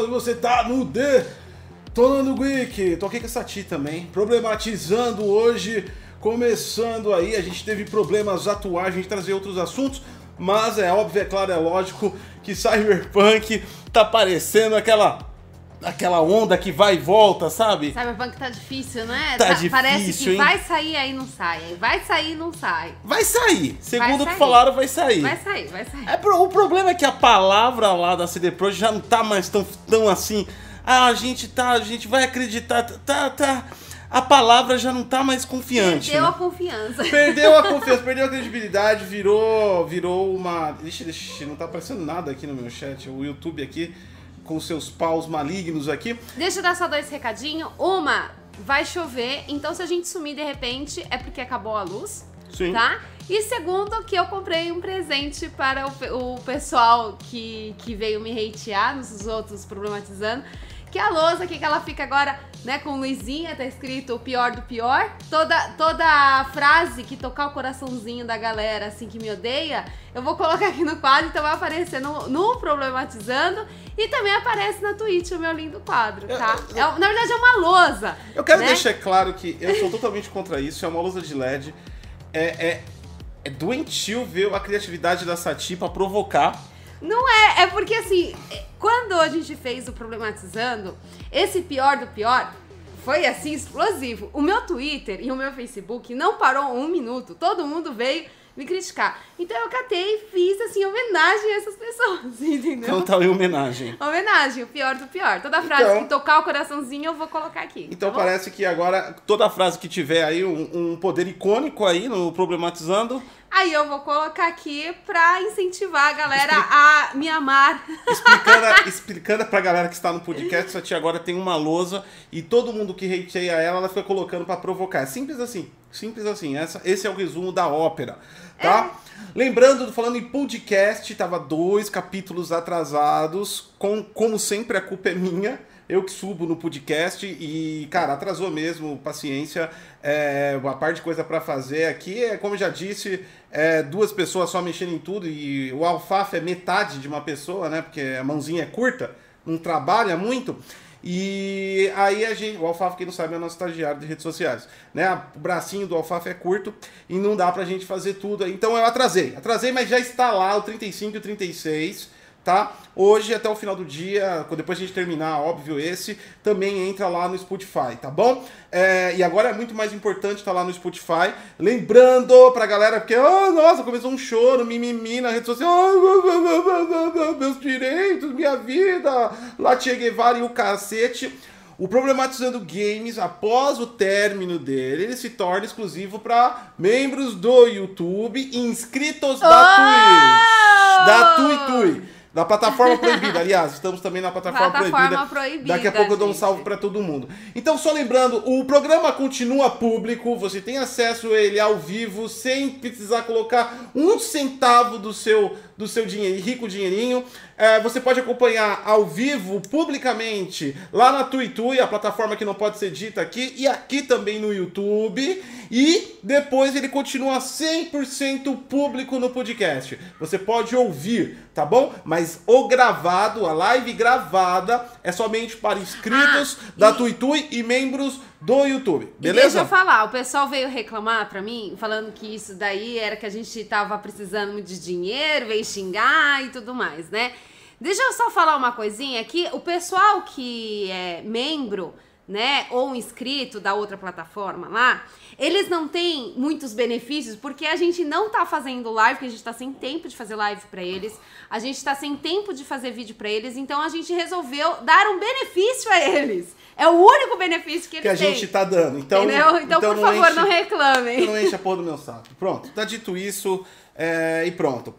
quando você tá no D. Tonando tô aqui com a Sati também, problematizando hoje, começando aí, a gente teve problemas atuais, a gente trazer outros assuntos, mas é óbvio, é claro, é lógico que Cyberpunk tá parecendo aquela aquela onda que vai e volta, sabe? Cyberpunk tá difícil, né? Tá difícil, Parece que hein? vai sair aí não sai, aí vai sair não sai. Vai sair, segundo o que sair. falaram, vai sair. Vai sair, vai sair. É, pro- o problema é que a palavra lá da CD Projekt já não tá mais tão, tão assim. Ah, a gente tá, a gente vai acreditar, tá, tá. A palavra já não tá mais confiante. Deu né? a confiança. Perdeu a confiança, perdeu a credibilidade, virou, virou uma. Deixa, deixa, não tá aparecendo nada aqui no meu chat. O YouTube aqui com seus paus malignos aqui. Deixa eu dar só dois recadinhos. Uma, vai chover, então se a gente sumir de repente é porque acabou a luz, Sim. tá? E segundo, que eu comprei um presente para o, o pessoal que, que veio me hatear, nos outros problematizando. Que a lousa aqui, que ela fica agora, né, com luzinha, tá escrito o pior do pior. Toda, toda a frase que tocar o coraçãozinho da galera, assim, que me odeia, eu vou colocar aqui no quadro, então vai aparecer no, no Problematizando. E também aparece na Twitch o meu lindo quadro, tá? É, na verdade é uma lousa. Eu quero né? deixar claro que eu sou totalmente contra isso. É uma lousa de LED. É, é, é doentio ver a criatividade da Sati pra provocar. Não é, é porque assim, quando a gente fez o Problematizando, esse pior do pior foi assim explosivo. O meu Twitter e o meu Facebook não parou um minuto. Todo mundo veio me criticar. Então eu catei e fiz assim homenagem a essas pessoas, entendeu? Então tá em homenagem. Homenagem, o pior do pior. Toda frase Então- que tocar o coraçãozinho eu vou colocar aqui. Então tá parece que agora toda frase que tiver aí um, um poder icônico aí no Problematizando, Aí eu vou colocar aqui pra incentivar a galera a me amar. explicando, explicando pra galera que está no podcast, a tia agora tem uma lousa e todo mundo que hateia ela, ela fica colocando pra provocar. É Simples assim, simples assim. Essa, esse é o resumo da ópera, tá? Lembrando, falando em podcast, tava dois capítulos atrasados, com, como sempre a culpa é minha. Eu que subo no podcast e, cara, atrasou mesmo, paciência. É, uma parte de coisa pra fazer aqui é, como já disse, é, duas pessoas só mexendo em tudo e o alfafa é metade de uma pessoa, né? Porque a mãozinha é curta, não trabalha muito. E aí a gente, o Alfafa, quem não sabe, é nosso estagiário de redes sociais, né? O bracinho do Alfafa é curto e não dá pra gente fazer tudo. Então eu atrasei, atrasei, mas já está lá o 35 e o 36, tá? Hoje até o final do dia, quando depois a gente terminar, óbvio, esse também entra lá no Spotify, tá bom? É, e agora é muito mais importante estar lá no Spotify. Lembrando pra galera, porque, oh, nossa, começou um choro, mimimi na rede social. Ah, meus direitos, minha vida, lá Che Guevara e o cacete. O Problematizando Games, após o término dele, ele se torna exclusivo para membros do YouTube inscritos da Twitch. Da Tui Da plataforma proibida, aliás, estamos também na plataforma, Plataforma proibida. proibida, Daqui a pouco eu dou um gente. salve para todo mundo. Então, só lembrando, o programa continua público, você tem acesso a ele ao vivo, sem precisar colocar um centavo do seu, do seu dinheiro, rico dinheirinho. É, você pode acompanhar ao vivo, publicamente, lá na TuiTui, a plataforma que não pode ser dita aqui, e aqui também no YouTube. E depois ele continua 100% público no podcast. Você pode ouvir, tá bom? Mas o gravado, a live gravada, é somente para inscritos Ah, da e- TuiTui e membros do YouTube. E deixa Beleza? eu falar, o pessoal veio reclamar pra mim, falando que isso daí era que a gente tava precisando de dinheiro, veio xingar e tudo mais, né? Deixa eu só falar uma coisinha aqui, o pessoal que é membro, né, ou inscrito da outra plataforma lá, eles não têm muitos benefícios porque a gente não tá fazendo live, porque a gente tá sem tempo de fazer live pra eles, a gente tá sem tempo de fazer vídeo pra eles, então a gente resolveu dar um benefício a eles. É o único benefício que eles Que a têm. gente tá dando. Então, Entendeu? Então, por favor, enche- não reclamem. Não enche a porra do meu saco. Pronto, tá dito isso é, e pronto.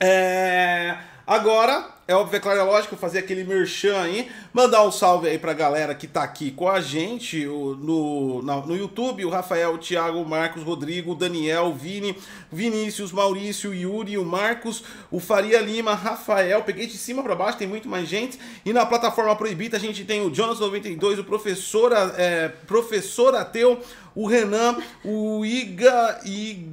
É, agora, é óbvio, é claro, é lógico, fazer aquele merchan aí, mandar um salve aí pra galera que tá aqui com a gente o- no, na- no YouTube, o Rafael, o Thiago, o Marcos, Rodrigo, o Daniel, o Vini, Vinícius, Maurício, o Yuri, o Marcos, o Faria Lima, Rafael, peguei de cima pra baixo, tem muito mais gente. E na plataforma proibida a gente tem o Jonas92, o professor, é, professor Ateu, o Renan, o Iga e,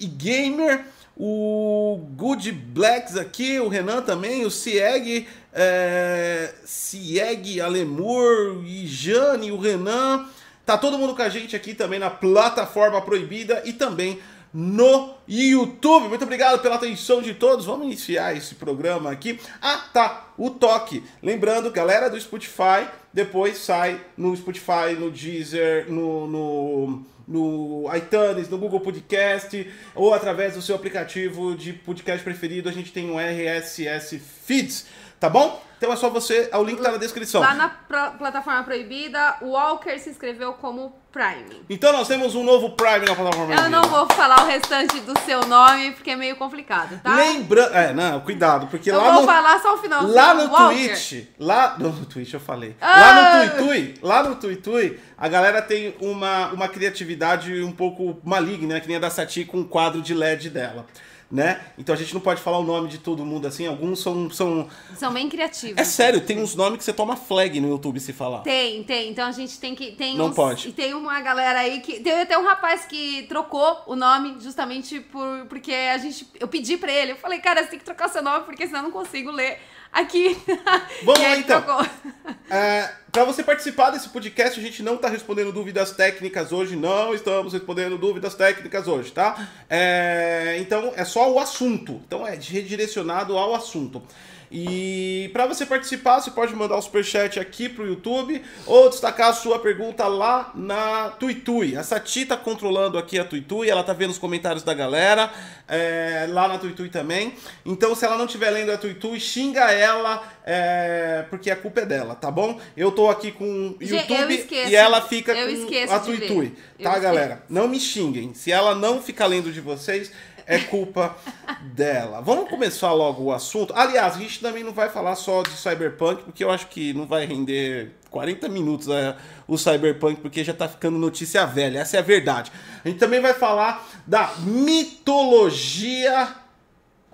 e Gamer, o Good Blacks aqui, o Renan também, o Cieg, é, Cieg, Alemur, e Jane, o Renan. Tá todo mundo com a gente aqui também na plataforma proibida e também no YouTube. Muito obrigado pela atenção de todos. Vamos iniciar esse programa aqui. Ah, tá. O toque. Lembrando, galera do Spotify, depois sai no Spotify, no Deezer, no, no no iTunes, no Google Podcast ou através do seu aplicativo de podcast preferido. A gente tem um RSS Feeds, tá bom? Então é só você, o link tá na descrição. Lá na plataforma proibida, o Walker se inscreveu como Prime. Então nós temos um novo Prime na plataforma proibida. Eu não vou falar o restante do seu nome porque é meio complicado, tá? Lembrando, é, não, cuidado, porque eu lá vou no falar só o final. Lá no Walker. Twitch, lá no, no Twitch eu falei. Ah! Lá no Tuitui, lá no Tuitui, a galera tem uma, uma criatividade um pouco maligna, né, que nem a da Sati com o quadro de LED dela né? Então a gente não pode falar o nome de todo mundo assim, alguns são. São, são bem criativos. É sério, tem uns nomes que você toma flag no YouTube se falar. Tem, tem. Então a gente tem que. Tem não uns, pode. E tem uma galera aí que. Tem até um rapaz que trocou o nome justamente por, porque a gente. Eu pedi pra ele, eu falei, cara, você tem que trocar seu nome, porque senão eu não consigo ler aqui. Vamos lá então. É, para você participar desse podcast, a gente não está respondendo dúvidas técnicas hoje, não estamos respondendo dúvidas técnicas hoje, tá? É, então é só o assunto, então é redirecionado ao assunto. E para você participar, você pode mandar o superchat aqui pro YouTube ou destacar a sua pergunta lá na Tuitui. A Sati tá controlando aqui a Tuitui, ela tá vendo os comentários da galera é, lá na Tuitui também. Então, se ela não estiver lendo a Tuitui, xinga ela, é, porque a culpa é dela, tá bom? Eu tô aqui com o YouTube esqueço. e ela fica com a. Tuitui, tá, galera? Não me xinguem. Se ela não ficar lendo de vocês, é culpa dela. Vamos começar logo o assunto. Aliás, a gente também não vai falar só de Cyberpunk, porque eu acho que não vai render 40 minutos é, o Cyberpunk, porque já tá ficando notícia velha. Essa é a verdade. A gente também vai falar da mitologia,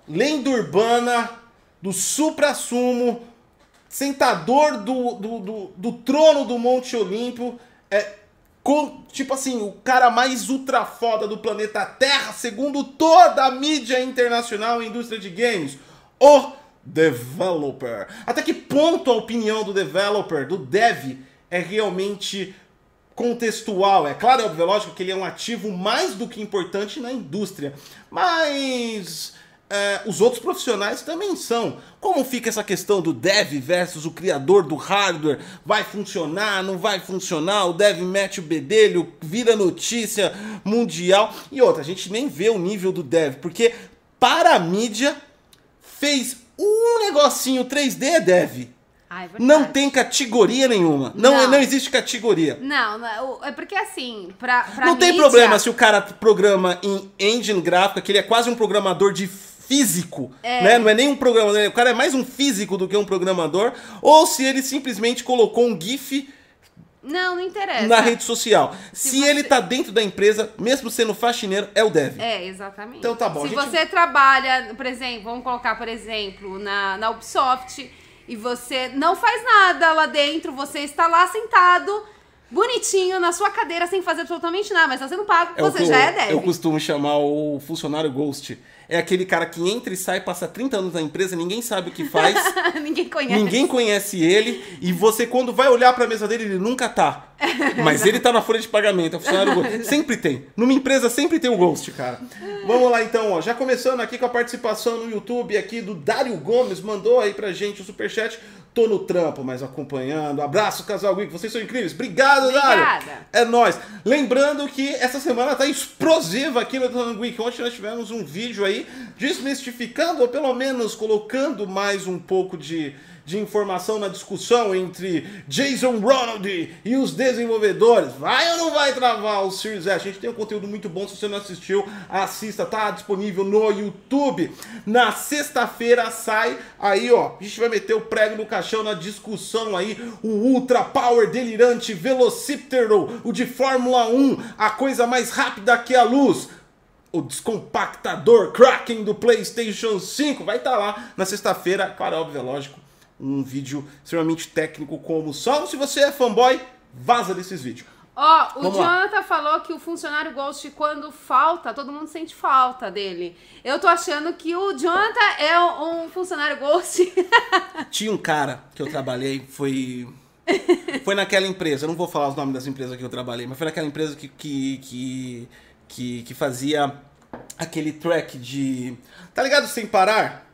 lenda urbana, do supra-sumo, sentador do, do, do, do trono do Monte Olimpo. É, com, tipo assim, o cara mais ultra foda do planeta Terra, segundo toda a mídia internacional e indústria de games, o developer. Até que ponto a opinião do developer, do dev, é realmente contextual? É claro, é é lógico que ele é um ativo mais do que importante na indústria, mas é, os outros profissionais também são. Como fica essa questão do dev versus o criador do hardware? Vai funcionar, não vai funcionar? O dev mete o bedelho, vira notícia mundial. E outra, a gente nem vê o nível do dev, porque para a mídia fez um negocinho 3D é dev. Ah, é. Não tem categoria nenhuma. Não, Não. não existe categoria. Não, não, é porque assim, pra, pra não tem mídia- problema se o cara programa em engine gráfica, que ele é quase um programador de físico, É. né? Não é nem um programador, o cara é mais um físico do que um programador, ou se ele simplesmente colocou um GIF Não, não interessa. na rede social. Se, Se você- ele tá dentro da empresa, mesmo sendo faxineiro, é o dev. É, exatamente. Então tá bom, Se gente- você trabalha, por exemplo, vamos colocar, por exemplo, na, na Ubisoft e você não faz nada lá dentro, você está lá sentado, bonitinho, na sua cadeira, sem fazer absolutamente nada, mas tá sendo pago, É você já eu, é dev. eu costumo chamar o funcionário ghost. É aquele cara que entra e sai, passa 30 anos na empresa, ninguém sabe o que faz. Ninguém conhece. Ninguém conhece ele e você, quando vai olhar pra mesa dele, ele nunca tá. Mas ele tá na folha de pagamento, é funcionário Ghost. Sempre tem. Numa empresa sempre tem o Ghost, cara. Vamos lá então, ó. Já começando aqui com a participação no YouTube aqui do Dário Gomes, mandou aí pra gente o superchat. Tô no trampo, mas acompanhando. Abraço, casal Geek. Vocês são incríveis. Obrigado, Dário. Obrigada. É nóis. Lembrando que essa semana tá explosiva aqui no Tango Week. Ontem nós tivemos um vídeo aí desmistificando, ou pelo menos colocando mais um pouco de, de informação na discussão entre Jason Ronald e os desenvolvedores. Vai ou não vai travar o Series S? A gente tem um conteúdo muito bom. Se você não assistiu, assista. Tá disponível no YouTube. Na sexta-feira sai aí, ó. A gente vai meter o prego no caixão na discussão aí. O Ultra Power Delirante Velociptero, o de Fórmula 1, a coisa mais rápida que a luz o descompactador Kraken do PlayStation 5 vai estar lá na sexta-feira. Claro, óbvio, é lógico. Um vídeo extremamente técnico como só. Se você é fanboy, vaza desses vídeos. Ó, o Vamos lá. Jonathan falou que o funcionário Ghost, quando falta, todo mundo sente falta dele. Eu tô achando que o Jonathan é um funcionário Ghost. Tinha um cara que eu trabalhei, foi. Foi naquela empresa, eu não vou falar os nomes das empresas que eu trabalhei, mas foi naquela empresa que, que, que, que, que fazia aquele track de. Tá ligado? Sem parar?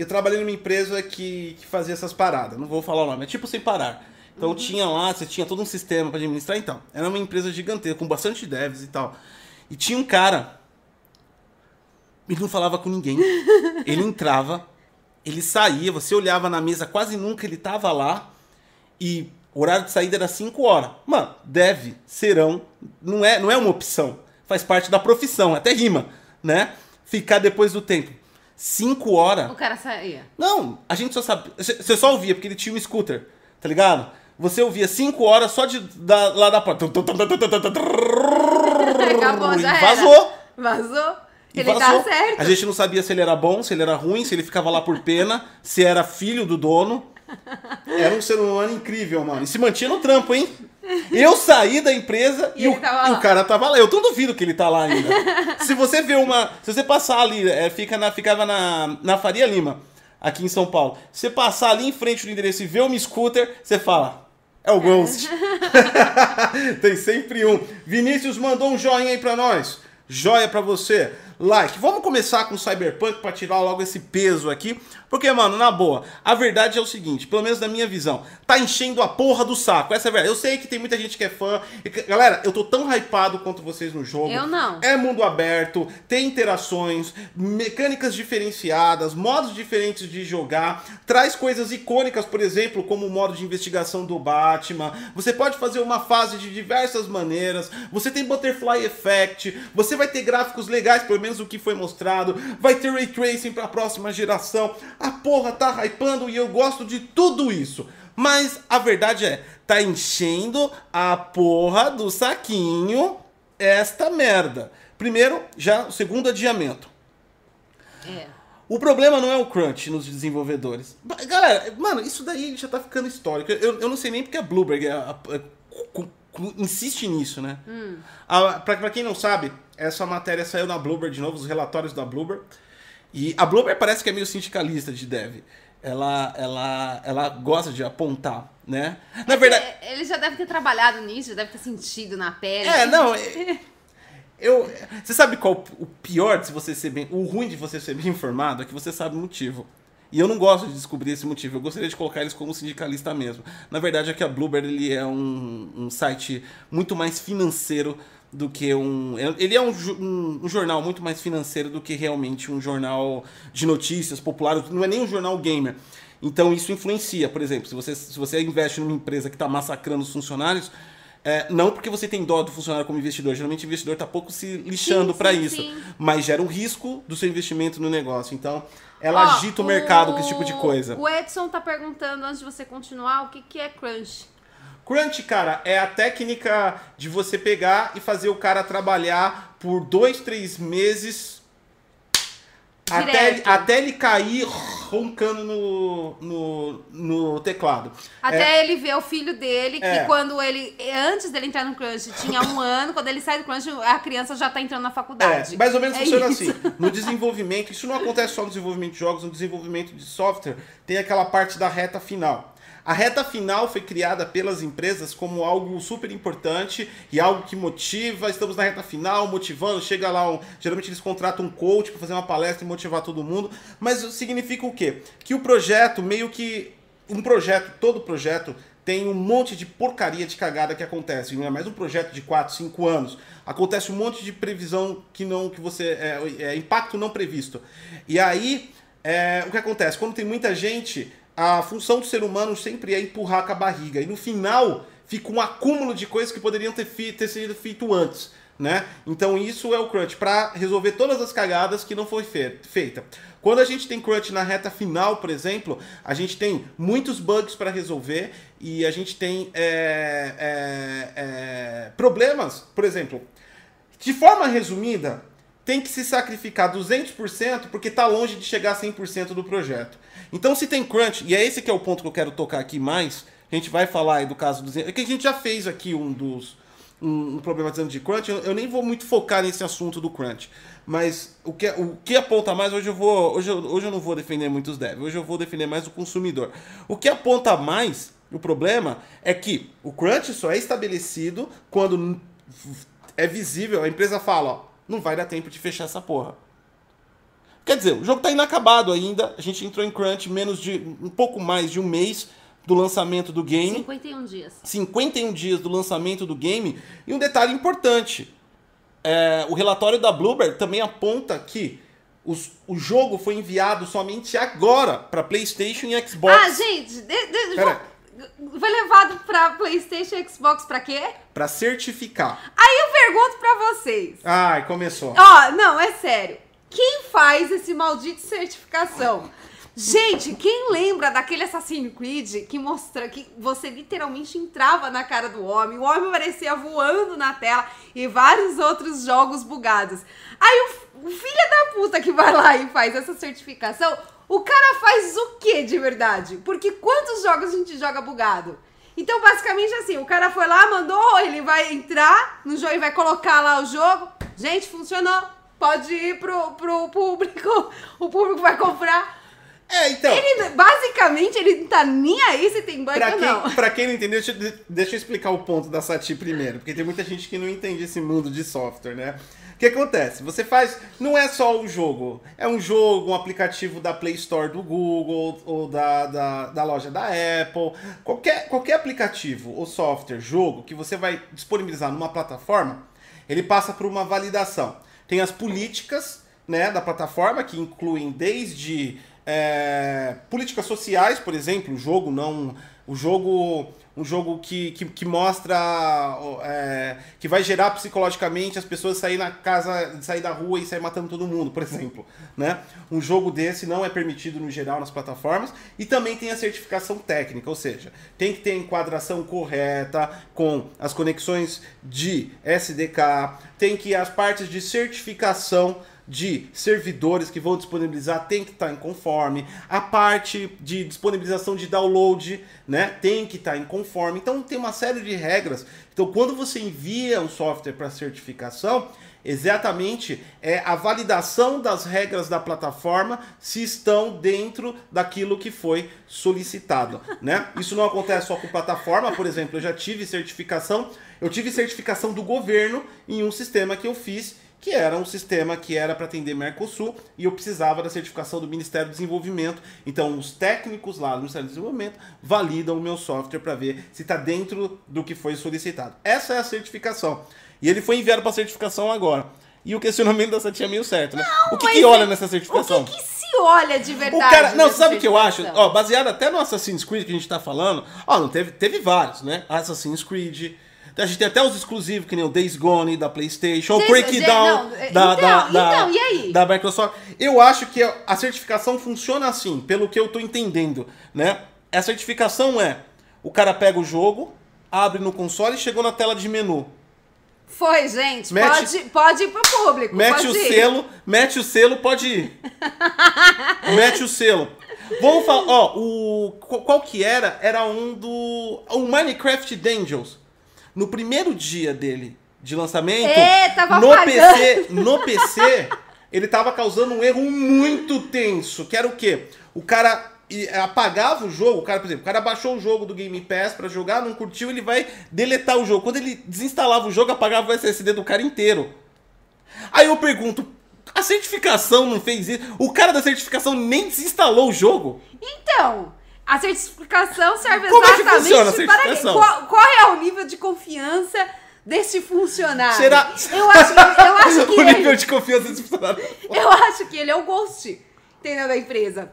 Eu trabalhei numa empresa que, que fazia essas paradas, não vou falar o nome, é tipo sem parar. Então tinha lá, você tinha todo um sistema para administrar, então. Era uma empresa gigantesca, com bastante devs e tal. E tinha um cara. Ele não falava com ninguém. Ele entrava, ele saía, você olhava na mesa, quase nunca ele tava lá. E o horário de saída era 5 horas. Mano, deve, serão, não é, não é uma opção. Faz parte da profissão, até rima, né? Ficar depois do tempo. 5 horas. o cara saía. Não, a gente só sabe. Você só ouvia, porque ele tinha um scooter, tá ligado? Você ouvia 5 horas só de da, lá da porta. Acabou, já era. vazou. Vazou. E Ele vazou. tá certo. A gente não sabia se ele era bom, se ele era ruim, se ele ficava lá por pena, se era filho do dono. Era um ser humano incrível, mano. E se mantinha no trampo, hein? Eu saí da empresa E e, o, e o cara tava lá. Eu não duvido que ele tá lá ainda. se você vê uma. Se você passar ali, é, fica na, ficava na, na Faria Lima, aqui em São Paulo. Se você passar ali em frente do endereço e ver uma scooter, você fala. É o Ghost. Tem sempre um. Vinícius mandou um joinha aí pra nós. Joia pra você. Like. Vamos começar com Cyberpunk pra tirar logo esse peso aqui. Porque, mano, na boa, a verdade é o seguinte, pelo menos na minha visão, tá enchendo a porra do saco. Essa é a verdade. Eu sei que tem muita gente que é fã. Que- Galera, eu tô tão hypado quanto vocês no jogo. Eu não. É mundo aberto, tem interações, mecânicas diferenciadas, modos diferentes de jogar, traz coisas icônicas, por exemplo, como o modo de investigação do Batman. Você pode fazer uma fase de diversas maneiras. Você tem Butterfly Effect, você vai ter gráficos legais, pelo menos o que foi mostrado, vai ter ray tracing para a próxima geração. A porra tá hypando e eu gosto de tudo isso. Mas a verdade é, tá enchendo a porra do saquinho esta merda. Primeiro, já o segundo adiamento. É. O problema não é o crunch nos desenvolvedores. Galera, mano, isso daí já tá ficando histórico. Eu, eu não sei nem porque a Bloomberg é cu- insiste nisso, né? A, pra, pra quem não sabe, essa matéria saiu na Bloomberg de novo, os relatórios da Bloomberg. E a Bloomberg parece que é meio sindicalista de dev. Ela, ela, ela gosta de apontar, né? Na verdade. É, Ele já deve ter trabalhado nisso, já deve ter sentido na pele. É, não. é- Eu, você sabe qual o pior de você ser bem. O ruim de você ser bem informado é que você sabe o motivo. E eu não gosto de descobrir esse motivo. Eu gostaria de colocar eles como sindicalista mesmo. Na verdade, é que a Bloomberg ele é um, um site muito mais financeiro do que um. Ele é um, um- um jornal muito mais financeiro do que realmente um jornal de notícias popular. Não é nem um jornal gamer. Então isso influencia. Por exemplo, se você, se você investe numa empresa que está massacrando os funcionários. é, não porque você tem dó do funcionário como investidor. Geralmente o investidor está pouco se lixando para isso. sim. Mas gera um risco do seu investimento no negócio. Então, ela Ó, agita o mercado com esse tipo de coisa. O Edson tá perguntando, antes de você continuar, o que, que é crunch? Crunch, cara, é a técnica de você pegar e fazer o cara trabalhar por dois, três meses até, até ele cair roncando no, no, no teclado. Até É, ele ver o filho dele, que É. quando ele. Antes dele entrar no crunch, tinha um ano. Quando ele sai do crunch, a criança já tá entrando na faculdade. É, mais ou menos É funciona isso. assim. No desenvolvimento, isso não acontece só no desenvolvimento de jogos, no desenvolvimento de software, tem aquela parte da reta final. A reta final foi criada pelas empresas como algo super importante e algo que motiva. Estamos na reta final, motivando. Chega lá, um, geralmente eles contratam um coach para fazer uma palestra e motivar todo mundo. Mas significa o quê? Que o projeto, meio que. Um projeto, todo projeto, tem um monte de porcaria de cagada que acontece. Não é mais um projeto de 4, 5 anos. Acontece um monte de previsão que não que você é, é, impacto não previsto. E aí é, o que acontece quando tem muita gente, a função do ser humano sempre é empurrar com a barriga e no final fica um acúmulo de coisas que poderiam ter, ter sido feito antes. Né? Então isso é o crunch para resolver todas as cagadas que não foi fe- feita. Quando a gente tem crunch na reta final, por exemplo, a gente tem muitos bugs para resolver e a gente tem é, é, é, problemas, por exemplo, de forma resumida, tem que se sacrificar 200% porque está longe de chegar a 100% do projeto. Então, se tem crunch, e é esse que é o ponto que eu quero tocar aqui mais, a gente vai falar aí do caso dos... É que a gente já fez aqui um dos, um, um problematizando de crunch, eu, eu, nem vou muito focar nesse assunto do crunch. Mas o que, o que aponta mais, hoje eu vou. Hoje eu, hoje eu não vou defender muitos devs, hoje eu vou defender mais o consumidor. O que aponta mais o problema é que o crunch só é estabelecido quando é visível, a empresa fala, ó, não vai dar tempo de fechar essa porra. Quer dizer, o jogo tá inacabado ainda, a gente entrou em crunch menos de um pouco mais de um mês do lançamento do game. 51 dias. 51 dias do lançamento do game. E um detalhe importante, é, o relatório da Bloomberg também aponta que os, o jogo foi enviado somente agora para PlayStation e Xbox. Ah, gente, de, de, foi levado pra PlayStation e Xbox pra quê? Pra certificar. Aí eu pergunto pra vocês. Ai, começou. Ó, não, é sério. Quem faz esse maldito certificação? Gente, quem lembra daquele Assassin's Creed que mostra que você literalmente entrava na cara do homem, o homem parecia voando na tela e vários outros jogos bugados. Aí o, o filho da puta que vai lá e faz essa certificação, o cara faz o que de verdade? Porque quantos jogos a gente joga bugado? Então, basicamente assim, o cara foi lá, mandou, ele vai entrar no jogo e vai colocar lá o jogo. Gente, funcionou. Pode ir pro, pro público. O público vai comprar. É, então. Ele, basicamente, ele não tá nem aí se tem bug pra ou quem, não. Pra quem não entendeu, deixa, deixa eu explicar o ponto da Sati primeiro. Porque tem muita gente que não entende esse mundo de software, né? Que acontece? Você faz. Não é só o jogo. É um jogo, um aplicativo da Play Store do Google ou da, da, da loja da Apple. Qualquer, qualquer aplicativo ou software, jogo que você vai disponibilizar numa plataforma, ele passa por uma validação. Tem as políticas né, da plataforma, que incluem desde é, políticas sociais, por exemplo, o jogo não. O jogo um jogo que, que, que mostra é, que vai gerar psicologicamente as pessoas sair na casa, sair da rua e sair matando todo mundo, por exemplo, né? Um jogo desse não é permitido no geral nas plataformas e também tem a certificação técnica, ou seja, tem que ter a enquadração correta com as conexões de SDK, tem que as partes de certificação de servidores que vão disponibilizar tem que estar tá em conforme, a parte de disponibilização de download, né, tem que estar tá em conforme. Então tem uma série de regras. Então quando você envia um software para certificação, exatamente é a validação das regras da plataforma se estão dentro daquilo que foi solicitado, né? Isso não acontece só com plataforma, por exemplo, eu já tive certificação, eu tive certificação do governo em um sistema que eu fiz que era um sistema que era para atender Mercosul e eu precisava da certificação do Ministério do Desenvolvimento. Então, os técnicos lá do Ministério do Desenvolvimento validam o meu software para ver se está dentro do que foi solicitado. Essa é a certificação. E ele foi enviado para certificação agora. E o questionamento da Satinha é meio certo, né? Não, o que, que olha nessa certificação? O que, que se olha de verdade? O cara, não, sabe o que eu acho? Ó, baseado até no Assassin's Creed que a gente tá falando, ó, não teve, teve vários, né? Assassin's Creed, a gente tem até os exclusivos, que nem o Days Gone da PlayStation, o Breakdown da, então, da, então, e aí? da Microsoft. Eu acho que a certificação funciona assim, pelo que eu tô entendendo, né? A certificação é, o cara pega o jogo, abre no console e chegou na tela de menu. Foi, gente. Mete, pode, pode ir pro público. Mete o ir. selo, mete o selo, pode ir. mete o selo. Vamos falar, ó, o qual que era? Era um do o Minecraft Dungeons no primeiro dia dele de lançamento, é, no PC, no PC, ele tava causando um erro muito tenso, que era o quê? O cara apagava o jogo, o cara, por exemplo, o cara baixou o jogo do Game Pass para jogar, não curtiu, ele vai deletar o jogo. Quando ele desinstalava o jogo, apagava o SSD do cara inteiro. Aí eu pergunto, a certificação não fez isso? O cara da certificação nem desinstalou o jogo? Então, a certificação serve Como exatamente é que para qual, qual é o nível de confiança desse funcionário? Será? Eu acho, eu acho que o ele, nível de confiança desse funcionário. Eu acho que ele é o ghost, entendeu da empresa.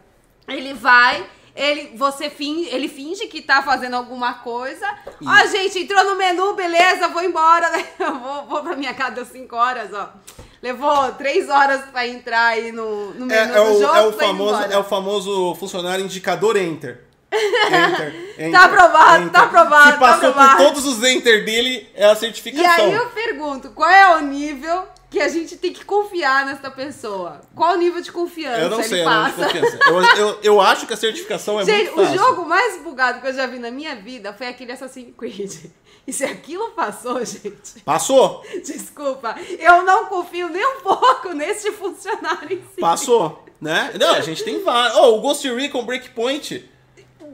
Ele vai, ele você finge, ele finge que tá fazendo alguma coisa. Ó, ah, gente, entrou no menu, beleza, vou embora, né? Eu vou, vou pra minha casa deu 5 horas, ó. Levou três horas pra entrar aí no, no menu é, é do o, jogo. É o, famoso, é o famoso funcionário indicador enter. Enter, enter, tá aprovado, enter. tá aprovado. Se tá passou aprovado. por todos os enter dele, é a certificação. E aí eu pergunto, qual é o nível que a gente tem que confiar nessa pessoa? Qual o nível de confiança Eu não ele sei, eu não confiança. Eu, eu, eu acho que a certificação é Gente, muito o fácil. jogo mais bugado que eu já vi na minha vida foi aquele Assassin's Creed. E se aquilo passou, gente, Passou? desculpa, eu não confio nem um pouco nesse funcionário em si. Passou, né? Não, a gente tem vários. Oh, o Ghost Recon Breakpoint.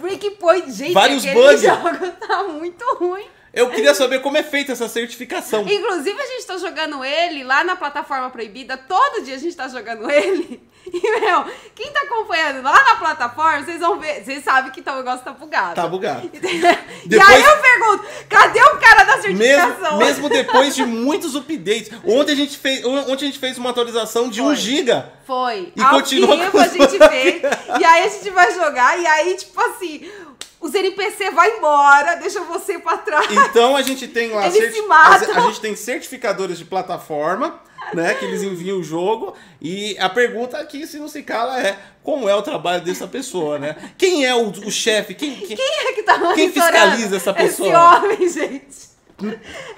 Breakpoint, gente, Vários bugs. jogo tá muito ruim. Eu queria saber como é feita essa certificação. Inclusive, a gente tá jogando ele lá na plataforma proibida. Todo dia a gente tá jogando ele. E, meu, quem tá acompanhando lá na plataforma, vocês vão ver. Vocês sabem que tá, o negócio tá bugado. Tá bugado. E Depois- aí eu pergunto, cadê o cara da Mesmo, certificação? mesmo depois de muitos updates. Ontem a gente fez, ontem a gente fez uma atualização de 1 Foi. GB. Foi. E Ao continua vivo com a gente fez. E aí a gente vai jogar. E aí, tipo assim, os NPC vai embora, deixa você pra trás. Então a gente tem lá Eles se matam. a, a gente tem certificadores de plataforma, né, que eles enviam o jogo e a pergunta aqui se não se cala é como é o trabalho dessa pessoa, né? Quem é o, o chefe? Quem, quem- Quem é que tá Quem fiscaliza essa Esse pessoa? homem, gente.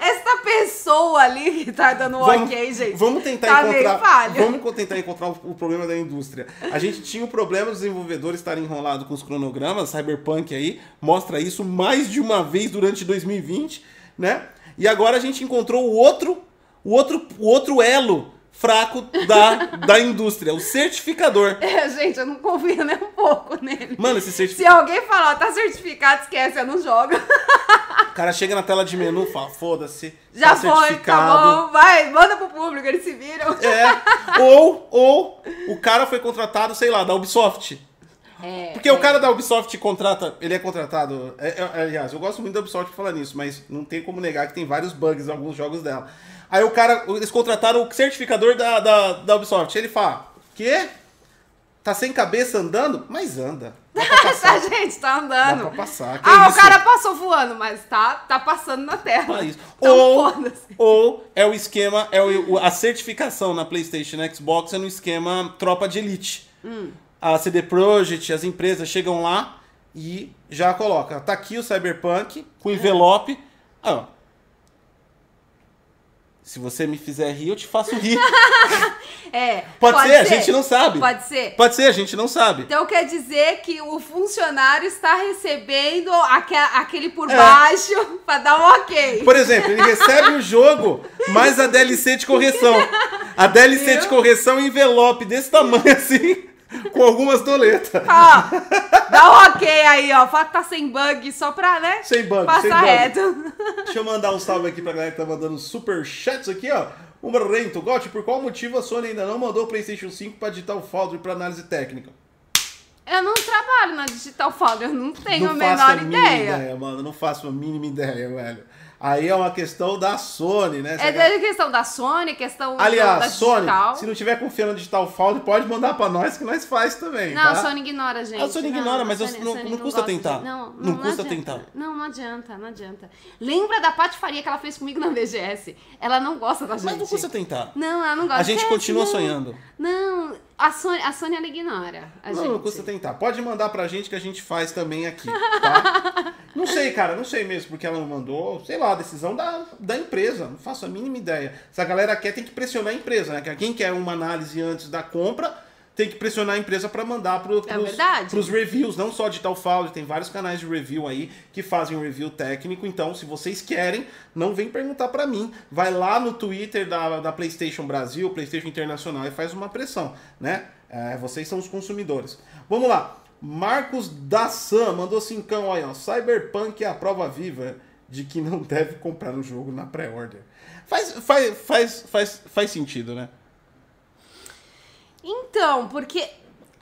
Essa pessoa ali que tá dando um ok, gente. Vamos tentar tá encontrar. Vamos tentar encontrar o, o problema da indústria. A gente tinha o problema dos desenvolvedores estarem enrolados com os cronogramas, Cyberpunk aí mostra isso mais de uma vez durante 2020, né? E agora a gente encontrou o outro, o outro, o outro elo fraco da, da indústria, o certificador. É, gente, eu não confio nem um pouco nele. Mano, esse Se certificador. alguém falar, tá certificado, esquece, eu não jogo. O cara chega na tela de menu e fala: foda-se. Já tá foi, certificado. tá bom, vai, manda pro público, eles se viram. É. Ou, ou o cara foi contratado, sei lá, da Ubisoft. É, Porque o cara da Ubisoft contrata, ele é contratado. é- é- aliás, eu gosto muito da Ubisoft por falar nisso, mas não tem como negar que tem vários bugs em alguns jogos dela. Aí o cara, eles contrataram o certificador da, da, da Ubisoft. Ele fala: Quê? Tá sem cabeça andando? Mas anda. Dá tá, passar. gente, tá Dá andando. pra passar. Que Ah, isso? o cara passou voando, mas tá, tá passando na tela. Ah, isso. Então, ou, ou é o esquema, é o, a certificação na PlayStation e Xbox é no esquema tropa de elite. Hum. A CD Projekt, as empresas chegam lá e já coloca, tá aqui o Cyberpunk com envelope. Ah. Se você me fizer rir, eu te faço rir. É. Pode, ser, a gente não sabe. Pode ser. Pode ser, a gente não sabe. Então quer dizer que o funcionário está recebendo aque- aquele por É. baixo pra dar um ok. Por exemplo, ele recebe o jogo mais a DLC de correção. A DLC Viu? de correção envelope desse tamanho assim, com algumas doletas. Ó, dá um ok aí, ó. Fala que tá sem bug só pra, né? Sem bug, Passar sem bug. reto. Deixa eu mandar um salve aqui pra galera que tá mandando super chats aqui, ó. O Rento, Gotti, por qual motivo a Sony ainda não mandou o PlayStation 5 pra Digital Foundry pra análise técnica? Eu não trabalho na Digital Foundry, eu não tenho não a menor a mínima ideia. ideia, mano. Não faço a mínima ideia, velho. Aí é uma questão da Sony, né? É da questão da Sony, questão Aliás, da Sony, digital. se não tiver confiando no Digital Foundry, pode mandar pra nós que nós faz também, Não, tá? a Sony ignora, gente. A Sony Não, ignora, a mas eu- Sony- não- Sony não custa gosta de- tentar. Não, Não não, custa adianta. tentar. Não, não adianta, não adianta. Lembra da patifaria que ela fez comigo na VGS? Ela não gosta da gente. Mas não custa tentar. Não, ela não gosta. A gente Esquece, continua não. sonhando. Não, a Sony, a Sony ela ignora a Não, gente. não custa tentar. Pode mandar pra gente que a gente faz também aqui, tá? não sei, cara, não sei mesmo porque ela não mandou. Sei lá, a decisão da, da empresa. Não faço a mínima ideia. Se a galera quer, tem que pressionar a empresa, né? Quem quer uma análise antes da compra, tem que pressionar a empresa pra mandar É pros, verdade. pros reviews, não só Digital Foundry, tem vários canais de review aí que fazem um review técnico. Então, se vocês querem, não vem perguntar pra mim. Vai lá no Twitter da, da PlayStation Brasil, PlayStation Internacional e faz uma pressão, né? É, vocês são os consumidores. Vamos lá. Marcos Dassan mandou cincão aí, ó. Cyberpunk é a prova viva de que não deve comprar o jogo na pré-order. Faz, faz, faz, faz, faz sentido, né? Então, porque.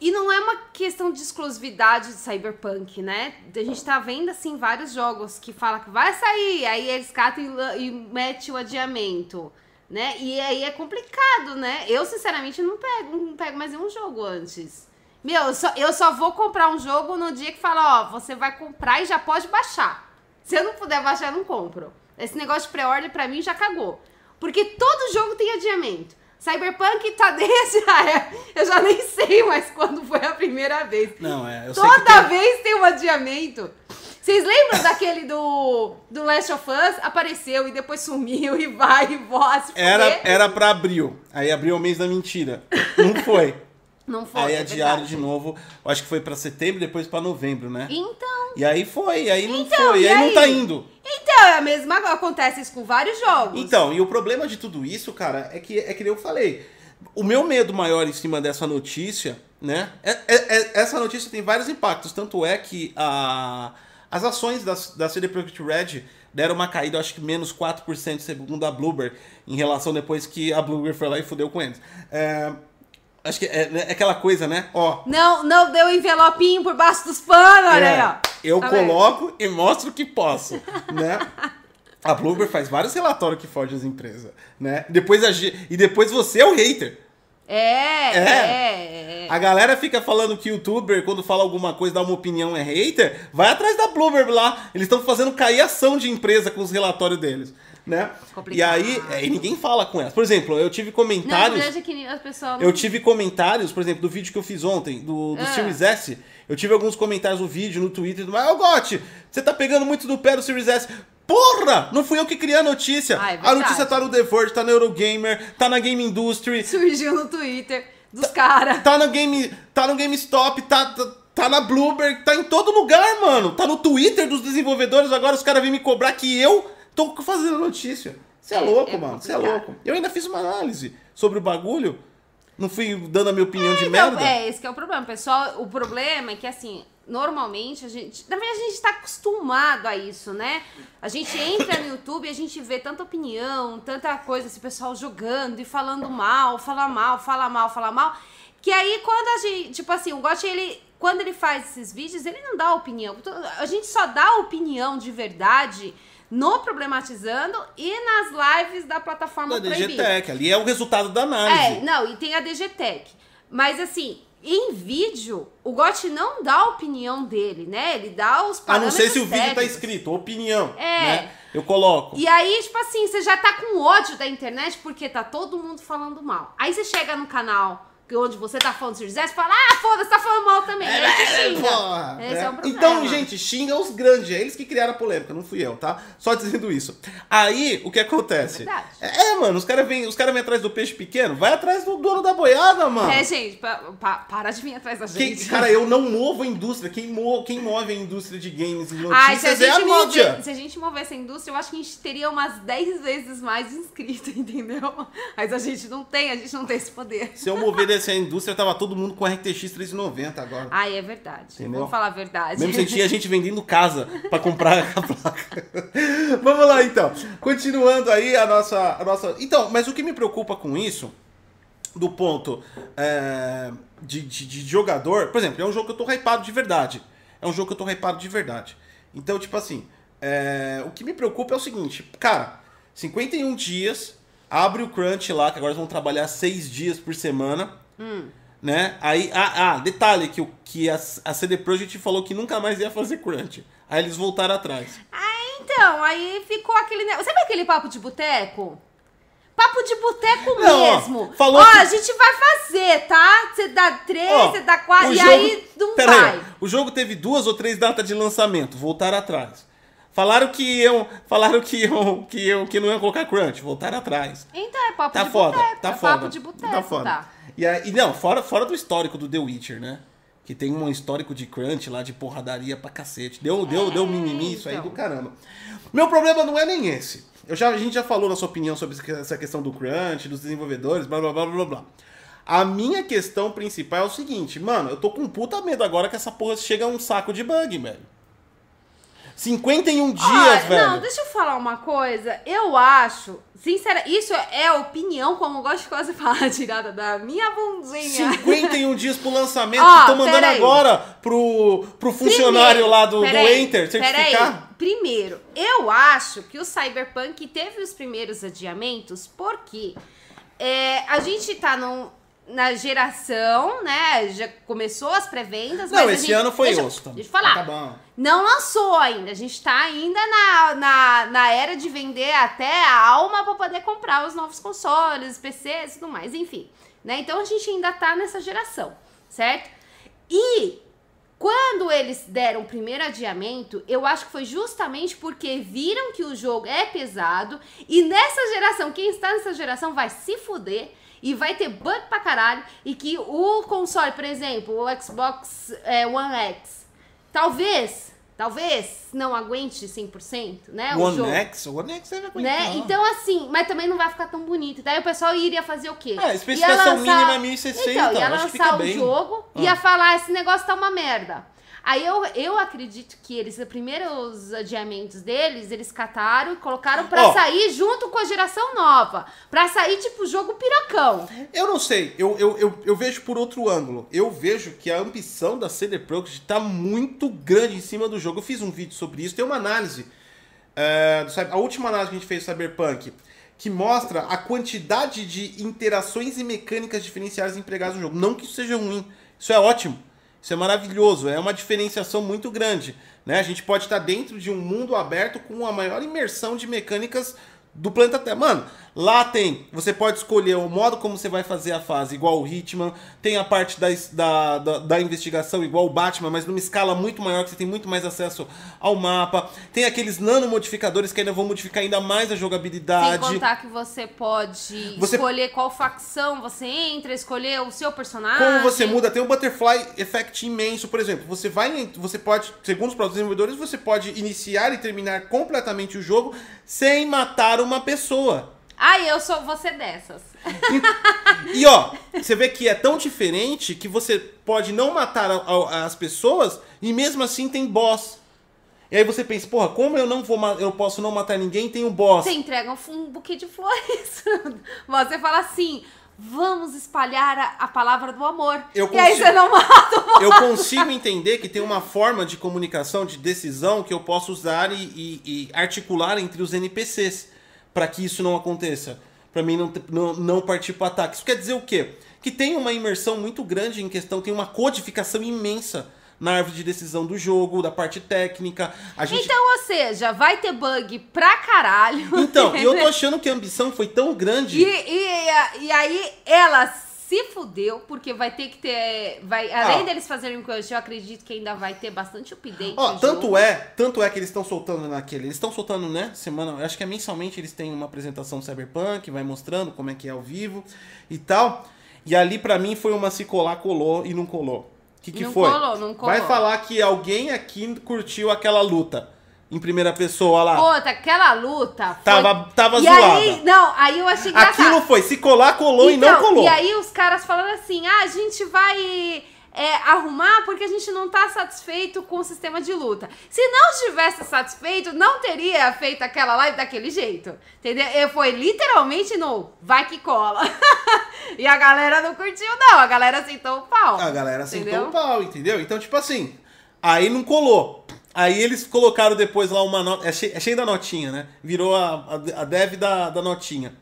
E não é uma questão de exclusividade de Cyberpunk, né? A gente tá vendo, assim, vários jogos que falam que vai sair, aí eles catam e, e metem o adiamento, né? E aí é complicado, né? Eu, sinceramente, não pego, não pego mais nenhum jogo antes. Meu, eu só, eu só vou comprar um jogo no dia que fala, ó, você vai comprar e já pode baixar. Se eu não puder baixar, eu não compro. Esse negócio de pré-order pra mim já cagou. Porque todo jogo tem adiamento. Cyberpunk tá desde a. Eu já nem sei mais quando foi a primeira vez. Não, é. Toda tem- vez tem um adiamento. Vocês lembram daquele do, do Last of Us? Apareceu e depois sumiu e vai e volta. Era, era pra abril. Aí abril é o mês da mentira. Não foi. Não foi. Aí é adiaram verdade. de novo. Acho que foi pra setembro, depois pra novembro, né? Então. E aí foi, aí não Então, foi, e aí, não aí? tá indo. Então, é a mesma acontece isso com vários jogos. Então, e o problema de tudo isso, cara, é que é que nem eu falei. O meu medo maior em cima dessa notícia, né? é- é- é- essa notícia tem vários impactos. Tanto é que a, as ações da, da CD Projekt Red deram uma caída, acho que menos 4% segundo a Bloomberg, em relação depois que a Bloomberg foi lá e fudeu com eles. É, acho que é, é aquela coisa, né? Ó, Não, não deu envelopinho por baixo dos panos, olha É, aí, ó. Eu Tá coloco e mostro que posso, né? A Bloomberg faz vários relatórios que fode as empresas, né? Depois a, e depois você é o hater. É, é, É. é. A galera fica falando que youtuber, quando fala alguma coisa, dá uma opinião, é hater. Vai atrás da Bloomberg lá. Eles estão fazendo cair ação de empresa com os relatórios deles, né? Complicado. E aí, é, e ninguém fala com elas. Por exemplo, eu tive Não, comentários... veja que as pessoas não... Eu tive comentários, por exemplo, do vídeo que eu fiz ontem, do, do Ah. Series S. Eu tive alguns comentários no vídeo, no Twitter, mas, ô Gotti, você tá pegando muito do pé do Series S. Porra! Não fui eu que criei a notícia. Ah, é a notícia tá no The Verge, tá na Eurogamer, tá na Game Industry, Surgiu no Twitter dos caras. tá no Game, tá no GameStop, tá, tá, tá na Bloomberg, tá em todo lugar, mano. Tá no Twitter dos desenvolvedores, agora os caras vêm me cobrar que eu tô fazendo notícia. Você é, É, louco, é mano. Você é louco. Eu ainda fiz uma análise sobre o bagulho. Não fui dando a minha opinião de Então, merda. é, esse que é o problema, pessoal. O problema é que, assim, normalmente a gente. Na verdade, a gente tá acostumado a isso, né? A gente entra no YouTube e a gente vê tanta opinião, tanta coisa, esse pessoal jogando e falando mal, fala mal, fala mal, fala mal. Que aí, quando a gente. Tipo assim, o Gotti, ele. Quando ele faz esses vídeos, ele não dá opinião. A gente só dá opinião de verdade no Problematizando e nas lives da plataforma Da. DGTech, ali é o resultado da É, análise. não, e tem a DGTech. Mas assim, em vídeo, o Gotti não dá a opinião dele, né? Ele dá os a não parâmetros ser se o vídeo tá escrito, opinião. É. Né? Eu coloco. E aí, tipo assim, você já tá com ódio da internet porque tá todo mundo falando mal. Aí você chega no canal que onde você tá falando de Series S e fala, ah, foda-se, tá falando mal também. Aí você xinga. Porra, Esse é o problema. Então, gente, xinga os grandes. É eles que criaram a polêmica, não fui eu, tá? Só dizendo isso. Aí, o que acontece? É verdade. É, mano, os caras vêm cara vem atrás do peixe pequeno. Vai atrás do dono da boiada, mano. É, gente, pa- pa- para de vir atrás da Quem- gente. cara, eu não movo a indústria. Quem, mo, quem move a indústria de games e Ai, se a, notícias é a gente mídia. mover, se a gente mover essa indústria, eu acho que a gente teria umas 10 vezes mais inscritos, entendeu? Mas a gente não tem, a gente não tem esse poder. Se eu mover dessa indústria, tava todo mundo com RTX 390 agora. Ai, é verdade. Entendeu? Vamos falar a verdade. Mesmo sem tinha gente vendendo casa pra comprar a placa. Vamos lá então. Continuando aí a nossa, a nossa. Então, mas o que me preocupa com isso, do ponto é, de, de, de jogador, por exemplo, é um jogo que eu tô hypado de verdade. É um jogo que eu tô hypado de verdade. Então, tipo assim, é, o que me preocupa é o seguinte, cara, 51 dias, abre o crunch lá, que agora eles vão trabalhar 6 dias por semana. Né? Aí, ah, ah, detalhe que, que a, a CD Projekt falou que nunca mais ia fazer crunch. Aí eles voltaram atrás. Ah, então, aí ficou aquele. Sabe aquele papo de boteco? Papo de boteco Não, ó, mesmo. falou ó, que- a gente vai fazer, tá? Você dá três, Ó, você dá quatro, e jogo- aí não Pera vai. aí, o jogo teve duas ou três datas de lançamento, voltaram atrás. Falaram que iam, falaram que iam, que iam, que não iam colocar crunch, voltaram atrás. Então é papo Tá de foda, boteco. tá é foda. papo de boteco, tá foda. tá. E, aí, não, fora, fora do histórico do The Witcher, né? Que tem um histórico de crunch lá, de porradaria pra cacete. Deu, deu, deu mimimi isso aí então. do caramba. Meu problema não é nem esse. Eu já, a gente já falou na sua opinião sobre essa questão do crunch, dos desenvolvedores, blá blá blá blá blá. A minha questão principal é o seguinte, mano, eu tô com puta medo agora que essa porra chega a um saco de bug, velho. 51 dias, Olha, velho. Não, deixa eu falar uma coisa. Eu acho, sincera, isso é a opinião, como eu gosto de quase falar, tirada da minha bundinha. 51 dias pro lançamento, Ó, tô mandando agora pro, pro funcionário Primeiro, lá do, do Enter certificar. Primeiro, eu acho que o Cyberpunk teve os primeiros adiamentos porque é, a gente tá num- na geração, né? Já começou as pré-vendas. Não, esse gente- ano foi deixa, osso. Deixa eu falar. Tá bom. Não lançou ainda. A gente tá ainda na, na, na era de vender até a alma para poder comprar os novos consoles, PCs e tudo mais, enfim. Né? Então a gente ainda tá nessa geração, certo? E Quando eles deram o primeiro adiamento, eu acho que foi justamente porque viram que o jogo é pesado e nessa geração, quem está nessa geração vai se fuder e vai ter bug pra caralho e que o console, por exemplo, o Xbox é, One X, talvez, talvez não aguente 100%, né? O One jogo. X, o One X deve aguentar. Né? Então, assim, mas também não vai ficar tão bonito. Daí o pessoal iria fazer o quê? É, a especificação lançar- mínima é 1060, Então, ia acho que fica lançar o bem. jogo, Ah. ia falar, esse negócio tá uma merda. Aí eu, eu acredito que eles, os primeiros adiamentos deles, eles cataram e colocaram pra Ó. sair junto com a geração nova. Pra sair, tipo, jogo pirocão. Eu não sei, eu, eu, eu, eu vejo por outro ângulo. Eu vejo que a ambição da CD Projekt tá muito grande em cima do jogo. Eu fiz um vídeo sobre isso, tem uma análise. é, do a última análise que a gente fez do Cyberpunk, que mostra a quantidade de interações e mecânicas diferenciadas empregadas no jogo. Não que isso seja ruim, isso é ótimo. Isso é maravilhoso, é uma diferenciação muito grande. Né? A gente pode estar dentro de um mundo aberto com a maior imersão de mecânicas do planeta Terra. Mano, lá tem. Você pode escolher o modo como você vai fazer a fase, igual o Hitman. Tem a parte da, da, da, da investigação, igual o Batman, mas numa escala muito maior, que você tem muito mais acesso ao mapa. Tem aqueles nanomodificadores que ainda vão modificar ainda mais a Sem jogabilidade. contar que você pode Você- escolher qual facção você entra, escolher o seu personagem. Como você muda, tem um butterfly effect imenso, por exemplo, você vai, você pode, segundo os próprios desenvolvedores, você pode iniciar e terminar completamente o jogo sem matar uma pessoa. Ai, eu sou você dessas. E ó, você vê que é tão diferente que você pode não matar a- a- as pessoas e mesmo assim tem boss. E aí você pensa, porra, como eu não vou, eu posso não matar ninguém, tem um boss. Você entrega um, um buquê de flores. Você fala assim: vamos espalhar a, a palavra do amor. Eu E aí consigo- você não mata o Eu consigo entender que tem uma forma de comunicação, de decisão que eu posso usar e, e- e articular entre os NPCs para que isso não aconteça. Para mim não, não, não partir para ataque. Isso quer dizer o quê? Que tem uma imersão muito grande em questão, tem uma codificação imensa na árvore de decisão do jogo, da parte técnica. A gente... Então, ou seja, vai ter bug pra caralho. Então, e eu tô achando que a ambição foi tão grande. E, e, e aí ela se fudeu, porque vai ter que ter. Vai, além Ah. deles fazerem crush, eu acredito que ainda vai ter bastante update. Ó, tanto jogo. é, tanto é que eles estão soltando naquele. Eles estão soltando, né? Semana. Acho que é mensalmente eles têm uma apresentação Cyberpunk, vai mostrando como é que é ao vivo e tal. E ali pra mim foi uma se colar, colou e não colou. O que, que Não foi? colou, não colou. Vai falar que alguém aqui curtiu aquela luta em primeira pessoa lá. Puta, aquela luta. Foi... Tava- tava e zoada. Aí, não, aí eu achei engraçado. Aquilo foi, se colar, colou e não Então, colou. E aí os caras falando assim, ah, a gente vai é, arrumar porque a gente não tá satisfeito com o sistema de luta. Se não estivesse satisfeito, não teria feito aquela live daquele jeito. Entendeu? E Foi literalmente no vai que cola. e a galera não curtiu, não. A galera aceitou o pau. A galera sentou o pau, entendeu? Então, tipo assim, aí não colou. Aí eles colocaram depois lá uma nota. É cheio, é cheio da notinha, né? Virou a, a, a dev da, da notinha.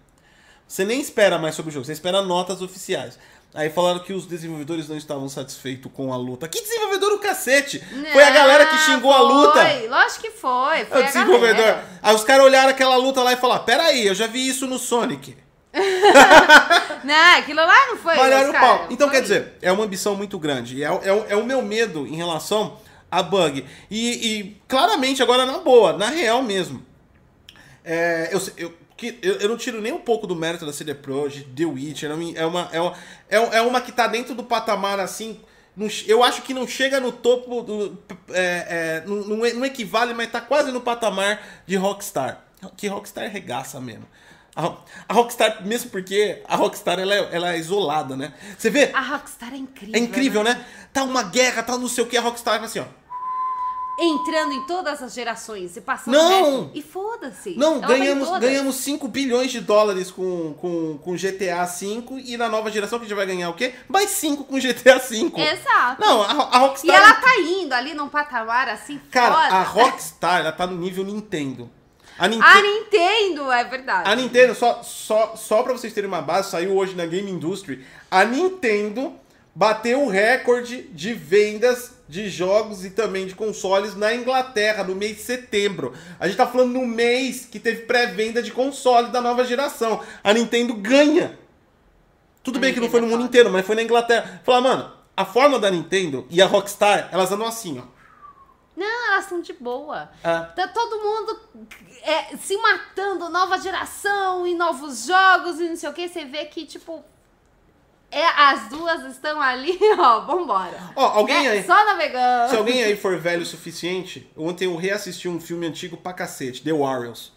Você nem espera mais sobre o jogo, você espera notas oficiais. Aí falaram que os desenvolvedores não estavam satisfeitos com a luta. Que desenvolvedor o cacete? Foi a galera que xingou a luta. Foi, lógico que foi. É Foi o a desenvolvedor. galera. Aí os caras olharam aquela luta lá e falaram: Peraí, eu já vi isso no Sonic. Não, aquilo lá não foi. Malharam os o pau. Então, foi. quer dizer, é uma ambição muito grande. E é, é, é o meu medo em relação a bug. E, e, claramente, agora na boa, na real mesmo. É, eu, eu, que- eu, eu não tiro nem um pouco do mérito da CD Projekt, The Witcher. É uma, é uma, é uma, é uma que tá dentro do patamar assim. não Eu acho que não chega no topo do. É, é, não, não equivale, mas tá quase no patamar de Rockstar. Que Rockstar regaça mesmo. A, a Rockstar, mesmo porque a Rockstar ela é, ela é isolada, né? Você vê? A Rockstar é incrível. É incrível, né? Tá uma guerra, tá não sei o que, a Rockstar fala assim, ó. Entrando em todas as gerações e passando Não! E foda-se. Não, Ela em ganhamos, ganhamos 5 bilhões de dólares com, com, com GTA V e na nova geração que a gente vai ganhar o quê? Mais 5 com GTA V. Exato. Não, a, a E Rockstar. ela tá indo ali num patamar assim Cara, foda. a Rockstar, ela tá no nível Nintendo. A Nintendo. A Nintendo, é verdade. A Nintendo, só, só, só pra vocês terem uma base, saiu hoje na Game Industry. A Nintendo bateu o recorde de vendas de jogos e também de consoles na Inglaterra no mês de setembro. A gente tá falando no mês que teve pré-venda de console da nova geração. A Nintendo ganha. Tudo A bem que não foi no mundo inteiro, mas foi na Inglaterra. Falar, mano, a forma da Nintendo e a Rockstar, elas andam assim, ó. Não, elas são de boa. É. Tá todo mundo é, se matando, nova geração e novos jogos e não sei o que. Você vê que, tipo, é, as duas estão ali, ó, vambora. Ó, alguém É, aí. Só navegando. Se alguém aí for velho o suficiente, ontem eu reassisti um filme antigo pra cacete, The Warriors,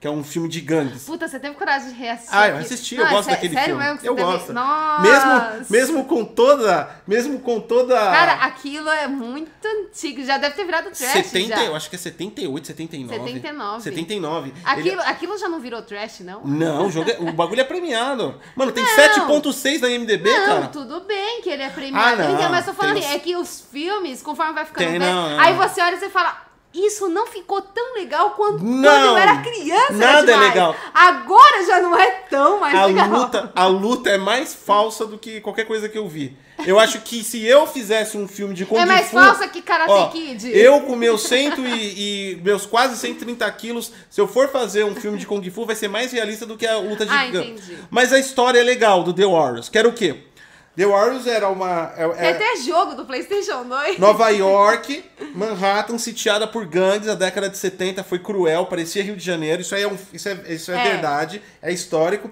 que é um filme de gangues. Puta, você teve coragem de reassistir? Ah, eu assisti, Não, eu é gosto sé- daquele sério filme. Mesmo que você eu teve... gosto. Nossa. Mesmo, mesmo com toda, mesmo com toda Cara, aquilo é muito antigo. Já deve ter virado trash 70, já. eu acho que é 78, 79. 79. 79. Aquilo, Ele- aquilo já não virou trash, não? Não, o, jogo é- o bagulho é premiado. Mano, tem Não. 7.6 na IMDB, Não, cara. tudo bem que ele é premiado. Ah, não. Então, mas tô falando, Tem os- é que os filmes, conforme vai ficando Tem, velho, não, não. aí você olha e você fala. Isso não ficou tão legal quanto Não. quando eu era criança. Nada era é legal. Agora já não é tão mais A legal. luta, a luta é mais falsa do que qualquer coisa que eu vi. Eu acho que se eu fizesse um filme de Kung É mais Fu, falsa que Karate ó, Kid. Eu com meus cento e, e meus quase 130 quilos, se eu for fazer um filme de Kung Fu, vai ser mais realista do que a luta de Ah, entendi. Mas a história é legal do The Warriors. Que era o quê? The Warriors era uma. é- Tem é- até jogo do PlayStation 2. Nova York, Manhattan, sitiada por gangues, a década de 70 foi cruel, parecia Rio de Janeiro, isso é, um, isso é, isso é, É. verdade, é histórico.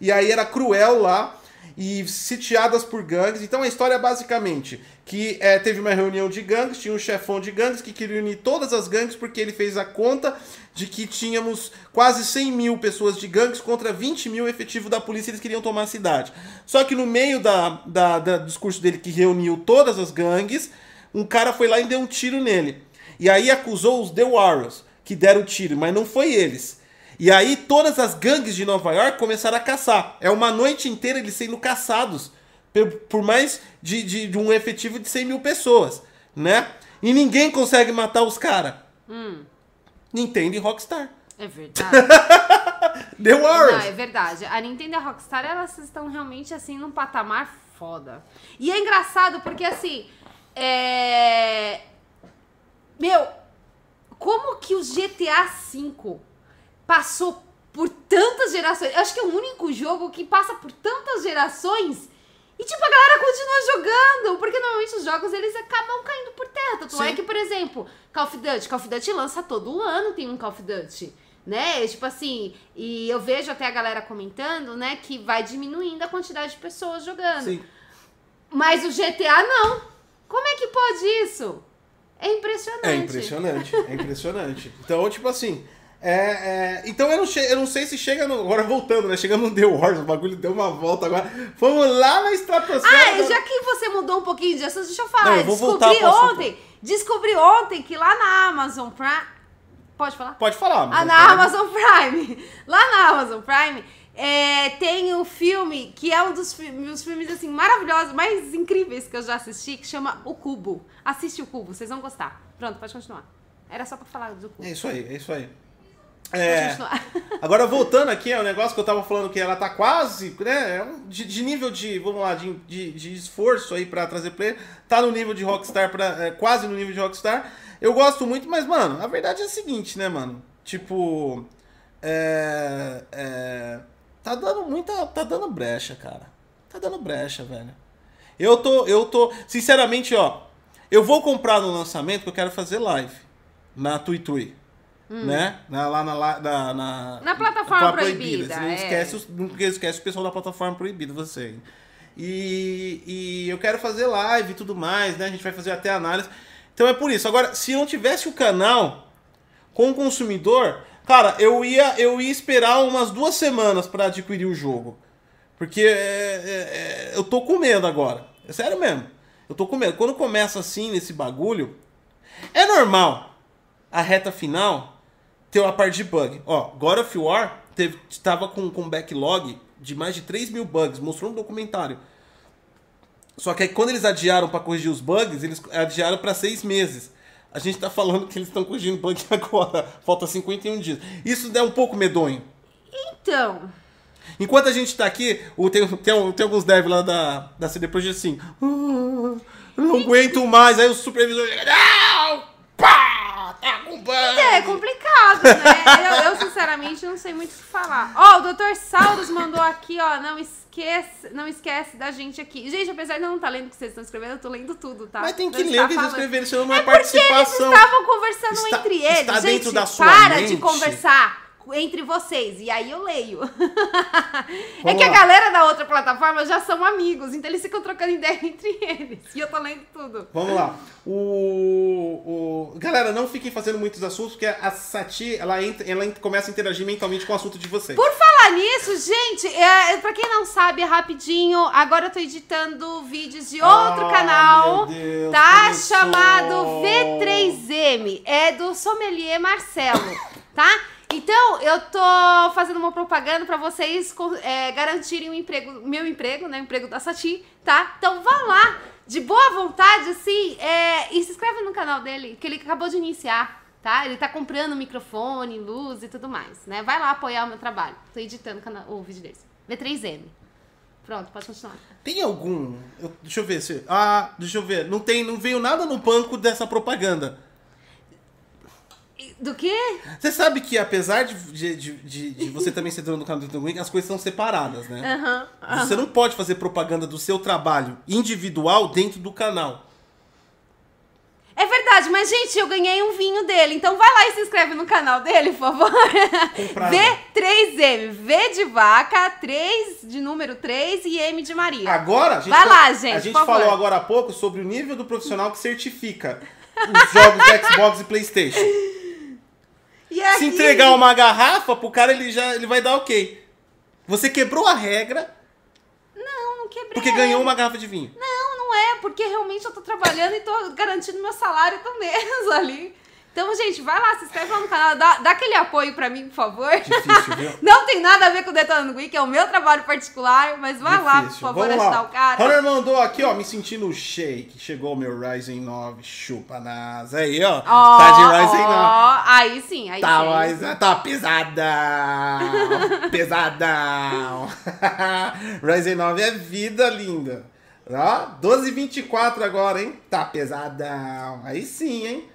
E aí era cruel lá, e sitiadas por gangues. Então a história é basicamente que é, teve uma reunião de gangues, tinha um chefão de gangues que queria unir todas as gangues porque ele fez a conta de que tínhamos quase 100 mil pessoas de gangues contra 20 mil efetivo da polícia, eles queriam tomar a cidade. Só que no meio da, da, da discurso dele que reuniu todas as gangues, um cara foi lá e deu um tiro nele. E aí acusou os The Warriors, que deram o tiro, mas não foi eles. E aí todas as gangues de Nova York começaram a caçar. É uma noite inteira eles sendo caçados por, mais de, de, de um efetivo de 100 mil pessoas, né? E ninguém consegue matar os caras. Nintendo e Rockstar. É verdade. The Warriors. Não, é verdade. A Nintendo e a Rockstar, elas estão realmente, assim, num patamar foda. E é engraçado porque, assim, é... Meu, como que o GTA V passou por tantas gerações? Eu acho que é o único jogo que passa por tantas gerações e, tipo, a galera continua jogando. Porque, normalmente, os jogos, eles acabam caindo por terra. Tanto é que, por exemplo, Call of Duty. Call of Duty lança todo ano, tem um Call of Duty. Né? Tipo assim, e eu vejo até a galera comentando, né, que vai diminuindo a quantidade de pessoas jogando. Sim. Mas o GTA não. Como é que pode isso? É impressionante. É impressionante, é impressionante. Então, tipo assim. É, é, então eu não, eu não sei se chega no. Agora voltando, né? Chegando no The Wars, o bagulho deu uma volta agora. Vamos lá na estratosfera. Ah, e agora. já que você mudou um pouquinho de assunto, deixa eu falar. Não, eu descobri assunto. ontem, descobri ontem que lá na Amazon Prime. Pode falar? Pode falar. mas Ah, na quero- Amazon Prime. Lá na Amazon Prime é, tem um filme que é um dos meus filmes assim maravilhosos, mais incríveis que eu já assisti, que chama O Cubo. Assiste o Cubo, vocês vão gostar. Pronto, pode continuar. Era só pra falar do Cubo. É isso aí, é isso aí. É, agora voltando aqui ao negócio que eu tava falando que ela tá quase, né? é um- De, de nível de, vamos lá, de, de, de esforço aí pra trazer player, tá no nível de Rockstar, pra, é, quase no nível de Rockstar. Eu gosto muito, mas, mano, a verdade é a seguinte, né, mano? Tipo. É. é tá dando muita. Tá dando brecha, cara. Tá dando brecha, velho. Eu tô. Eu tô. Sinceramente, ó. Eu vou comprar no lançamento que eu quero fazer live. Na Tuitui. Né? Na, lá na, na, na, Hum. Na plataforma proibida, Você não é. esquece, os- não esquece o pessoal da plataforma proibida, você. E, e eu quero fazer live e tudo mais, né? A gente vai fazer até análise. Então é por isso. Agora, se não tivesse o canal com o consumidor, cara, eu ia, eu ia esperar umas duas semanas pra adquirir o jogo. Porque é, é, é, eu tô com medo agora. É sério mesmo. Eu tô com medo. Quando começa assim nesse bagulho, é normal a reta final ter uma parte de bug. Ó, God of War teve, tava com, com backlog de mais de 3 mil bugs, mostrou no documentário. Só que aí quando eles adiaram pra corrigir os bugs, eles adiaram pra seis meses. A gente tá falando que eles estão corrigindo bug agora. Falta 51 dias. Isso é um pouco medonho. Então, Enquanto a gente tá aqui, tem, tem, um- tem alguns devs lá da, da CD Projekt assim. "Ah, não aguento mais. Aí o supervisor. Não! Com bug! é complicado, né? eu, eu, sinceramente não sei muito o que falar. Ó, o Dr. Sauros mandou aqui, ó, não esquece, não esquece da gente aqui. Gente, apesar de eu não estar tá lendo o que vocês estão escrevendo, eu tô lendo tudo, tá? Mas tem que ler o que vocês escreveram, senão não é, é participação. Eles estavam conversando está, entre eles. Está gente, dentro da sua para mente. de conversar entre vocês. E aí eu leio. é que a galera da outra plataforma já são amigos, então eles ficam trocando ideia entre eles. E eu tô lendo tudo. Vamos lá. O, o... Galera, não fiquem fazendo muitos assuntos, porque a Sati, ela, entra, ela começa a interagir mentalmente com o assunto de vocês. Por falar nisso, gente, é, pra quem não sabe, rapidinho, agora eu tô editando vídeos de outro ah, canal. Deus, tá? começou. Chamado V3M. É do Sommelier Marcelo, tá? Então, eu tô fazendo uma propaganda para vocês é, garantirem o emprego, meu emprego, né? O emprego da Sati, tá? Então vá lá, de boa vontade, assim, é, e se inscreve no canal dele, que ele acabou de iniciar, tá? Ele tá comprando microfone, luz e tudo mais, né? Vai lá apoiar o meu trabalho. Tô editando o, canal, o vídeo deles. V3M. Pronto, pode continuar. Tem algum. Deixa eu ver se. Ah, deixa eu ver. Não tem, não veio nada no banco dessa propaganda. Do quê? Você sabe que apesar de, de, de, de você também ser dono do canal do Twink, as coisas são separadas, né? Você não pode fazer propaganda do seu trabalho individual dentro do canal. É verdade, mas gente, eu ganhei um vinho dele, então vai lá e se inscreve no canal dele, por favor. V3M, V de vaca, 3 de número 3 e M de Maria. Agora, a gente, vai lá, gente. A gente falou agora há pouco sobre o nível do profissional que certifica os jogos Xbox e PlayStation. Se entregar uma garrafa pro cara, ele já ele vai dar ok. Você quebrou a regra. Não, não quebrei. Porque ganhou uma garrafa de vinho. Não, não é, porque realmente eu tô trabalhando e tô garantindo meu salário do mês ali. Então, gente, vai lá, se inscreve lá no canal, dá, dá aquele apoio pra mim, por favor. Difícil, viu? Não tem nada a ver com o Detonando Geek, é o meu trabalho particular, mas vai Difícil. lá, por favor, Vamos ajudar lá. o cara. Hunter mandou aqui, ó, me sentindo shake. Chegou o meu Ryzen 9, chupa nas. Aí, ó. Ó, tá de Ryzen ó, 9. Aí sim, aí Tá, sim. mas tá pesadão. pesadão. Ryzen 9 é vida linda. Ó, 12h24 agora, hein? Tá pesadão. Aí sim, hein?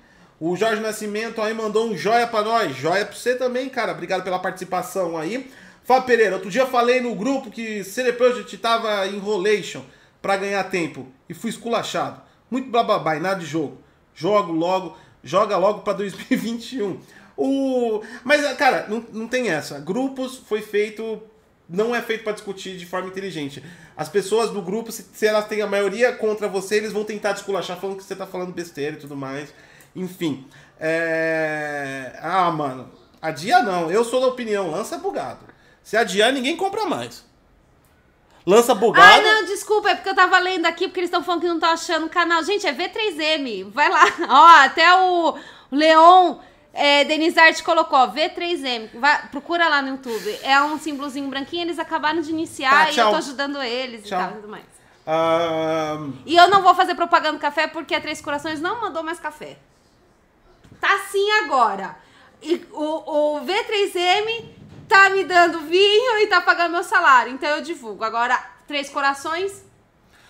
O Jorge Nascimento aí mandou um joia pra nós. Joia pra você também, cara. Obrigado pela participação aí. Fábio Pereira, outro dia falei no grupo que CD Projekt tava em rolation pra ganhar tempo e fui esculachado. Muito e nada de jogo. Jogo logo, joga logo pra 2021. O... Mas, cara, não, não tem essa. Grupos foi feito. Não é feito para discutir de forma inteligente. As pessoas do grupo, se, se elas têm a maioria contra você, eles vão tentar desculachar falando que você tá falando besteira e tudo mais. Enfim. É... Ah, mano. Adia não. Eu sou da opinião. Lança bugado. Se adiar, ninguém compra mais. Lança bugado. Ai, não, desculpa, é porque eu tava lendo aqui, porque eles estão falando que não estão achando o canal. Gente, é V3M. Vai lá. Ó, até o Leon é, Denizarte colocou, ó, V3M. Vai, procura lá no YouTube. É um símbolozinho branquinho, eles acabaram de iniciar Tá, e eu tô ajudando eles Tchau. e tal e tudo mais. Ah, E eu não vou fazer propaganda do café porque a Três Corações não mandou mais café. Tá assim agora. E o, o V3M tá me dando vinho e tá pagando meu salário. Então eu divulgo. Agora, Três Corações,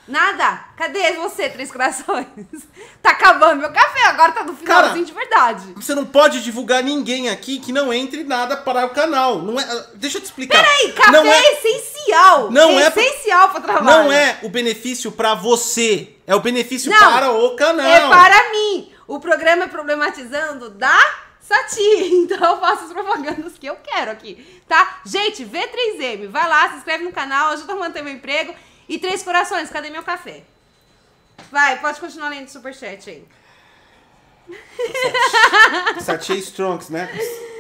nada. Cadê você, Três Corações? tá acabando meu café, agora tá no finalzinho Cara, de verdade. você não pode divulgar ninguém aqui que não entre nada para o canal. Não é, deixa eu te explicar. Peraí, café não é, é, essencial. não é é pra- essencial pro trabalho. não é o benefício para você. É o benefício Não, para o canal. É para mim. O programa é problematizando da Sati. Então eu faço as propagandas que eu quero aqui, tá? Gente, V3M, vai lá, se inscreve no canal, ajuda a manter meu emprego. E Três Corações, cadê meu café? Vai, pode continuar lendo o superchat aí. Satya Strongs, né?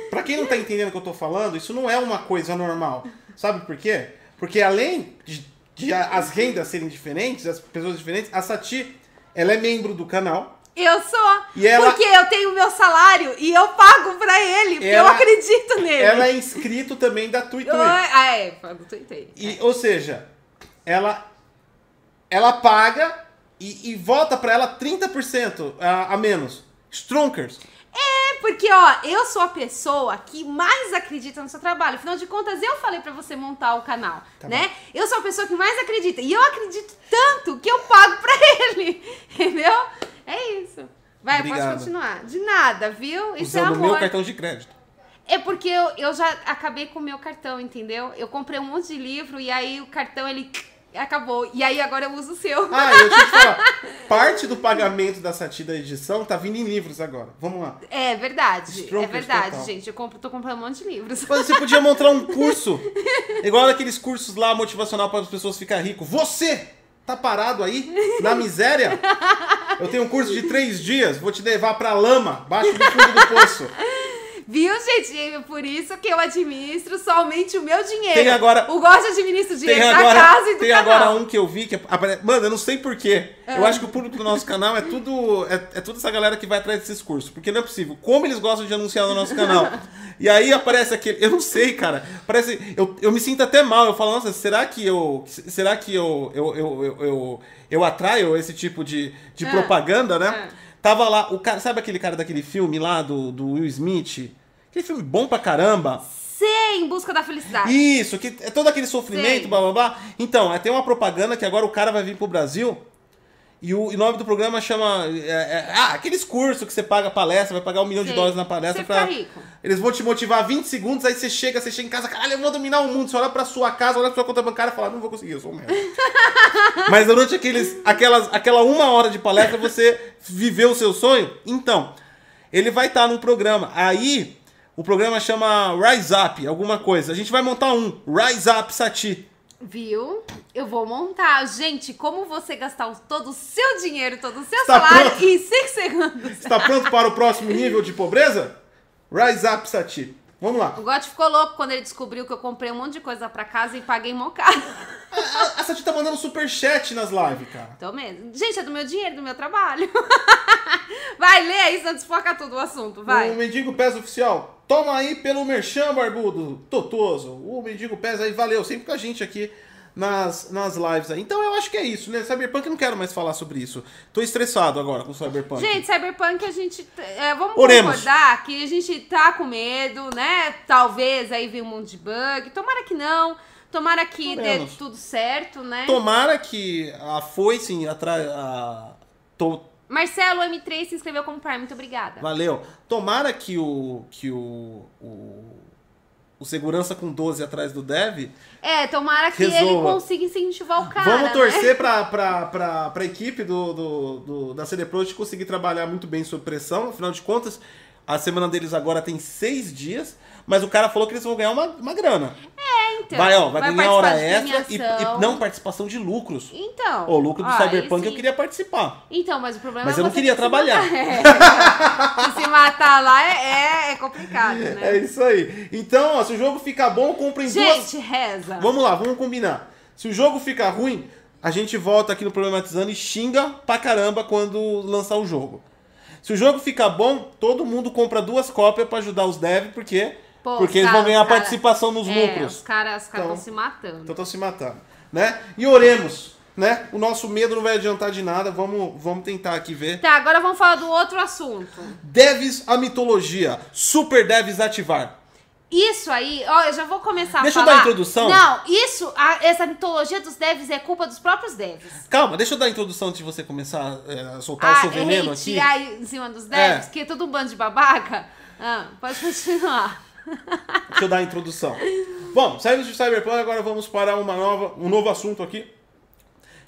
Pra quem não tá entendendo o que eu tô falando, isso não é uma coisa normal. Sabe por quê? Porque além de, de as rendas serem diferentes, as pessoas diferentes, a Sati, ela é membro do canal. Eu sou. Ela- Porque eu tenho o meu salário e eu pago pra ele. Ela- eu acredito nele. Ela é inscrito também da Tui Tui. Oi- Ah, é, eu tuitei. E, ou seja, ela ela paga e, e volta pra ela 30% a, a menos. Stronkers. É, porque, ó, eu sou a pessoa que mais acredita no seu trabalho. Afinal de contas, eu falei pra você montar o canal, Tá né? Eu sou a pessoa que mais acredita. E eu acredito tanto que eu pago pra ele. Entendeu? É isso. Vai, Obrigado. pode continuar. De nada, viu? Isso usando é o amor. meu cartão de crédito. É porque eu, eu já acabei com o meu cartão, entendeu? Eu comprei um monte de livro e aí o cartão ele acabou. E aí agora eu uso o seu. Ah, eu te falar. Parte do pagamento da Sati da edição tá vindo em livros agora. Vamos lá. É verdade. É verdade, total. gente. Eu compro, tô comprando um monte de livros. Mas você podia montar um curso. Igual aqueles cursos lá motivacional para as pessoas ficarem ricas. Você tá parado aí na miséria? Eu tenho um curso de três dias, vou te levar pra lama, baixo do fundo do poço. Viu, gente? É por isso que eu administro somente o meu dinheiro. Tem agora- O gosto administra o dinheiro Tem da agora, casa e do tem canal. agora um que eu vi que apare- Mano, eu não sei porquê. É. Eu acho que o público do nosso canal é tudo. É, é toda essa galera que vai atrás desses cursos. Porque não é possível. Como eles gostam de anunciar no nosso canal. E aí aparece aquele. Eu não sei, cara. Parece. Eu, eu me sinto até mal. Eu falo, nossa, será que eu. Será que eu. Eu, eu, eu, eu, eu atraio esse tipo de, de É. propaganda, né? É. Tava lá, o cara. Sabe aquele cara daquele filme lá do, do Will Smith? Aquele filme bom pra caramba. Sei, em busca da felicidade. Isso, que é todo aquele sofrimento, Sei. blá blá blá. Então, é, tem uma propaganda que agora o cara vai vir pro Brasil e o, e o nome do programa chama. é, é, ah, aqueles cursos que você paga palestra, vai pagar um milhão de dólares na palestra Você pra. rico. Eles vão te motivar 20 segundos, aí você chega, você chega em casa, caralho, eu vou dominar o mundo. Você olha pra sua casa, olha pra sua conta bancária e fala, não vou conseguir, eu sou um merda. Mas durante aqueles, aquelas, aquela uma hora de palestra, você viveu o seu sonho? Então, ele vai estar num programa. Aí, o programa chama Rise Up, alguma coisa. A gente vai montar um, Rise Up Sati. Viu? Eu vou montar. Gente, como você gastar todo o seu dinheiro, todo o seu Está salário pronto? em 5 segundos. Está pronto para o próximo nível de pobreza? Rise Up Sati. Vamos lá. O Gotti ficou louco quando ele descobriu que eu comprei um monte de coisa pra casa e paguei mó caro. A, a Sati tá mandando superchat nas lives, cara. Tô mesmo. Gente, é do meu dinheiro, do meu trabalho. vai, lê aí, senão desfoca tudo o assunto, vai. O Mendigo Pés Oficial. Toma aí pelo Merchan, barbudo. Totoso. O Mendigo Pés aí, valeu. Sempre com a gente aqui nas, nas lives aí. Então eu acho que é isso, né? Cyberpunk eu não quero mais falar sobre isso. Tô estressado agora com Cyberpunk. Gente, Cyberpunk a gente. é, vamos Oremos. concordar que a gente tá com medo, né? Talvez aí venha um monte de bug. Tomara que não. Tomara que dê Oremos. tudo certo, né? Tomara que a foice atrás. A... To... Marcelo M3 se inscreveu como Prime, muito obrigada. Valeu. Tomara que o. que o. o... o segurança com 12 atrás do dev. É, tomara que ele Resolva. consiga incentivar o cara. Vamos né? torcer pra, pra, pra, pra equipe do, do, do- da CD Projekt conseguir trabalhar muito bem sob pressão. Afinal de contas, a semana deles agora tem seis dias, mas o cara falou que eles vão ganhar uma, uma grana. Então, vai, ó, vai, ganhar hora extra e, e não participação de lucros. Então. O lucro do ó, Cyberpunk esse- eu queria participar. Então, mas o problema Mas é eu não queria se trabalhar. matar. É. Se se matar lá é, é, é complicado, né? É isso aí. Então, ó, se o jogo ficar bom, comprem duas. Gente, reza. Vamos lá, vamos combinar. Se o jogo ficar ruim, a gente volta aqui no Problematizando e xinga pra caramba quando lançar o jogo. Se o jogo ficar bom, todo mundo compra duas cópias pra ajudar os devs, porque, Pô, porque eles cara- vão ganhar cara- participação nos É, lucros. os caras estão Então- se matando. Então estão se matando, né? E oremos, né? O nosso medo não vai adiantar de nada, vamos, vamos tentar aqui ver. Tá, agora vamos falar do outro assunto. Devs a mitologia, super devs ativar. Isso aí, ó, eu já vou começar Deixa a eu falar. dar a introdução. Não, isso, a- essa mitologia dos devs é culpa dos próprios devs. Calma, deixa eu dar a introdução antes de você começar é, a soltar o Ah, seu veneno hate aqui. aí em cima dos devs, É. que é tudo um bando de babaca. Ah, pode continuar. Deixa eu dar a introdução. Bom, saímos de Cyberpunk, agora vamos para uma nova, um novo assunto aqui,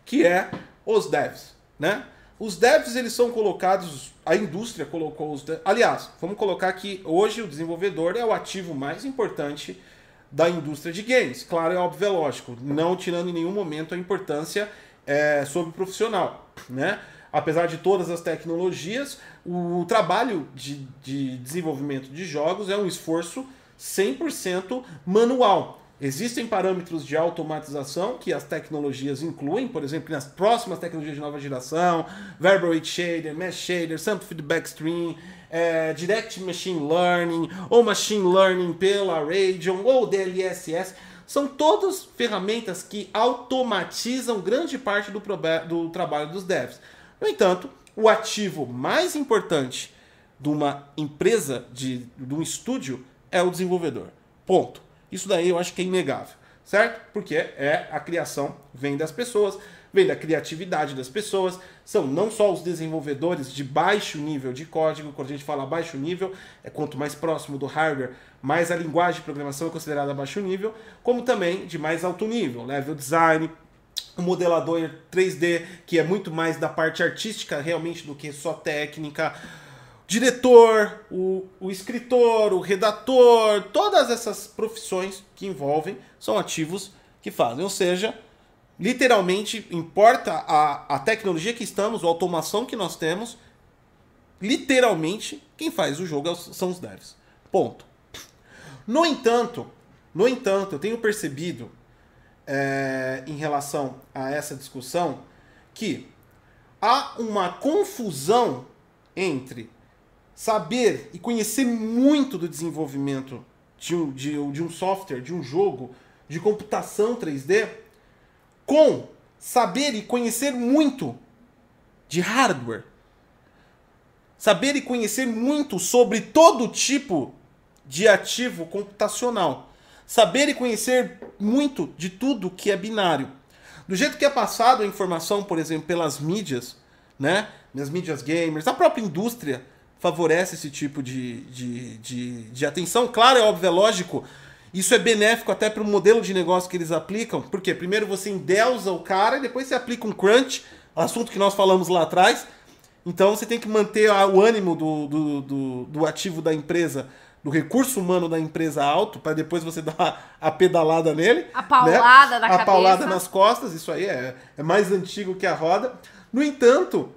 que é os devs, né? Os devs, eles são colocados, a indústria colocou os devs, aliás, vamos colocar que hoje o desenvolvedor é o ativo mais importante da indústria de games. Claro, é óbvio, é lógico, não tirando em nenhum momento a importância é, sobre o profissional, né? Apesar de todas as tecnologias, o trabalho de, de desenvolvimento de jogos é um esforço 100% manual. Existem parâmetros de automatização que as tecnologias incluem, por exemplo, nas próximas tecnologias de nova geração, Rate Shader, Mesh Shader, Sample Feedback Stream, é, Direct Machine Learning, ou Machine Learning pela Radeon, ou DLSS, são todas ferramentas que automatizam grande parte do, do trabalho dos devs. No entanto, o ativo mais importante de uma empresa, de, de um estúdio, é o desenvolvedor. Ponto. Isso daí eu acho que é inegável, certo? Porque é a criação vem das pessoas. vem da criatividade das pessoas, são não só os desenvolvedores de baixo nível de código, quando a gente fala baixo nível, é quanto mais próximo do hardware, mais a linguagem de programação é considerada baixo nível, como também de mais alto nível, level design, o modelador 3D, que é muito mais da parte artística realmente do que só técnica, diretor, o, o escritor, o redator, todas essas profissões que envolvem são ativos que fazem. Ou seja, literalmente importa a, a tecnologia que estamos, a automação que nós temos, literalmente quem faz o jogo é são os devs. Ponto. No entanto, no entanto, eu tenho percebido é, em relação a essa discussão que há uma confusão entre saber e conhecer muito do desenvolvimento de um, de, de um software, de um jogo, de computação 3D, com saber e conhecer muito de hardware. Saber e conhecer muito sobre todo tipo de ativo computacional. Saber e conhecer muito de tudo que é binário. Do jeito que é passado a informação, por exemplo, pelas mídias, né? Nas mídias gamers, a própria indústria favorece esse tipo de, de, de, de atenção. Claro, é óbvio, é lógico. Isso é benéfico até para o modelo de negócio que eles aplicam. Porque primeiro você endeusa o cara e depois você aplica um crunch, assunto que nós falamos lá atrás. Então você tem que manter o ânimo do, do, do, do ativo da empresa, do recurso humano da empresa alto, para depois você dar a pedalada nele. A paulada né? da a cabeça. A paulada nas costas, isso aí é, é mais antigo que a roda. No entanto,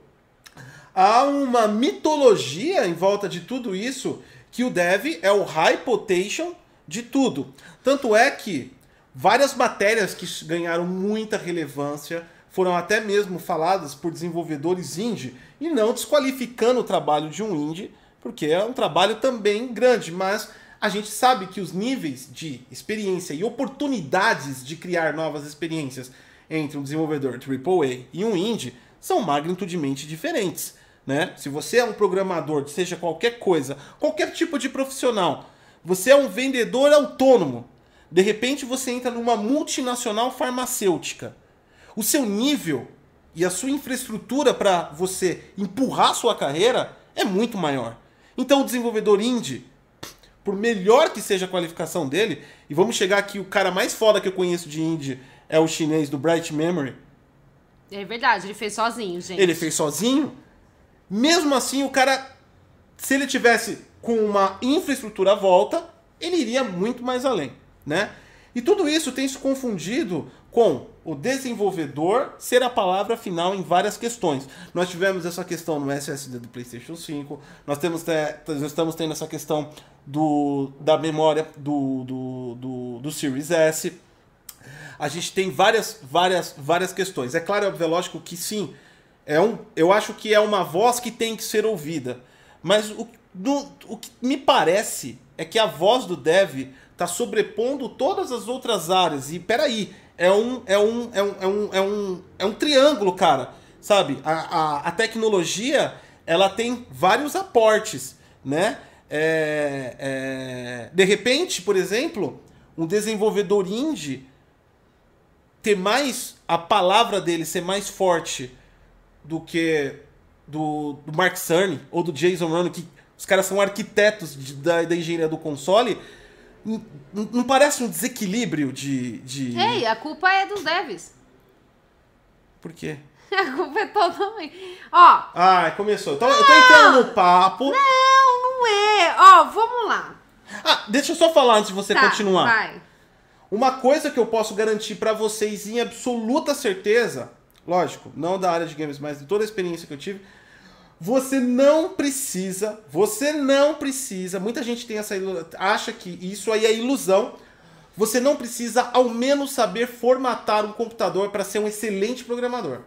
há uma mitologia em volta de tudo isso que o dev é o high potential de tudo. Tanto é que várias matérias que ganharam muita relevância foram até mesmo faladas por desenvolvedores indie e não desqualificando o trabalho de um indie, porque é um trabalho também grande, mas a gente sabe que os níveis de experiência e oportunidades de criar novas experiências entre um desenvolvedor AAA e um indie são magnitudinamente diferentes. Né? Se você é um programador, seja qualquer coisa, qualquer tipo de profissional, você é um vendedor autônomo. De repente você entra numa multinacional farmacêutica. O seu nível e a sua infraestrutura para você empurrar sua carreira é muito maior. Então o desenvolvedor indie, por melhor que seja a qualificação dele, e vamos chegar aqui, o cara mais foda que eu conheço de indie é o chinês do Bright Memory. É verdade, ele fez sozinho, gente. Ele fez sozinho, mesmo assim, o cara, se ele tivesse com uma infraestrutura à volta, ele iria muito mais além, né? E tudo isso tem se confundido com o desenvolvedor ser a palavra final em várias questões. Nós tivemos essa questão no SSD do PlayStation 5, nós, temos, nós estamos tendo essa questão do, da memória do, do, do, do Series S. A gente tem várias, várias, várias questões. É claro, é lógico que sim, é um, eu acho que é uma voz que tem que ser ouvida. Mas o, o que me parece é que a voz do dev está sobrepondo todas as outras áreas. E peraí, é um, é um, é um, é um, é um, é um triângulo, cara. Sabe? A, a, a tecnologia ela tem vários aportes, né? É, é, de repente, por exemplo, um desenvolvedor indie ter mais a palavra dele ser mais forte do que do, do Mark Cerny ou do Jason Ronan, que os caras são arquitetos de, da, da engenharia do console, não, parece um desequilíbrio de, de. Ei, a culpa é dos devs. Por quê? A culpa é totalmente. Ó. Ah, começou. Então, eu tô entrando no papo. Não, não é. Ó, vamos lá. Ah, deixa eu só falar antes de você Tá, continuar. Vai. Uma coisa que eu posso garantir pra vocês em absoluta certeza, lógico, não da área de games, mas de toda a experiência que eu tive, você não precisa, você não precisa, muita gente tem essa acha que isso aí é ilusão. Você não precisa ao menos saber formatar um computador para ser um excelente programador.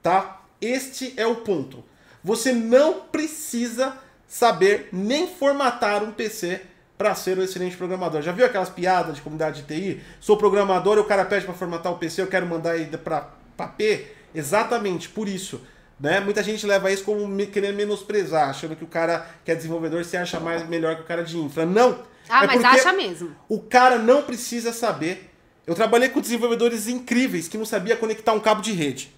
Tá? Este é o ponto. Você não precisa saber nem formatar um PC para ser um excelente programador. Já viu aquelas piadas de comunidade de TI? Sou programador o cara pede para formatar o PC, eu quero mandar ele para P? Exatamente por isso. Né? Muita gente leva isso como me- querendo menosprezar, achando que o cara que é desenvolvedor se acha mais melhor que o cara de infra. Não! Ah, É mas acha mesmo. O cara não precisa saber. Eu trabalhei com desenvolvedores incríveis que não sabia conectar um cabo de rede.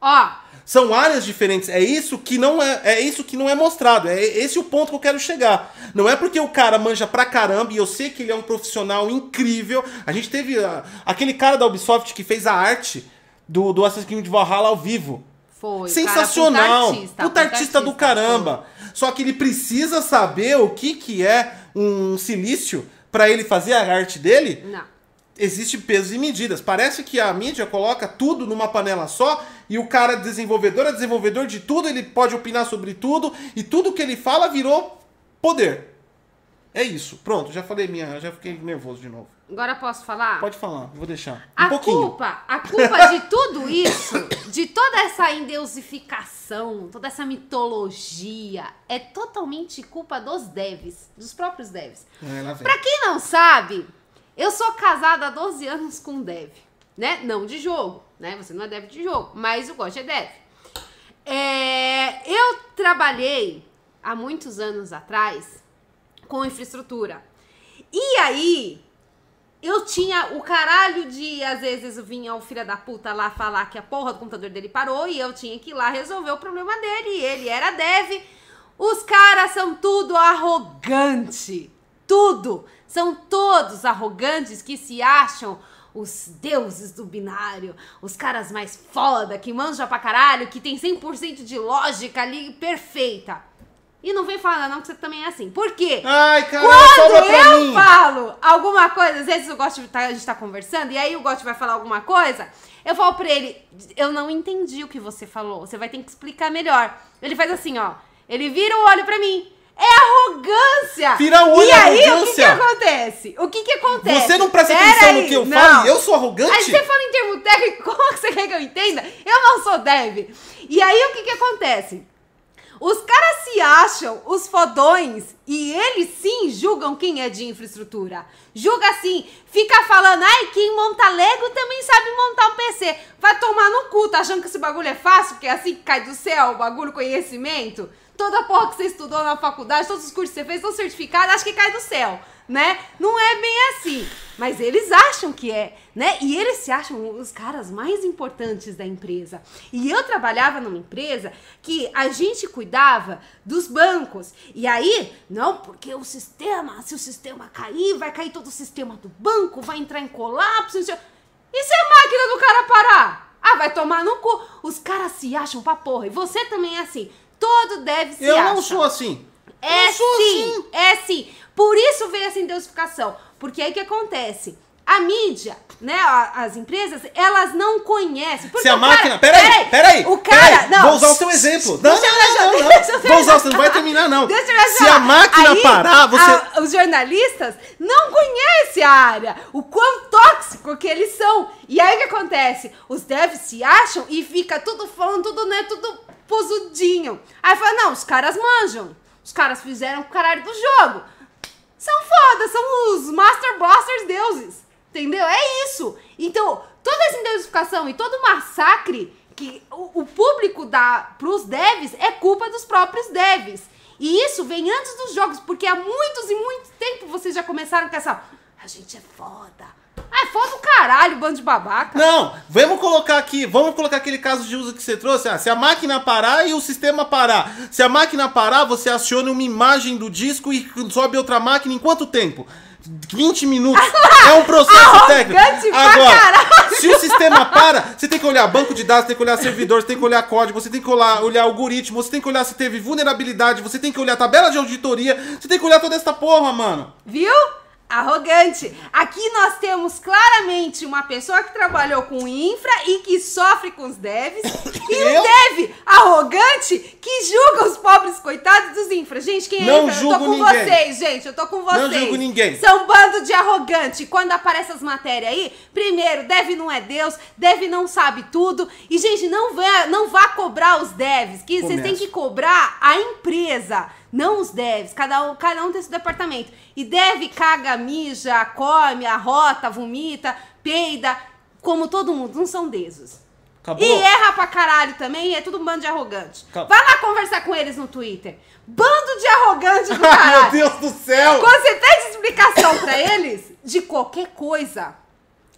Ó, São áreas diferentes. É isso que não é, é isso que não é mostrado. É esse o ponto que eu quero chegar. Não é porque o cara manja pra caramba e eu sei que ele é um profissional incrível. A gente teve ah, aquele cara da Ubisoft que fez a arte do, do Assassin's Creed Valhalla ao vivo. Foi. Sensacional. Cara, puta puta artista, do caramba. Só que ele precisa saber o que, que é um silício pra ele fazer a arte dele. foi. Não. Existe pesos e medidas. Parece que a mídia coloca tudo numa panela só e o cara desenvolvedor é desenvolvedor de tudo, ele pode opinar sobre tudo e tudo que ele fala virou poder. É isso. Pronto, já falei minha, já fiquei nervoso de novo. Agora posso falar? Pode falar, vou deixar. Um A pouquinho. culpa, a culpa de tudo isso, de toda essa endeusificação, toda essa mitologia, é totalmente culpa dos devs, dos próprios devs. É, lá vem. Pra quem não sabe, eu sou casada há 12 anos com um dev, né? Não de jogo, né? Você não é dev de jogo, mas o Gosto é dev. É, eu trabalhei há muitos anos atrás com infraestrutura. E aí, eu tinha o caralho de, às vezes, vinha o filho da puta lá falar que a porra do computador dele parou e eu tinha que ir lá resolver o problema dele. E ele era dev. Os caras são tudo arrogante. Tudo. São todos arrogantes que se acham os deuses do binário, os caras mais foda, que manjam pra caralho, que tem 100% de lógica ali perfeita. E não vem falar não que você também é assim. Por quê? Ai, cara, Quando eu mim. falo alguma coisa, às vezes eu gosto de tá, a gente tá conversando, e aí o Gotti vai falar alguma coisa, eu falo pra ele, eu não entendi o que você falou, você vai ter que explicar melhor. Ele faz assim, ó, ele vira o olho pra mim. É arrogância! Vira o olho, E aí, o que, arrogância. que acontece? O que que acontece? Você não presta Pera atenção aí, no que eu não. falo? Eu sou arrogante? Aí você fala em termo técnico, como que você quer que eu entenda? Eu não sou dev. E aí, o que que acontece? Os caras se acham os fodões e eles sim julgam quem é de infraestrutura. Julga assim, fica falando, ai, quem monta Lego também sabe montar um PC. Vai tomar no cu, tá achando que esse bagulho é fácil, porque é assim que cai do céu o bagulho conhecimento? Toda porra que você estudou na faculdade, todos os cursos que você fez, todo certificado, acho que cai do céu, né? Não é bem assim. Mas eles acham que é, né? E eles se acham os caras mais importantes da empresa. E eu trabalhava numa empresa que a gente cuidava dos bancos. E aí, não, porque o sistema, se o sistema cair, vai cair todo o sistema do banco, vai entrar em colapso. sei- E se a máquina do cara parar? Ah, vai tomar no cu. Os caras se acham pra porra. E você também é assim. Todo deve se Eu acha. não sou assim. É sim, assim. é sim. Por isso veio essa endeusificação. Porque aí que acontece? A mídia, né, as empresas, elas não conhecem. Porque Se a o cara- máquina. Peraí, peraí. O cara. peraí, Não. Vou usar o seu exemplo. Não, não, não, não, não. Vou usar, não vai terminar, não. Deixa eu Se a máquina Aí, parar, você. a- os jornalistas não conhecem a área, o quão tóxico que eles são. E aí o que acontece? Os devs se acham e fica tudo falando, tudo, né, tudo posudinho. Aí fala, não, os caras manjam. Os caras fizeram o caralho do jogo. São foda, são os Master Blasters deuses. Entendeu? É isso. Então, toda essa endeusificação e todo o massacre que o, o público dá pros devs é culpa dos próprios devs. E isso vem antes dos jogos, porque há muitos e muito tempo vocês já começaram com essa. A gente é foda. Ah, é foda o caralho, bando de babaca. Não, vamos colocar aqui, vamos colocar aquele caso de uso que você trouxe. Ah, se a máquina parar e o sistema parar. Se a máquina parar, você aciona uma imagem do disco e sobe outra máquina em quanto tempo? 20 minutos. É um processo técnico. Agora, caralho. se o sistema para, você tem que olhar banco de dados, tem que olhar servidor, você tem que olhar código, você tem que olhar, olhar algoritmo, você tem que olhar se teve vulnerabilidade, você tem que olhar tabela de auditoria, você tem que olhar toda essa porra, mano. Viu? Arrogante. Aqui nós temos claramente uma pessoa que trabalhou com infra e que sofre com os devs. E Eu? um dev arrogante que julga os pobres coitados dos infra. Gente, quem é Não infra? Eu julgo tô com ninguém. vocês, gente. Eu tô com vocês. Não julgo ninguém. São um bando de arrogante. Quando aparece as matérias aí, primeiro, dev não é Deus, dev não sabe tudo. E, gente, não vá, não vá cobrar os devs, que vocês têm que cobrar a empresa, não os devs. Cada um, cada um tem seu departamento. E dev caga, mija, come, arrota, vomita, peida, como todo mundo. Não são deuses. Acabou. E erra pra caralho também, e é tudo um bando de arrogante. Acabou. Vai lá conversar com eles no Twitter. Bando de arrogante do caralho. meu Deus do céu! Quando você pede explicação pra eles de qualquer coisa,